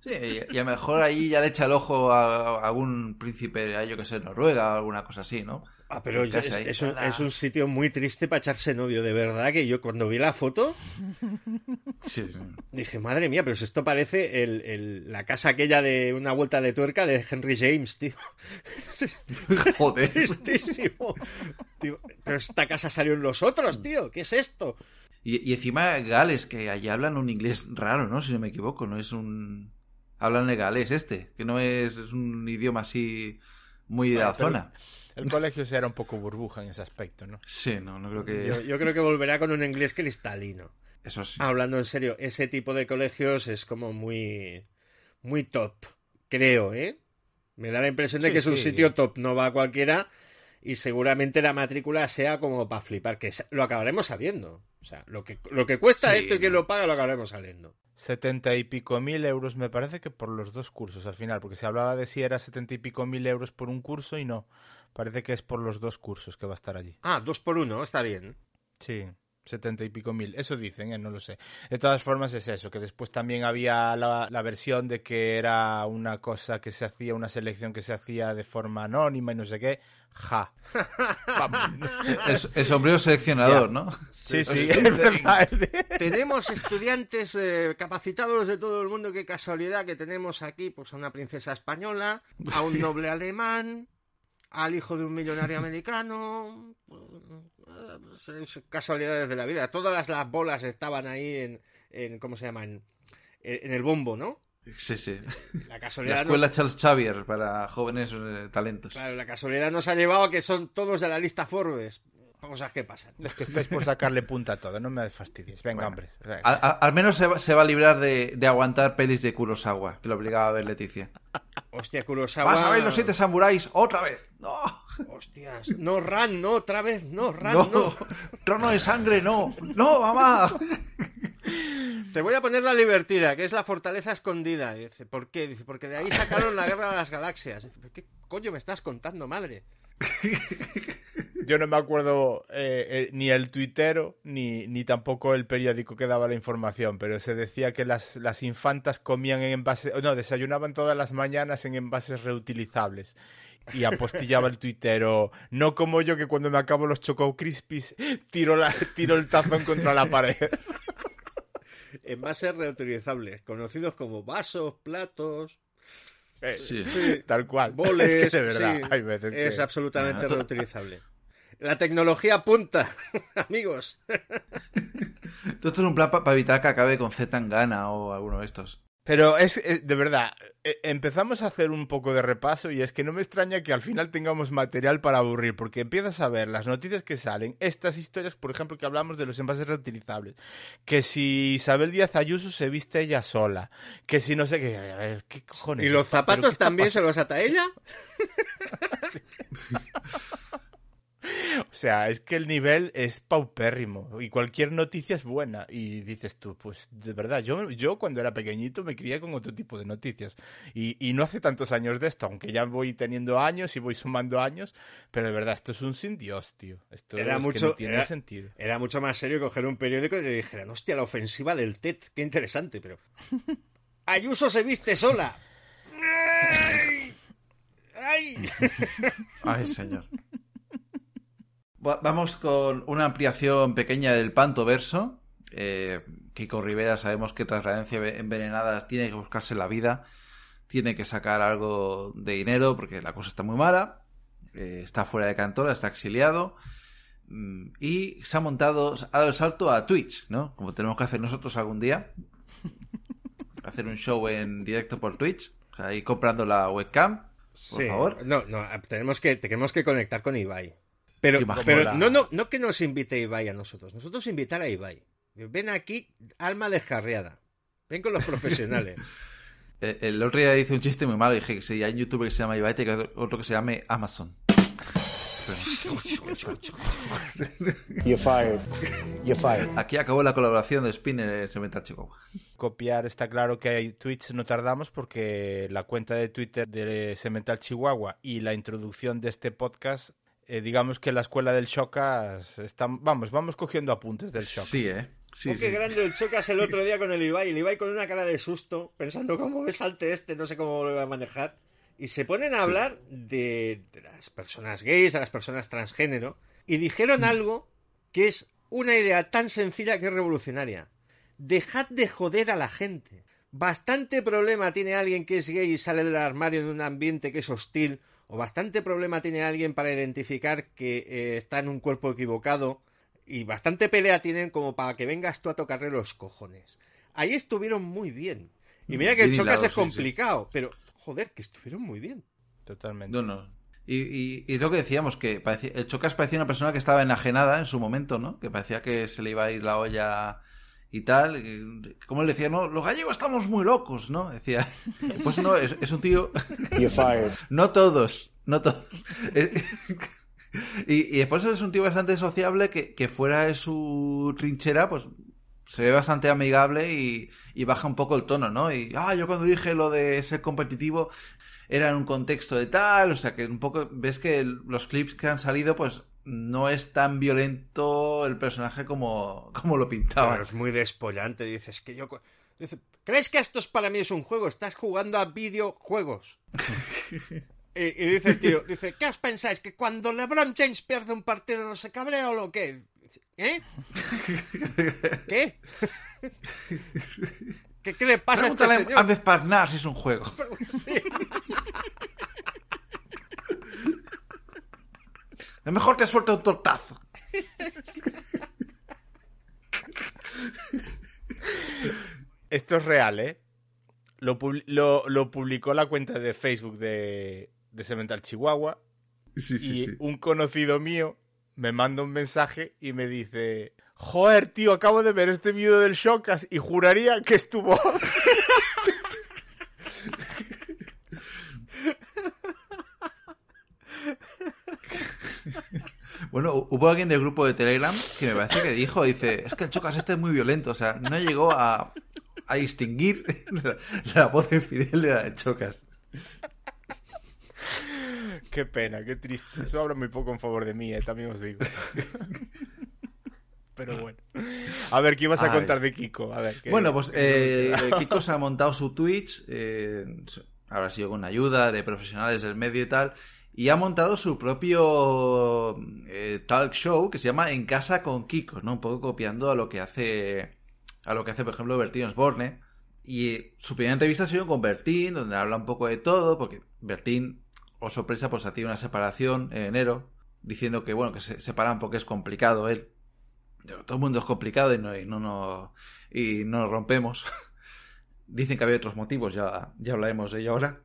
Sí, y, y a lo mejor ahí ya le echa el ojo a, a algún príncipe, a yo que sé, Noruega o alguna cosa así, ¿no? Ah, pero es, un, es un sitio muy triste para echarse novio, de verdad, que yo cuando vi la foto Sí, sí. dije, madre mía, pero si esto parece el, el- la casa aquella de una vuelta de tuerca de Henry James, tío. Joder. Tristísimo. Tío, pero esta casa salió en los otros, tío. ¿Qué es esto? Y, y encima Gales, que allí hablan un inglés raro, ¿no? Si no me equivoco, no es un... Hablan el galés este, que no es, un idioma así muy de la pero zona. El colegio se era un poco burbuja en ese aspecto, ¿no? Sí, no, no creo que... Yo, yo creo que volverá con un inglés cristalino. Eso sí. Hablando en serio, ese tipo de colegios es como muy, muy top, creo, ¿eh? Me da la impresión de Sí, que es un sí. sitio top, no va a cualquiera y seguramente la matrícula sea como para flipar, que lo acabaremos sabiendo. O sea, lo que, lo que cuesta Sí, esto y quién lo paga lo acabaremos sabiendo. Setenta y pico mil euros, me parece que por los dos cursos al final, porque se hablaba de si era setenta y pico mil euros por un curso y no. Parece que es por los dos cursos que va a estar allí. Ah, dos por uno, está bien. Sí, setenta y pico mil. Eso dicen, ¿eh? no lo sé. De todas formas es eso, que después también había la, la versión de que era una cosa que se hacía, una selección que se hacía de forma anónima y no sé qué. Ja. El, el sombrero seleccionador, Ya. ¿no? Sí, sí, es verdad. Tenemos estudiantes eh, capacitados de todo el mundo. Qué casualidad que tenemos aquí pues, a una princesa española, a un noble alemán, al hijo de un millonario americano. pues, es casualidades de la vida. Todas las, las bolas estaban ahí en, en ¿cómo se llama? En, en el bombo, ¿no? Sí, sí. La La casualidad, no- escuela Charles Xavier para jóvenes eh, talentos. claro, la casualidad nos ha llevado a que son todos de la lista Forbes. Cosas que pasan. Es que estáis por sacarle punta a todo, no me fastidies. Venga, hombre. Al, al- al menos se va, se va a librar de, de aguantar pelis de Kurosawa, que lo obligaba a ver Leticia. Hostia, Kurosawa. Vas a ver los siete samuráis otra vez. No, Hostias, no, Ran, no, otra vez, no, Ran, no, no. trono de sangre, no, no, mamá. Te voy a poner la divertida, que es la fortaleza escondida. Dice, ¿por qué? Dice, porque de ahí sacaron la guerra de las galaxias. Dice, ¿pero ¿qué coño me estás contando, madre? Yo no me acuerdo eh, eh, ni el tuitero ni, ni tampoco el periódico que daba la información, pero se decía que las, las infantas comían en envases, no, desayunaban todas las mañanas en envases reutilizables. Y apostillaba el tuitero, no como yo que cuando me acabo los Choco Crispies tiro, la, tiro el tazón contra la pared. Envases reutilizables, conocidos como vasos, platos, Eh, Sí. Tal cual. boles. es que de verdad, sí, hay veces es que... absolutamente reutilizable. La tecnología apunta, amigos. Todo esto es un plan para evitar que acabe con Z Tangana o alguno de estos. Pero es, es- de verdad, eh, empezamos a hacer un poco de repaso y es que no me extraña que al final tengamos material para aburrir, porque empiezas a ver las noticias que salen, estas historias, por ejemplo, que hablamos de los envases reutilizables, que si Isabel Díaz Ayuso se viste ella sola, que si no sé qué, a ver, ¿qué cojones? ¿Y los ¿Pero qué zapatos también se los ata ella? O sea, es que el nivel es paupérrimo y cualquier noticia es buena. Y dices tú, pues de verdad, yo, yo cuando era pequeñito me crié con otro tipo de noticias. Y, y no hace tantos años de esto, aunque ya voy teniendo años y voy sumando años, pero de verdad, esto es un sin Dios, tío. Esto Era es que mucho, no tiene era, sentido. era mucho más serio coger un periódico y que dijeran, hostia, la ofensiva del TET, qué interesante, pero... Ayuso se viste sola. ¡Ay! ¡Ay! Ay, señor. Va- Vamos con una ampliación pequeña del Panto Verso. Eh, Kiko Rivera sabemos que tras la herencia envenenada tiene que buscarse la vida, tiene que sacar algo de dinero porque la cosa está muy mala, eh, está fuera de cantora, está exiliado mm, y se ha montado, ha dado el salto a Twitch, ¿no? Como tenemos que hacer nosotros algún día. Hacer un show en directo por Twitch, o sea, ahí comprando la webcam, por Sí. favor. No, no, tenemos que, tenemos que conectar con Ibai. Pero, pero la- no, no, no que nos invite Ibai a nosotros, nosotros invitar a Ibai. Ven aquí, alma descarriada. Ven con los profesionales. Eh, El otro día hice un chiste muy malo. Dije que si hay un youtuber que se llama Ibai, tiene que haber otro que se llame Amazon. You're fired. You're fired. Aquí acabó la colaboración de Spinner en Cemental Chihuahua. Copiar está claro que hay tweets no tardamos porque la cuenta de Twitter de Semental Chihuahua y la introducción de este podcast, eh, digamos que la escuela del están, vamos, vamos cogiendo apuntes del Shock. Sí, eh. Sí, Oh, qué grande el chocas el otro día con el Ibai. El Ibai con una cara de susto, pensando cómo me salte este, no sé cómo lo voy a manejar. Y se ponen a Sí. hablar de, de las personas gays, de las personas transgénero. Y dijeron algo que es una idea tan sencilla que es revolucionaria. Dejad de joder a la gente. Bastante problema tiene alguien que es gay y sale del armario en un ambiente que es hostil. O bastante problema tiene alguien para identificar que eh, está en un cuerpo equivocado. Y bastante pelea tienen como para que vengas tú a tocarle los cojones. Ahí estuvieron muy bien. Y mira que el chocas es sí, sí. complicado, pero joder, que estuvieron muy bien. Totalmente. No, no. Y, y, y lo que decíamos, que parecía- el Chocas parecía una persona que estaba enajenada en su momento, ¿no? Que parecía que se le iba a ir la olla y tal. como él decía, no, los gallegos estamos muy locos, ¿no? Decía, pues no, es, es un tío... You're fired. no todos, no todos. Y, y después es un tío bastante sociable que, que fuera de su trinchera, pues se ve bastante amigable y, y baja un poco el tono, ¿no? Y, ah, yo cuando dije lo de ser competitivo era en un contexto de tal, o sea que un poco ves que los clips que han salido, pues no es tan violento el personaje como, como lo pintaban. Pero es muy despollante. Dices que yo. Dice, ¿crees que esto es para mí es un juego? Estás jugando a videojuegos. y, y dice el tío, dice, ¿qué os pensáis? ¿Que cuando LeBron James pierde un partido no se cabrea o lo qué? ¿Eh? ¿Qué? ¿Qué, qué le pasa a este señor? a Vesparnar si es un juego. Sí. A lo mejor te suelta un tortazo. Esto es real, ¿eh? Lo, pub- lo, lo publicó la cuenta de Facebook de, de Cemental Chihuahua. Sí, sí, y sí. un conocido mío me manda un mensaje y me dice: Joder, tío, acabo de ver este vídeo del Shocas y juraría que es tu voz. Bueno, hu- hubo alguien del grupo de Telegram que me parece que dijo, dice, es que el Chocas este es muy violento, o sea, no llegó a, a distinguir la, la voz infidel de la de Chocas. qué pena, qué triste. Eso habla muy poco en favor de mí, ¿eh? también os digo. Pero bueno. A ver, ¿qué ibas a contar de Kiko? A ver, ¿qué- Bueno, pues eh, Kiko se ha montado su Twitch, eh, habrá sido con ayuda de profesionales del medio y tal, y ha montado su propio eh, talk show que se llama En casa con Kiko, ¿no? Un poco copiando a lo que hace, a lo que hace, por ejemplo, Bertín Osborne. Y su primera entrevista ha sido con Bertín, donde habla un poco de todo, porque Bertín, o sorpresa, pues ha tenido una separación en enero, diciendo que, bueno, que se separan porque es complicado él. Todo el mundo es complicado y no, y no, y no nos rompemos. Dicen que había otros motivos, ya, ya hablaremos de ello ahora.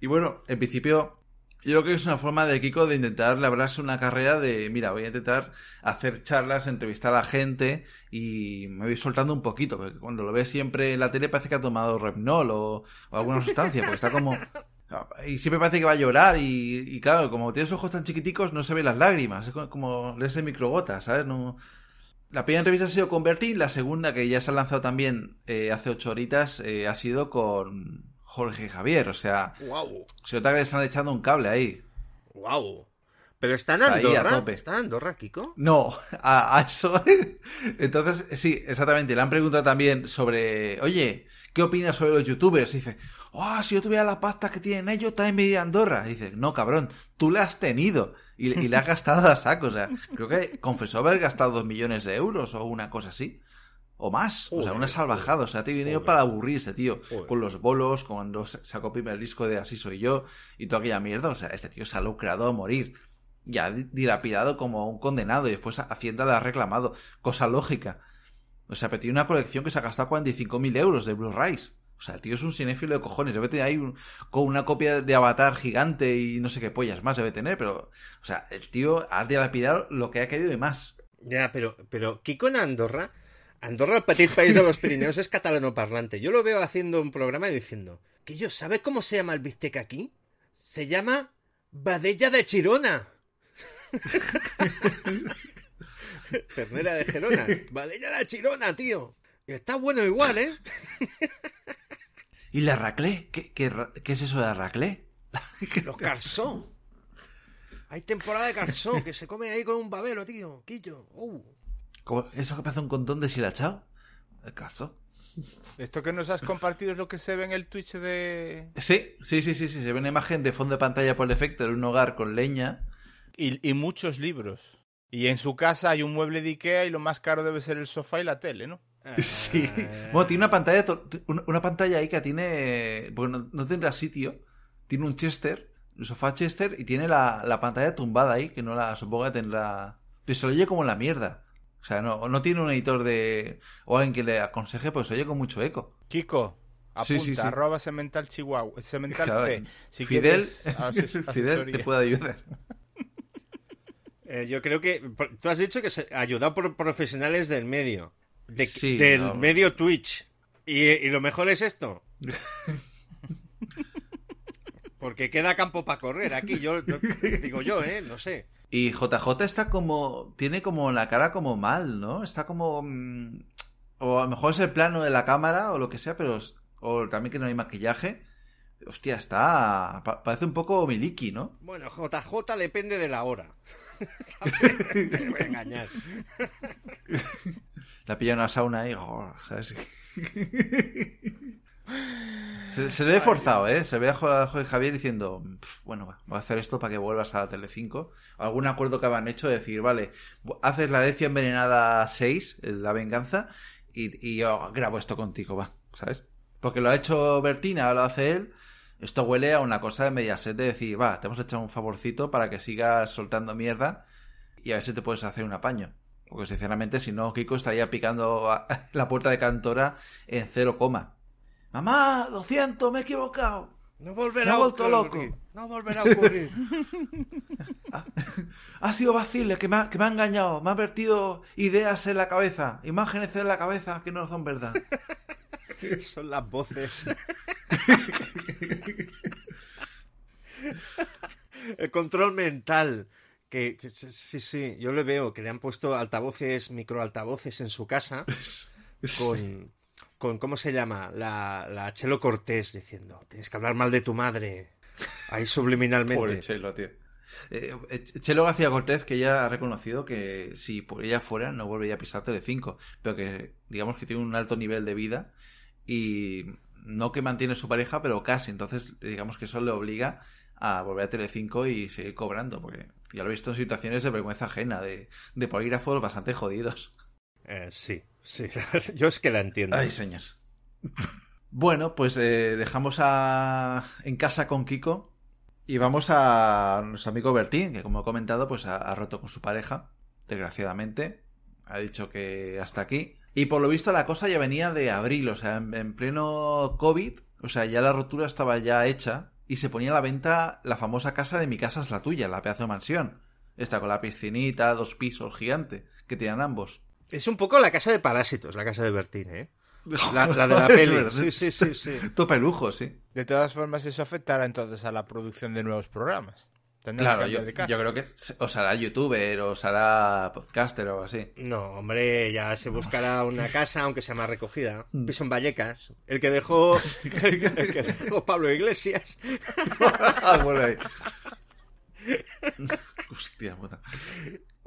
Y bueno, en principio, yo creo que es una forma de Kiko de intentar labrarse una carrera de, mira, voy a intentar hacer charlas, entrevistar a gente y me voy soltando un poquito, porque cuando lo ves siempre en la tele parece que ha tomado Repnol o, alguna sustancia, porque está como... Y siempre parece que va a llorar y, y claro, como tienes ojos tan chiquiticos no se ven las lágrimas, es como, como leerse microgotas, ¿sabes? No... La primera entrevista ha sido con Bertie, la segunda, que ya se ha lanzado también eh, hace ocho horitas, eh, ha sido con Jorge Javier, o sea... Wow. Se nota que le están echando un cable ahí. Wow. Pero está en Está ahí a Andorra. tope. ¿Está en Andorra, Kiko? No, a, a eso. Entonces, sí, exactamente. Le han preguntado también sobre, oye, ¿qué opinas sobre los youtubers? Y dice, oh, si yo tuviera la pasta que tienen ellos, también me iría a Andorra. Y dice, no, cabrón, tú la has tenido. Y, y le has gastado a saco. O sea, creo que confesó haber gastado dos millones de euros o una cosa así. O más. O sea, una salvajada. O sea, tiene dinero joder. para aburrirse, tío. Joder. Con los bolos, cuando sacó el primer disco de Así soy yo y toda aquella mierda. O sea, este tío se ha lucrado a morir ya dilapidado como un condenado y después Hacienda le ha reclamado. Cosa lógica. O sea, pero tiene una colección que se ha gastado 45.000 euros de Blu-rays. O sea, el tío es un cinéfilo de cojones. Debe tener ahí un- con una copia de Avatar gigante y no sé qué pollas más debe tener, pero... O sea, el tío ha dilapidado lo que ha querido y más. Ya, pero, pero Kiko en Andorra, Andorra, el petit país de los Pirineos, es catalano parlante. Yo lo veo haciendo un programa y diciendo, que yo, ¿sabe cómo se llama el bistec aquí? Se llama Badella de Chirona. Ternera de Gerona. Badella de Chirona, tío. Está bueno igual, ¿eh? ¿Y la raclé? ¿Qué, qué, qué es eso de la raclé? Los carsó. Hay temporada de carsó que se come ahí con un babero, tío. Quillo. Uh. ¿Cómo- ¿Eso que parece un condón deshilachado? El caso. Esto que nos has compartido es lo que se ve en el Twitch de... Sí, sí, sí, sí, sí. Se ve una imagen de fondo de pantalla por defecto de un hogar con leña. Y, y muchos libros. Y en su casa hay un mueble de Ikea y lo más caro debe ser el sofá y la tele, ¿no? Sí. Bueno, tiene una pantalla, una pantalla ahí que tiene. Porque no, no tendrá sitio. Tiene un Chester, un sofá Chester, y tiene la, la pantalla tumbada ahí, que no la supongo que tendrá. Pero se lo oye como la mierda. O sea, no, no tiene un editor de. o alguien que le aconseje, pues se oye con mucho eco. Kiko, apunta, Sí, sí, sí. arroba semental chihuahua, semental Claro, C. Si Fidel, quieres Fidel te puede ayudar. Eh, yo creo que tú has dicho que se ayudado por profesionales del medio, de- Sí, del no. medio Twitch. Y, y lo mejor es esto. Porque queda campo para correr aquí, yo no- digo yo, eh, no sé. Y JJ está como. Tiene como la cara como mal, ¿no? Está como. mm, O a lo mejor es el plano de la cámara o lo que sea, pero. O también que no hay maquillaje. Hostia, está. pa- parece un poco Miliki, ¿no? Bueno, JJ depende de la hora. Me voy a engañar. La pilla en una sauna ahí. oh, ¿sabes? Se, se le ve forzado, ¿eh? Se ve a Jo- a Jorge Javier diciendo, "Pf, bueno, va, voy a hacer esto para que vuelvas a Telecinco. Algún acuerdo que habían hecho de decir, vale, haces la Lecia Envenenada 6, eh, la venganza, y, y yo grabo esto contigo, va, ¿sabes? Porque lo ha hecho Bertina, ahora lo hace él. Esto huele a una cosa de Mediaset de decir, va, te hemos echado un favorcito para que sigas soltando mierda y a ver si te puedes hacer un apaño. Porque sinceramente, si no, Kiko estaría picando la puerta de Cantora en cero coma. Mamá, lo siento, me he equivocado. No volverá Me a ocurrir. loco. No volverá a ocurrir. Ha sido Basile que me ha, que me ha engañado. Me ha vertido ideas en la cabeza, imágenes en la cabeza que no son verdad. Son las voces. El control mental. Que, que- sí, sí, yo le veo que le han puesto altavoces, microaltavoces en su casa con, con ¿cómo se llama? La, la Chelo Cortés diciendo, tienes que hablar mal de tu madre. Ahí subliminalmente. Pobre Chelo, tío. Eh, eh, Chelo García Cortez, que ya ha reconocido que si por ella fuera no volvería a pisar Telecinco, pero que digamos que tiene un alto nivel de vida y no que mantiene su pareja, pero casi. Entonces, digamos que eso le obliga a volver a Telecinco y seguir cobrando, porque ya lo he visto en situaciones de vergüenza ajena, de, de polígrafos bastante jodidos. Eh, sí, sí. Yo es que la entiendo. Ay, señores. Bueno, pues eh, dejamos a... en casa con Kiko y vamos a nuestro amigo Bertín, que como he comentado, pues ha, roto con su pareja, desgraciadamente. Ha dicho que hasta aquí. Y por lo visto la cosa ya venía de abril, o sea, en, en pleno COVID, o sea, ya la rotura estaba ya hecha y se ponía a la venta la famosa casa de mi casa es la tuya, la pedazo de mansión. Esta con la piscinita, dos pisos gigante, que tienen ambos. Es un poco la casa de parásitos, la casa de Bertín, ¿eh? La, la de la peli. Sí, sí, sí, sí. Tope lujo, sí. De todas formas, eso afectará entonces a la producción de nuevos programas. Tendrán Claro, yo, de yo creo que os hará youtuber, os hará podcaster o algo así. No, hombre, ya se buscará una casa, aunque sea más recogida. Mm. Un piso en Vallecas. El que dejó, el que, el que dejó Pablo Iglesias. Ah, bueno, ahí. Hostia puta.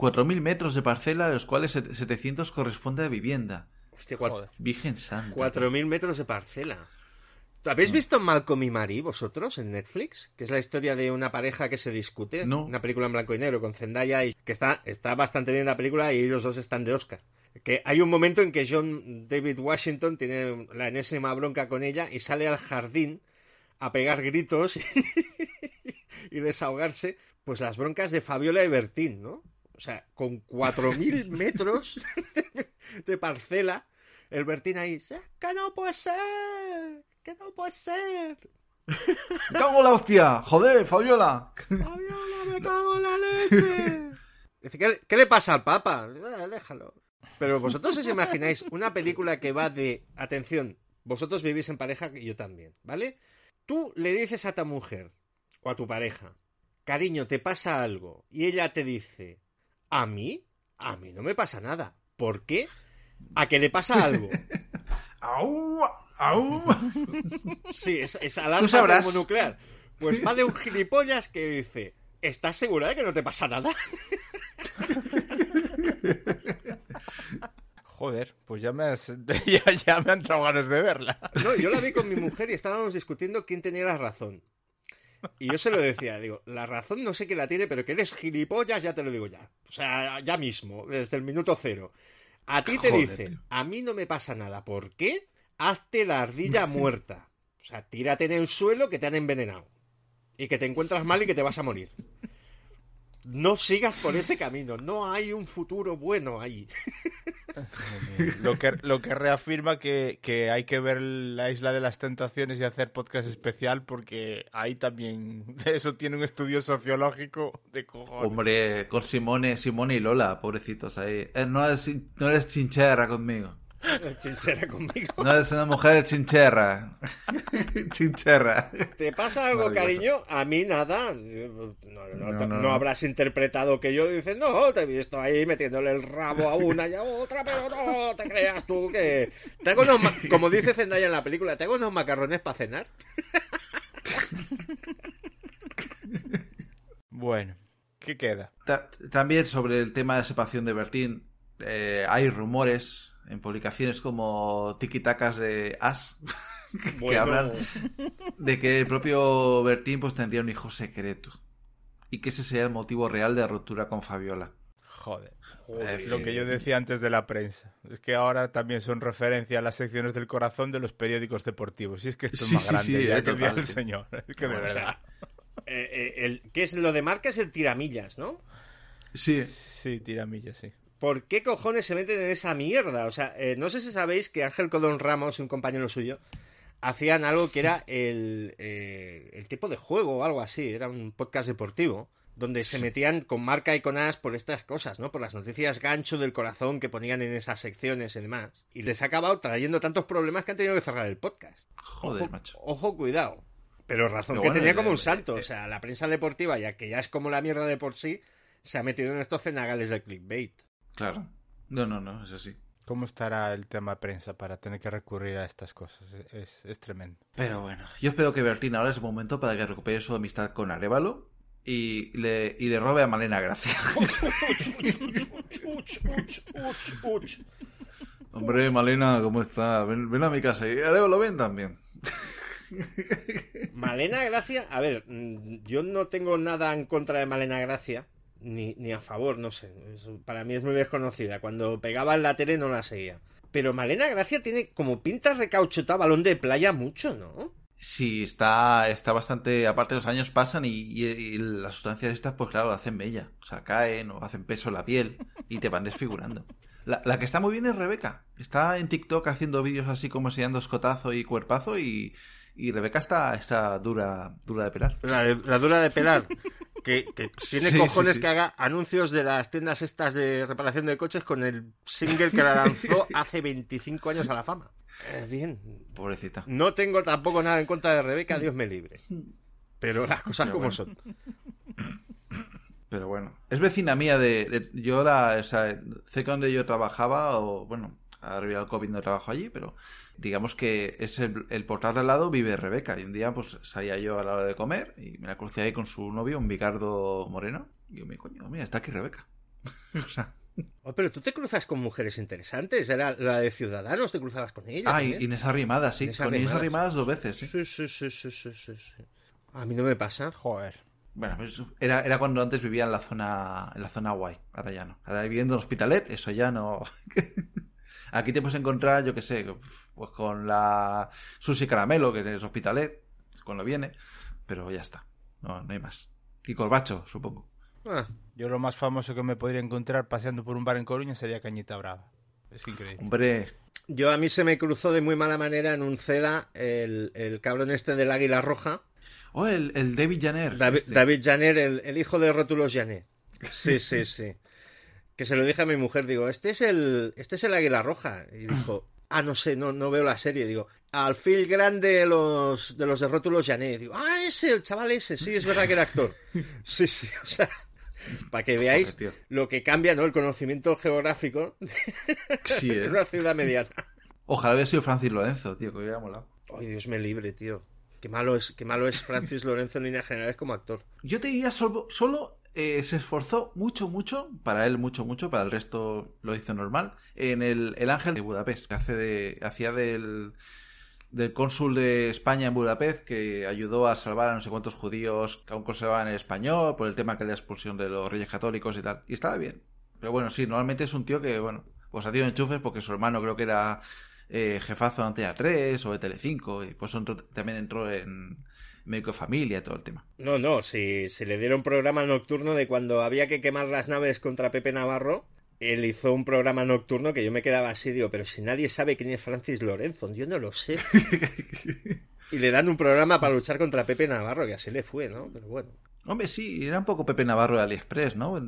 4.000 metros de parcela, de los cuales set- 700 corresponde a vivienda. Hostia, cuatro- Virgen santa. 4.000 metros de parcela. ¿Habéis visto Malcolm y Marie vosotros en Netflix? Que es la historia de una pareja que se discute. No. Una película en blanco y negro con Zendaya y que está, está bastante bien la película y ellos dos están de Oscar. Que hay un momento en que John David Washington tiene la enésima bronca con ella y sale al jardín a pegar gritos y desahogarse, pues las broncas de Fabiola y Bertín, ¿no? O sea, con 4.000 metros de parcela, el Bertín ahí, que no puede ser, que no puede ser. ¡Cago en la hostia! ¡Joder, Fabiola! Fabiola, me cago en la leche. Dice, ¿qué, qué le pasa al Papa? "Ah, déjalo. Pero vosotros os imagináis una película que va de, atención, vosotros vivís en pareja y yo también, ¿vale? Tú le dices a tu mujer o a tu pareja, cariño, te pasa algo, y ella te dice, ¿a mí? A mí no me pasa nada. ¿Por qué? A que le pasa algo. ¡Au! ¡Au! Sí, es, es alarma termonuclear. Pues va de un gilipollas que dice, ¿estás segura de que no te pasa nada? Joder, pues ya me, has- ya, ya me han entrado ganas de verla. No, yo la vi con mi mujer y estábamos discutiendo quién tenía la razón. Y yo se lo decía, digo, la razón no sé quién la tiene, pero que eres gilipollas ya te lo digo ya. O sea, ya mismo, desde el minuto cero. A ti te Joder, dicen, tío. a mí no me pasa nada. ¿Por qué? Hazte la ardilla muerta. O sea, tírate en el suelo que te han envenenado. Y que te encuentras mal y que te vas a morir. No sigas por ese camino. No hay un futuro bueno ahí. Lo que, lo que reafirma que, que hay que ver la Isla de las Tentaciones y hacer podcast especial porque ahí también eso tiene un estudio sociológico de cojones. Hombre, con Simone, Simone y Lola, pobrecitos ahí. Eh, no, eres, no eres chinchera conmigo. Conmigo. No eres una mujer chincherra. chincherra. ¿Te pasa algo, cariño? A mí nada. No, no, no, No, te- no, no no. habrás interpretado que yo dices, no, te he visto ahí metiéndole el rabo a una y a otra, pero no te creas tú que. Tengo unos ma- como dice Zendaya en la película, tengo unos macarrones para cenar. Bueno, ¿qué queda? Ta- también sobre el tema de separación de Bertín, eh, hay rumores en publicaciones como tiquitacas de As que Bueno. hablan de que el propio Bertín pues tendría un hijo secreto y que ese sería el motivo real de la ruptura con Fabiola. Joder. Lo que yo decía antes de la prensa. Es que ahora también son referencia a las secciones del corazón de los periódicos deportivos. Y es que esto Sí, es más sí, grande sí, ya eh, que el total, sí. señor. Es que de Bueno, o sea, verdad. eh, eh, el, ¿Qué es lo de marca? Es el tiramillas, ¿no? Sí. Sí, tiramilla, sí. ¿Por qué cojones se meten en esa mierda? O sea, eh, no sé si sabéis que Ángel Codón Ramos y un compañero suyo hacían algo que era el, eh, el tipo de juego o algo así. Era un podcast deportivo donde se metían con marca y con as por estas cosas, ¿no? Por las noticias gancho del corazón que ponían en esas secciones y demás. Y les ha acabado trayendo tantos problemas que han tenido que cerrar el podcast. Joder, ojo, macho. Ojo, cuidado. Pero razón Pero que tenía eh, como un eh, santo. O sea, la prensa deportiva, ya que ya es como la mierda de por sí, se ha metido en estos cenagales del clickbait. Claro. No, no, no, es así. ¿Cómo estará el tema prensa para tener que recurrir a estas cosas? Es, es tremendo. Pero bueno, yo espero que Bertín ahora es el momento para que recupere su amistad con Arevalo y le, y le robe a Malena Gracia. Hombre, Malena, ¿cómo está? Ven, ven a mi casa y Arevalo ven también. Malena Gracia, a ver, mm, yo no tengo nada en contra de Malena Gracia, ni, ni a favor, no sé. para mí es muy desconocida. Cuando pegaba en la tele no la seguía. Pero Malena Gracia tiene como pinta recauchutada balón de playa mucho, ¿no? Sí, está, está bastante. Aparte, los años pasan y, y- y las sustancias estas, pues claro, hacen bella. O sea, caen o hacen peso en la piel y te van desfigurando. La, la que está muy bien es Rebeca. Está en TikTok haciendo vídeos así como enseñando escotazo y cuerpazo y, y Rebeca está, está dura, dura de pelar. La, dura de pelar. Que, que tiene Sí, cojones sí, sí. que haga anuncios de las tiendas estas de reparación de coches con el single que la lanzó hace 25 años a la fama. Eh, bien. Pobrecita. No tengo tampoco nada en contra de Rebeca, Dios me libre. Pero las cosas Pero como bueno. son. Pero bueno, es vecina mía de, de- yo la, o sea, cerca donde yo trabajaba, o bueno, arriba del COVID no trabajo allí, pero digamos que es el, el portal de al lado vive Rebeca. Y un día pues salía yo a la hora de comer y me la crucé ahí con su novio, un bigardo moreno. Y yo me coño, mira, está aquí Rebeca. o sea, Oh, pero tú te cruzas con mujeres interesantes. Era la de Ciudadanos, te cruzabas con ella. ah, y. Inés Arrimadas, sí, Inés con Inés Arrimadas. Dos veces, sí. Sí, sí, sí, sí, sí, sí, sí. A mí no me pasa. Joder. Bueno, pues era, era cuando antes vivía en la zona en la zona guay, ahora ya no. Ahora viviendo en Hospitalet, eso ya no. Aquí te puedes encontrar, yo qué sé, pues con la Susi Caramelo, que es Hospitalet, cuando viene, pero ya está. No, no hay más. Y Corbacho, supongo. Ah, Yo lo más famoso que me podría encontrar paseando por un bar en Coruña sería Cañita Brava. Es increíble. Hombre, Yo a mí se me cruzó de muy mala manera en un CEDA el, el cabrón este del Águila Roja. oh, el, el David Janer. David, este. David Janer, el, el hijo de Rótulos Janet. Sí, sí, sí. Que se lo dije a mi mujer, digo, este es el, este es el Águila Roja. Y dijo, ah, no sé, no, no veo la serie. Digo, al fil grande de los, de los de Rótulos Janet. Digo, ah, ese, el chaval ese, sí, es verdad que era actor. Sí, sí, o sea, para que veáis Joder, lo que cambia, ¿no? El conocimiento geográfico Sí, ¿eh? en una ciudad mediana. Ojalá hubiera sido Francis Lorenzo, tío, que hubiera molado. Ay, Dios me libre, tío. Qué malo es, qué malo es Francis Lorenzo en líneas generales como actor. Yo te diría solo, solo eh, se esforzó mucho, mucho, para él mucho, mucho, para el resto lo hizo normal, en el, el Ángel de Budapest, que hace de, hacía del, del cónsul de España en Budapest, que ayudó a salvar a no sé cuántos judíos que aún conservaban el español, por el tema que la expulsión de los reyes católicos y tal. Y estaba bien. Pero bueno, sí, normalmente es un tío que, bueno, pues ha tenido enchufes porque su hermano creo que era eh, jefazo de Antena 3 o de Telecinco, y pues también entró en Médico Familia todo el tema. No, no, si, si le dieron programa nocturno de cuando había que quemar las naves contra Pepe Navarro, él hizo un programa nocturno que yo me quedaba así, digo, pero si nadie sabe quién es Francis Lorenzo, yo no lo sé. y le dan un programa para luchar contra Pepe Navarro, que así le fue, ¿no? Pero bueno. Hombre, sí, era un poco Pepe Navarro de AliExpress, ¿no?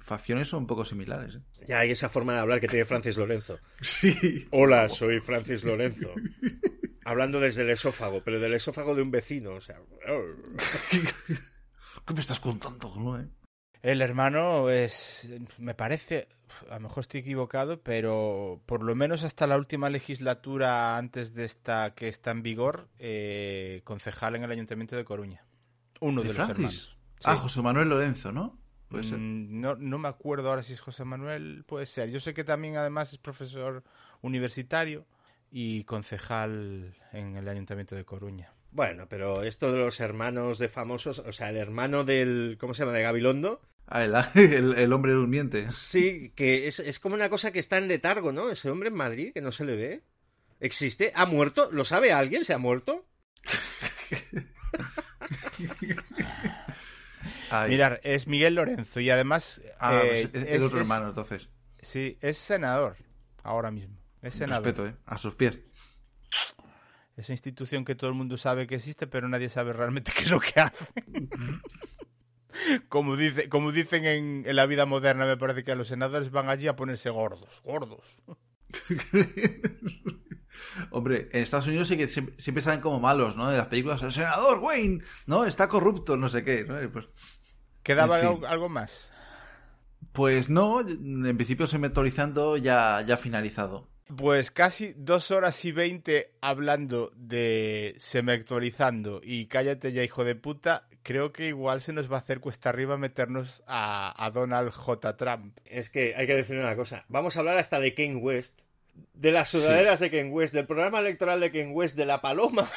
Facciones son un poco similares. ¿eh? Ya hay esa forma de hablar que tiene Francis Lorenzo. Sí. Hola, soy Francis Lorenzo. Hablando desde el esófago, pero del esófago de un vecino, o sea... ¿Qué me estás contando, no, eh? El hermano es, me parece, a lo mejor estoy equivocado, pero por lo menos hasta la última legislatura antes de esta que está en vigor, eh, concejal en el Ayuntamiento de Coruña. Uno de, ¿De los Francis? hermanos. Ah. José Manuel Lorenzo, ¿no? Puede ser. Mm, No, no me acuerdo ahora si es José Manuel, puede ser. Yo sé que también además es profesor universitario y concejal en el Ayuntamiento de Coruña. Bueno, pero esto de los hermanos de famosos, o sea, el hermano del... ¿Cómo se llama? De Gabilondo. Ah, el, el, el hombre durmiente. Sí, que es, es como una cosa que está en letargo, ¿no? Ese hombre en Madrid, que no se le ve. ¿Existe? ¿Ha muerto? ¿Lo sabe alguien? ¿Se ha muerto? Mirar, es Miguel Lorenzo y además... Ah, eh, pues es el otro hermano, entonces. Sí, es senador ahora mismo. Es senador. Respeto, ¿eh? A sus pies. Esa institución que todo el mundo sabe que existe, pero nadie sabe realmente qué es lo que hace. como, dice, como dicen en, en la vida moderna, me parece que a los senadores van allí a ponerse gordos, gordos. Hombre, en Estados Unidos sí que siempre, siempre salen como malos, ¿no? De las películas. El senador Wayne, ¿no? Está corrupto, no sé qué. ¿no? Pues, ¿Quedaba En fin. algo, algo más? pues no, en principio se ya, ya finalizado. Pues casi dos horas y veinte hablando de semectorizando y cállate ya, hijo de puta. Creo que igual se nos va a hacer cuesta arriba meternos a, a Donald J. Trump. Es que hay que decir una cosa. Vamos a hablar hasta de Kane West, de las sudaderas de Kane West, del programa electoral de Kane West, de la paloma.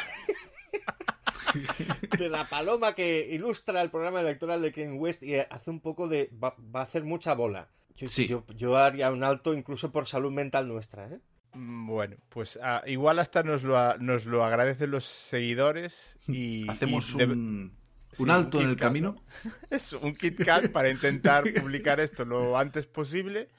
de la paloma que ilustra el programa electoral de Kane West y hace un poco de... va, va a hacer mucha bola. Yo, Sí. yo, yo haría un alto incluso por salud mental nuestra, ¿eh? Mm, Bueno, pues ah, igual hasta nos lo, a- nos lo agradecen los seguidores y... Hacemos y un, Sí, un alto un en el camino. ¿no? Es un Kit Kat para intentar publicar esto lo antes posible.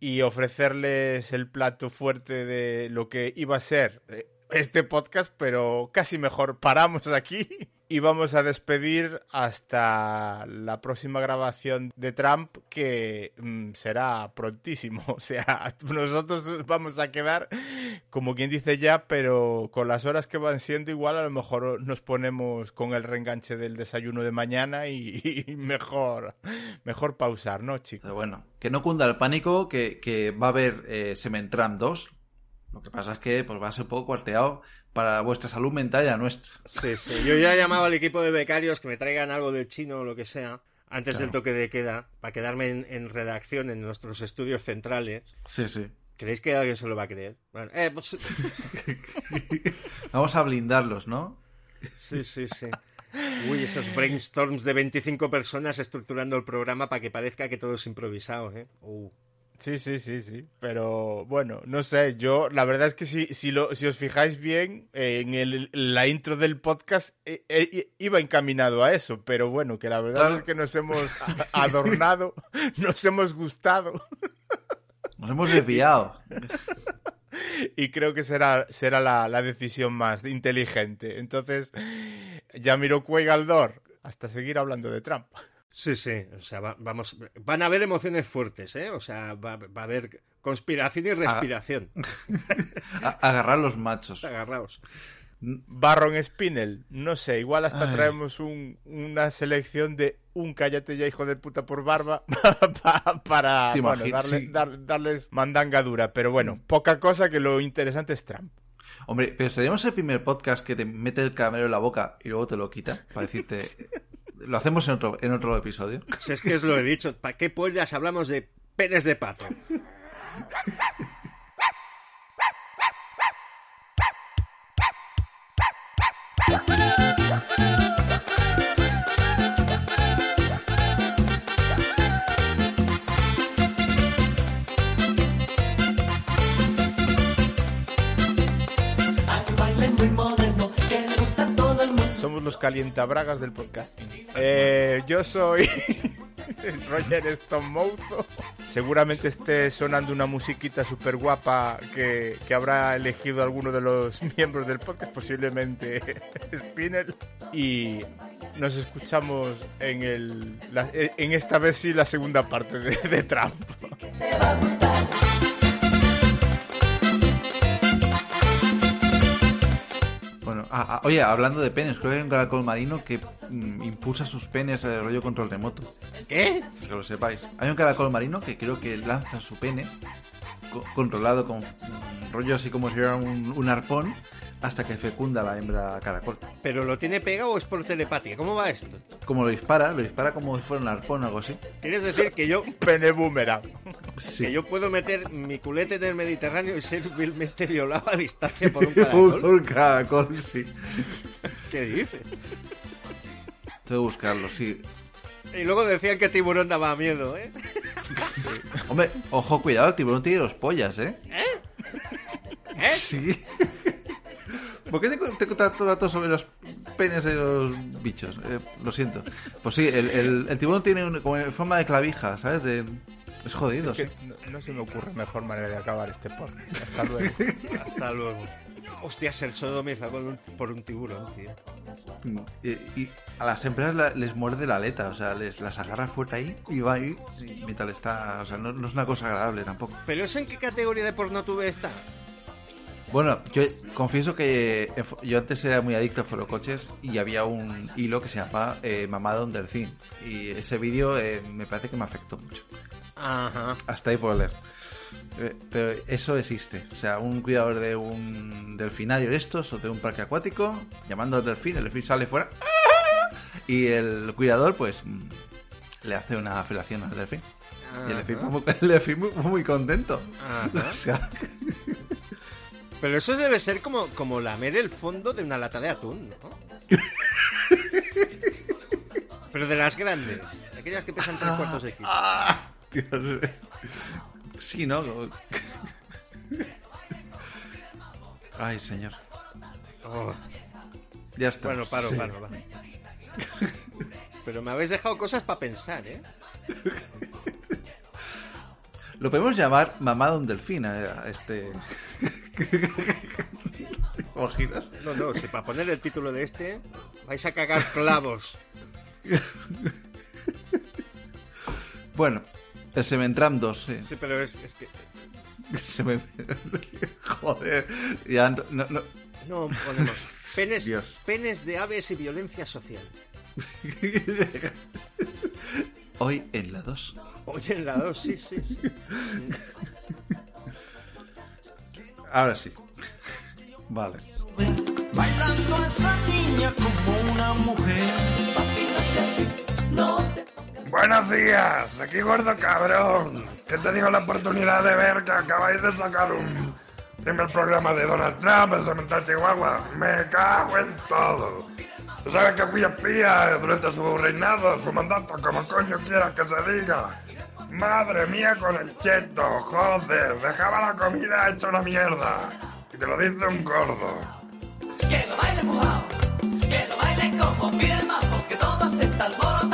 y ofrecerles el plato fuerte de lo que iba a ser eh, este podcast, pero casi mejor paramos aquí y vamos a despedir hasta la próxima grabación de Trump que mm, será prontísimo. O sea, nosotros vamos a quedar como quien dice ya, pero con las horas que van siendo igual a lo mejor nos ponemos con el reenganche del desayuno de mañana y, mejor, mejor pausar, ¿no, chicos? Bueno, que no cunda el pánico, que, que va a haber eh, Sementram 2. Lo que pasa es que pues, va a ser un poco cuarteado para vuestra salud mental y la nuestra. Sí, sí. Yo ya he llamado al equipo de becarios que me traigan algo del chino o lo que sea antes Claro. del toque de queda para quedarme en, en redacción en nuestros estudios centrales. Sí, sí. ¿Creéis que alguien se lo va a creer? Bueno, eh, pues... Vamos a blindarlos, ¿no? Sí, sí, sí. Uy, esos brainstorms de 25 personas estructurando el programa para que parezca que todo es improvisado, ¿eh? Uh. Sí, sí, sí, sí. Pero bueno, no sé, yo la verdad es que si, si, lo, si os fijáis bien, eh, en el, la intro del podcast eh, eh, iba encaminado a eso, pero bueno, que la verdad Claro. es que nos hemos adornado, nos hemos gustado Nos hemos desviado. y creo que será, será la, la decisión más inteligente. Entonces, ya miró Galdor hasta seguir hablando de Trump. Sí, sí, o sea, va- vamos, van a haber emociones fuertes, ¿eh? O sea, va, va a haber conspiración y respiración. A- agarrar los machos. Agarraos. Barron Spinel, no sé, igual hasta Ay. traemos un- una selección de un cállate ya hijo de puta por barba pa- para Te bueno, imaginas, darle- sí. dar- darles mandanga dura, pero bueno, poca cosa que lo interesante es Trump. Hombre, pero seríamos el primer podcast que te mete el caramelo en la boca y luego te lo quita para decirte... Lo hacemos en otro, en otro episodio. Si es que os lo he dicho, ¿para qué pollas hablamos de penes de pato? Somos los calientabragas del podcasting. Eh, yo soy Roger Stonemouzo. Seguramente esté sonando una musiquita súper guapa que, que habrá elegido alguno de los miembros del podcast, posiblemente Spinel. Y nos escuchamos en, el, en esta vez sí la segunda parte de, de. Ah, ah, oye, hablando de penes, creo que hay un caracol marino que mm, impulsa sus penes de rollo control remoto. ¿Qué? Que lo sepáis. Hay un caracol marino que creo que lanza su pene controlado con rollo así como si fuera un, un arpón hasta que fecunda la hembra caracol. ¿Pero lo tiene pegado o es por telepatía? ¿Cómo va esto? Como lo dispara, lo dispara como si fuera un arpón o algo así. ¿Quieres decir que yo... Pene boomerang. Sí. Que yo puedo meter mi culete en el Mediterráneo y ser vilmente violado a distancia por un un, caracol? un caracol, sí. ¿Qué dices? Tengo que buscarlo, sí. Y luego decían que tiburón daba miedo, ¿eh? Hombre, ojo, cuidado, el tiburón tiene dos pollas, ¿eh? ¿Eh? Sí. ¿Por qué te, te contas todo el rato sobre los penes de los bichos? Eh, lo siento. Pues sí, el, el- el tiburón tiene un- como en forma de clavija, ¿sabes? De- es jodido, Es que sí. no, no se me ocurre mejor manera de acabar este podcast. Hasta luego. Hasta luego. Hostia, ser sodomizado por un, por un tiburón, tío. Y, y a las la- les muerde la aleta, o sea, les las agarra fuerte ahí y va ahí mientras está. O sea, no, no es una cosa agradable tampoco. ¿Pero eso en qué categoría de porno tuve está? Bueno, yo confieso que yo antes era muy adicto a forocoches y había un hilo que se llama eh, Mamado Delfín. Y ese vídeo eh, me parece que me afectó mucho. Ajá. Hasta ahí puedo leer. Eh, Pero eso existe. O sea, un cuidador de un delfinario de estos o de un parque acuático llamando al delfín, el delfín sale fuera y el cuidador pues mm, le hace una felación al delfín. Y el delfín, muy, el delfín muy, muy contento. Ajá. O sea, Pero eso debe ser como, como lamer el fondo de una lata de atún, ¿no? Pero de las grandes, aquellas que pesan tres cuartos de kilo. Dios. Sí, ¿no? Ay, señor. Oh. Ya está. Bueno, paro, Sí. paro, va. Pero me habéis dejado cosas para pensar, ¿eh? Lo podemos llamar mamá de un delfín a este. ¿Te imaginas? No, no, si para poner el título de este vais a cagar clavos. Bueno, el Sementram 2, sí. Sí, pero es, es que... Semen- Joder, ya no, no- no. No, ponemos penes, Dios. penes de aves y violencia social. Hoy en la 2. Oye, en la 2, sí, sí, sí. Ahora sí. Vale. Bailando a esa niña como una mujer. Papi, no seas así, no te Buenos días, aquí Gordo Cabrón, que he tenido la oportunidad de ver que acabáis de sacar un primer programa de Donald Trump en Cemental Chihuahua. Me cago en todo. ¿Sabes que fui espía durante su reinado, su mandato, como coño quiera que se diga? Madre mía con el cheto, joder, dejaba la comida hecha una mierda. Y te lo dice un gordo. Que lo baile mojado, que lo baile como pide el mambo, que todo acepta alborotado,